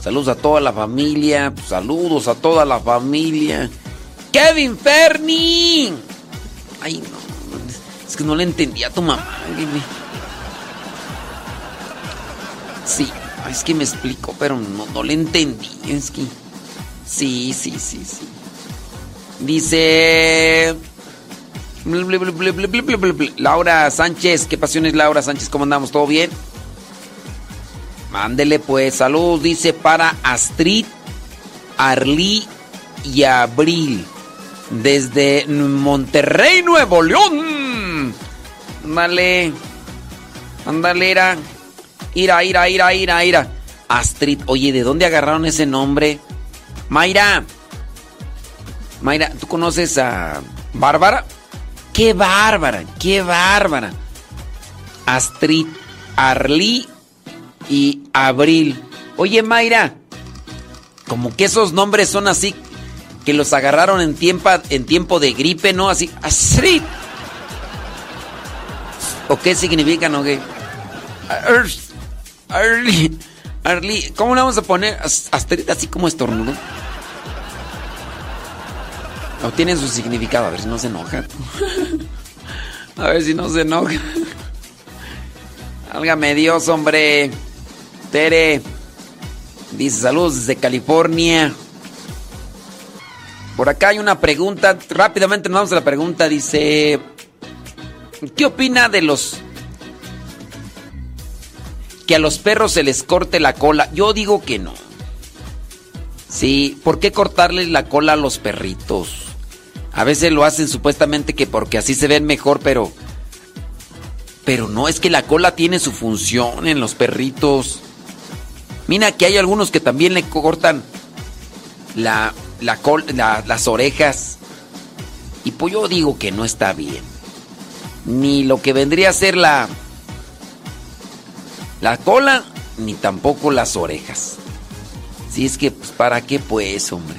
Saludos a toda la familia. Saludos a toda la familia. Kevin Ferni. Ay, no. Es que no le entendía a tu mamá. Sí, es que me explico, pero no, no le entendí. Es que. Sí, sí, sí, sí. Dice. Laura Sánchez, ¿qué pasiones Laura Sánchez? ¿Cómo andamos? ¿Todo bien? Mándele pues, saludos, dice para Astrid, Arlí y Abril. Desde Monterrey, Nuevo León. Ándale. Ándale, ira. Ira, ira, ira, ira, ira. Astrid, oye, ¿de dónde agarraron ese nombre? Mayra. Mayra, ¿tú conoces a Bárbara? ¡Qué bárbara! ¡Qué bárbara! Astrid, Arlí y Abril. Oye, Mayra, como que esos nombres son así, que los agarraron en tiempo, en tiempo de gripe, ¿no? Así, Astrid. ¿O qué significan o qué? Arli, Arli, ¿cómo le vamos a poner? As- Astrid, así como estornudo. ¿O tienen su significado? A ver si no se enoja. A ver si no se enoja. Álgame Dios, hombre. Tere. Dice saludos desde California. Por acá hay una pregunta. Rápidamente nos vamos a la pregunta. Dice. ¿Qué opina de los que a los perros se les corte la cola? Yo digo que no. Sí, ¿por qué cortarles la cola a los perritos? A veces lo hacen supuestamente que porque así se ven mejor, pero pero no, es que la cola tiene su función en los perritos. Mira que hay algunos que también le cortan las orejas. Y pues yo digo que no está bien. Ni lo que vendría a ser la, la cola, ni tampoco las orejas. Si es que, pues, ¿para qué pues, hombre?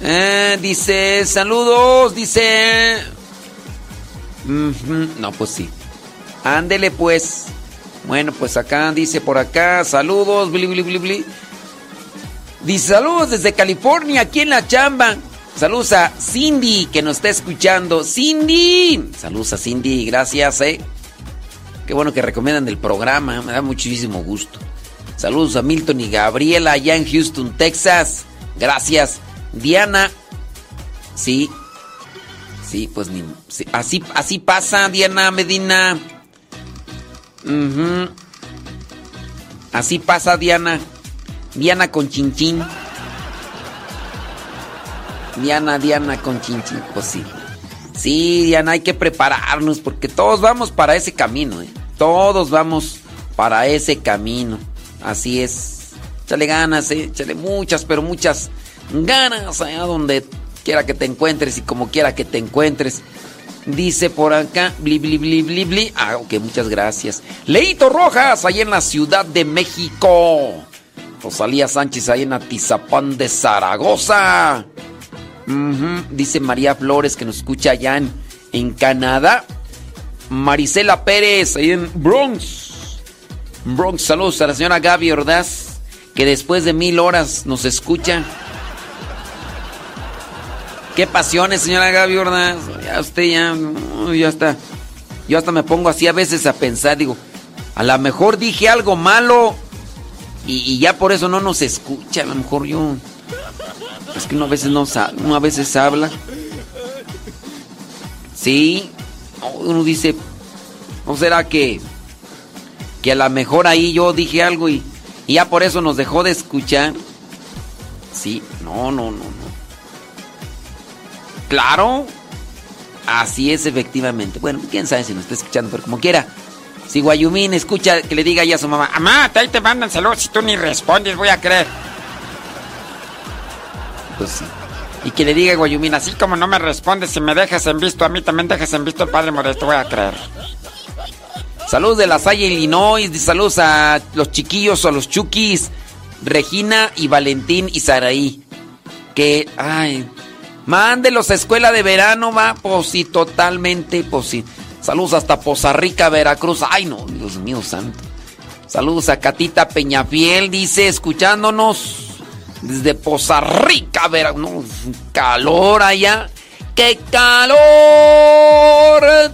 Eh, dice, saludos, dice... No, pues sí. Ándele pues. Bueno, pues acá dice por acá, saludos, bli, bli, bli. Dice saludos desde California, aquí en la chamba. Saludos a Cindy que nos está escuchando. Cindy. Saludos a Cindy, gracias, eh. Qué bueno que recomiendan el programa, me da muchísimo gusto. Saludos a Milton y Gabriela allá en Houston, Texas. Gracias. Diana. Sí. Sí, pues ni. sí, Así, así pasa, Diana Medina. Así pasa, Diana. Diana con chinchín. Diana, Diana con chinchín. Pues sí. Sí, Diana, hay que prepararnos porque todos vamos para ese camino, ¿eh? Todos vamos para ese camino. Así es. Échale ganas, ¿eh? Échale muchas, pero muchas ganas allá donde quiera que te encuentres y como quiera que te encuentres. Dice por acá, bli, bli, bli, bli, bli. Ah, ok, muchas gracias. Leito Rojas, ahí en la Ciudad de México. Rosalía Sánchez, ahí en Atizapán de Zaragoza. Dice María Flores, que nos escucha allá en, en Canadá. Marisela Pérez, ahí en Bronx. Bronx, saludos a la señora Gaby Ordaz, que después de mil horas nos escucha. Qué pasiones, señora Gaby Ordaz. Ya usted ya, ya está. Yo hasta me pongo así a veces a pensar, digo, a lo mejor dije algo malo y, ya por eso no nos escucha. A lo mejor yo. Es que uno a veces no uno a veces habla. Sí. Uno dice, ¿no será que que a lo mejor ahí yo dije algo y, ya por eso nos dejó de escuchar? Sí, no, no, no. Claro. Así es, efectivamente. Bueno, quién sabe si nos está escuchando, pero como quiera. Si Guayumín escucha que le diga ya a su mamá, Mamá, ahí te mandan saludos. Si tú ni respondes, voy a creer. pues sí. Y que le diga Guayumín así. Como no me respondes, si me dejas en visto, a mí también dejas en visto el Padre Modesto, voy a creer. Saludos de La Salle, Illinois. Saludos a los chiquillos o a los chukis. Regina y Valentín y Saraí. Que, ay, mándelos a escuela de verano, va. Pues totalmente, pues. Saludos hasta Poza Rica, Veracruz. Ay, no, Dios mío santo. Saludos a Catita Peñafiel, dice, escuchándonos desde Poza Rica, Veracruz. No, calor allá. ¡Qué calor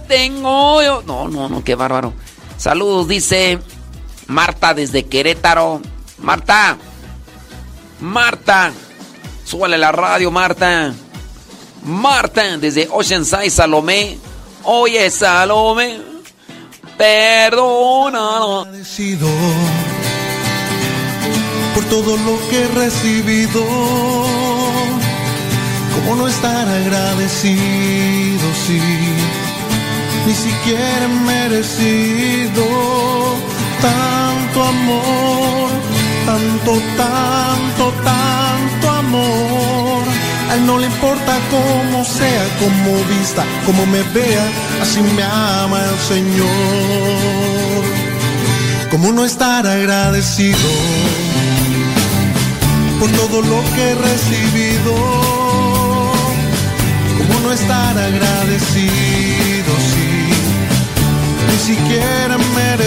tengo yo! No, no, no, qué bárbaro. Saludos, dice Marta desde Querétaro. Marta, Marta, súbale la radio, Marta. Marta, desde Oceanside, Salomé. Oye, Salomé, perdona. agradecido por todo lo que he recibido. ¿Cómo no estar agradecido si ni siquiera he merecido tanto amor, tanto, tanto, tanto amor? Él no le importa cómo sea, cómo vista, cómo me vea, así me ama el Señor. ¿Cómo no estar agradecido por todo lo que he recibido? ¿Cómo no estar agradecido si ni siquiera he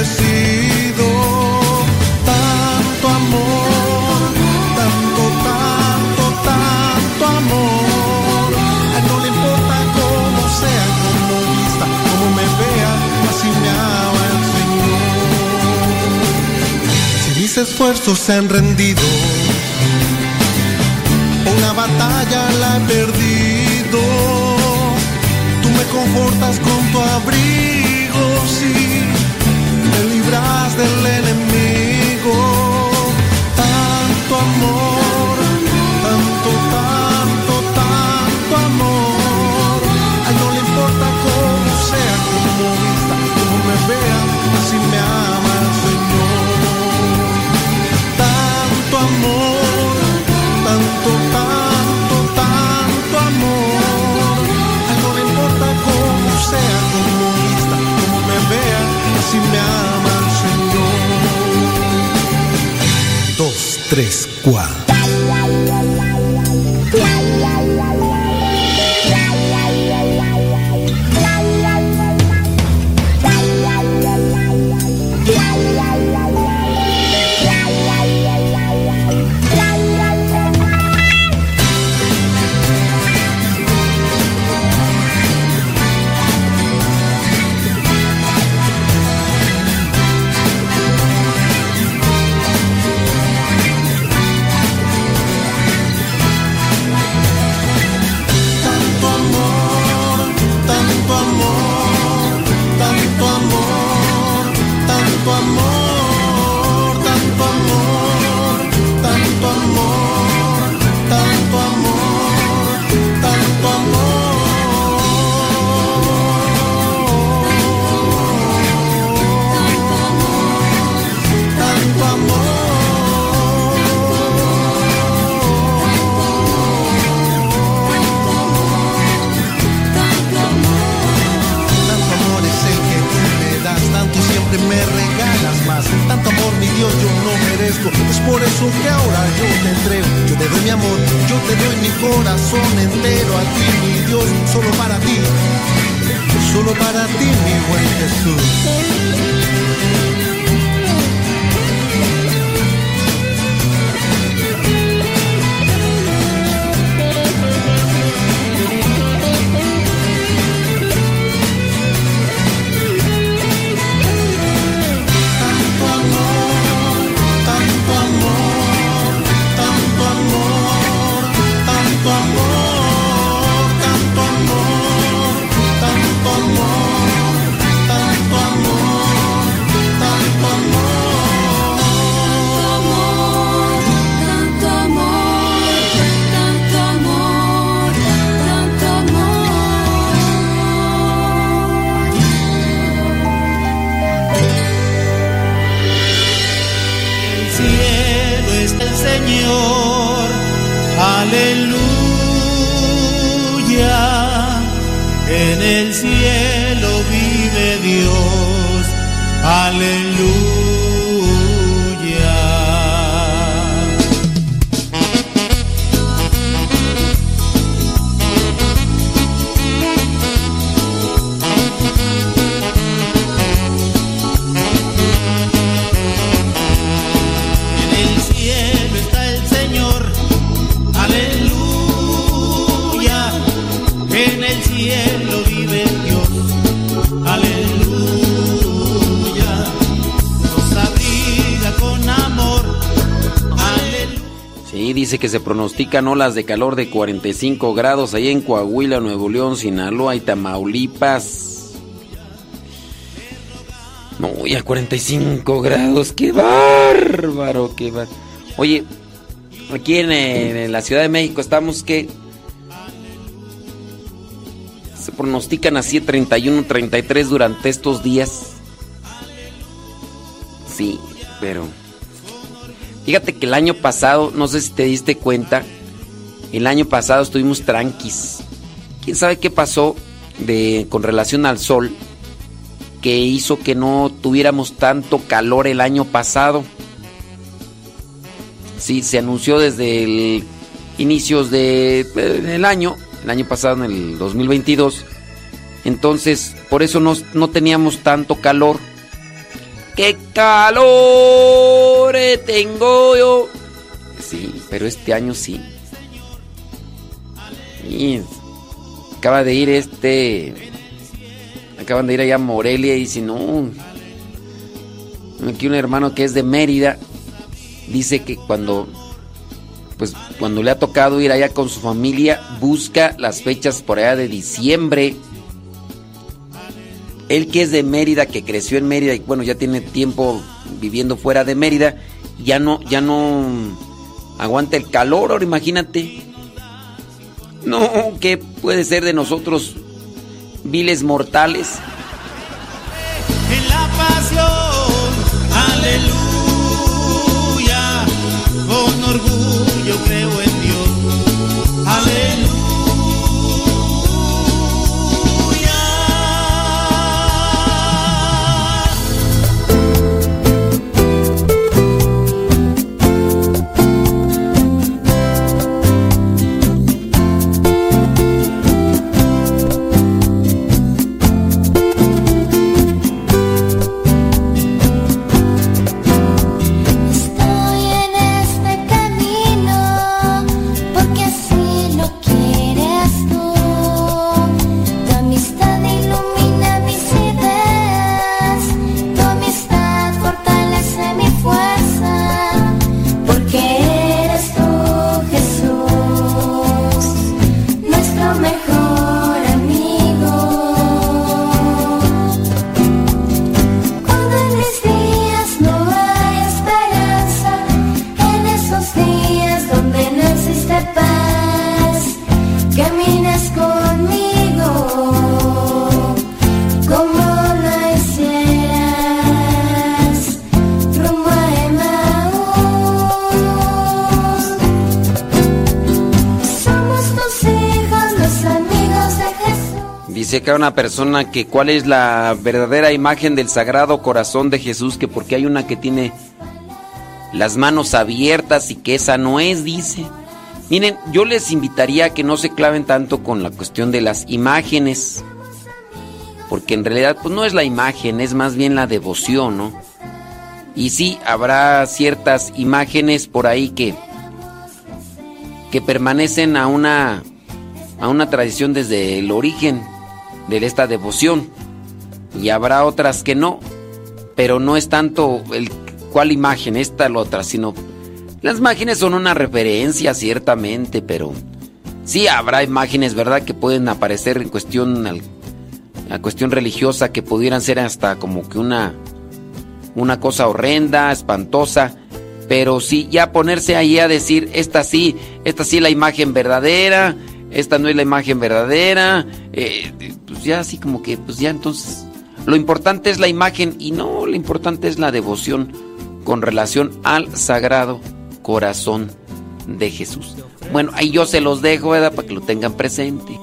esfuerzos se han rendido, una batalla la he perdido. Tú me confortas con tu abrigo, sí, me libras del enemigo. Tanto amor, tanto, tanto, tanto amor. A él no le importa cómo sea, cómo vista, cómo me vea, así me ama sea, cómo vista, cómo me vea, así me ama el Señor. Dos, tres, cuatro. Pronostican olas de calor de 45 grados ahí en Coahuila, Nuevo León, Sinaloa y Tamaulipas. No, ya 45 grados, qué bárbaro, qué bárbaro. Oye, aquí en, eh, en la Ciudad de México estamos que se pronostican así 31, 33 durante estos días. Sí, pero fíjate que el año pasado, no sé si te diste cuenta, el año pasado estuvimos tranquis. ¿Quién sabe qué pasó de con relación al sol que hizo que no tuviéramos tanto calor el año pasado? Sí, se anunció desde el inicios de, eh, del año, el año pasado en el 2022. Entonces, por eso no, no teníamos tanto calor. ¡Qué calor tengo yo! Sí, pero este año sí. Y acaba de ir este. Acaban de ir allá a Morelia y dice, no. Aquí un hermano que es de Mérida dice que cuando. Pues cuando le ha tocado ir allá con su familia, busca las fechas por allá de diciembre. Él que es de Mérida, que creció en Mérida y bueno, ya tiene tiempo viviendo fuera de Mérida, ya no, ya no aguanta el calor, ahora imagínate. No, ¿qué puede ser de nosotros, viles mortales? en la pasión, aleluya. Con orgullo creo Acá una persona que cuál es la verdadera imagen del Sagrado Corazón de Jesús, que porque hay una que tiene las manos abiertas y que esa no es, dice. Miren, yo les invitaría a que no se claven tanto con la cuestión de las imágenes, porque en realidad pues no es la imagen, es más bien la devoción, ¿no? Y sí, habrá ciertas imágenes por ahí que que permanecen a una a una tradición desde el origen de esta devoción y habrá otras que no, pero no es tanto el cuál imagen esta la otra, sino las imágenes son una referencia ciertamente, pero sí habrá imágenes, ¿verdad?, que pueden aparecer en cuestión al- a cuestión religiosa que pudieran ser hasta como que una una cosa horrenda, espantosa, pero sí ya ponerse ahí a decir esta sí, esta sí la imagen verdadera, esta no es la imagen verdadera, eh, ya así como que pues ya entonces lo importante es la imagen y no, lo importante es la devoción con relación al sagrado corazón de Jesús. Bueno, ahí yo se los dejo, ¿verdad? Para que lo tengan presente.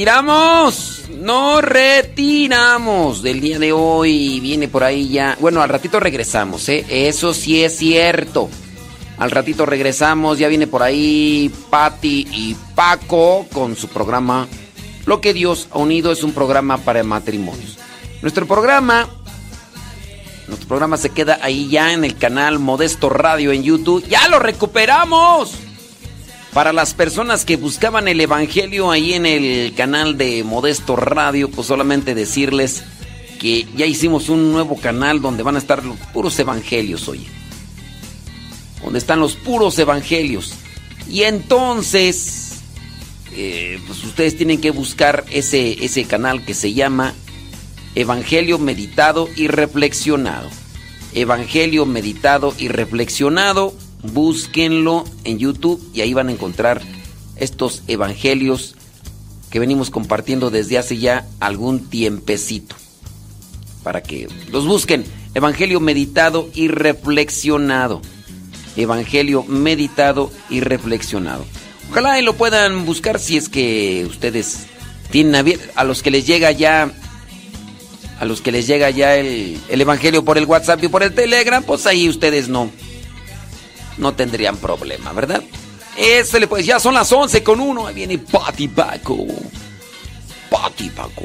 Retiramos. Nos retiramos del día de hoy. Viene por ahí ya. Bueno, al ratito regresamos, ¿eh? Eso sí es cierto. Al ratito regresamos. Ya viene por ahí Patti y Paco con su programa. Lo que Dios ha unido es un programa para matrimonios. Nuestro programa. Nuestro programa se queda ahí ya en el canal Modesto Radio en YouTube. ¡Ya lo recuperamos! Para las personas que buscaban el Evangelio ahí en el canal de Modesto Radio, pues solamente decirles que ya hicimos un nuevo canal donde van a estar los puros evangelios, oye. Donde están los puros evangelios. Y entonces, eh, pues ustedes tienen que buscar ese, ese canal que se llama Evangelio Meditado y Reflexionado. Evangelio Meditado y Reflexionado búsquenlo en YouTube y ahí van a encontrar estos evangelios que venimos compartiendo desde hace ya algún tiempecito. Para que los busquen. Evangelio meditado y reflexionado. Evangelio meditado y reflexionado. Ojalá y lo puedan buscar si es que ustedes tienen a, a los que les llega ya a los que les llega ya el, el evangelio por el WhatsApp y por el Telegram, pues ahí ustedes no no tendrían problema, ¿verdad? Ésele pues, ya son las 11 con uno. Ahí viene Pati Paco. Paco.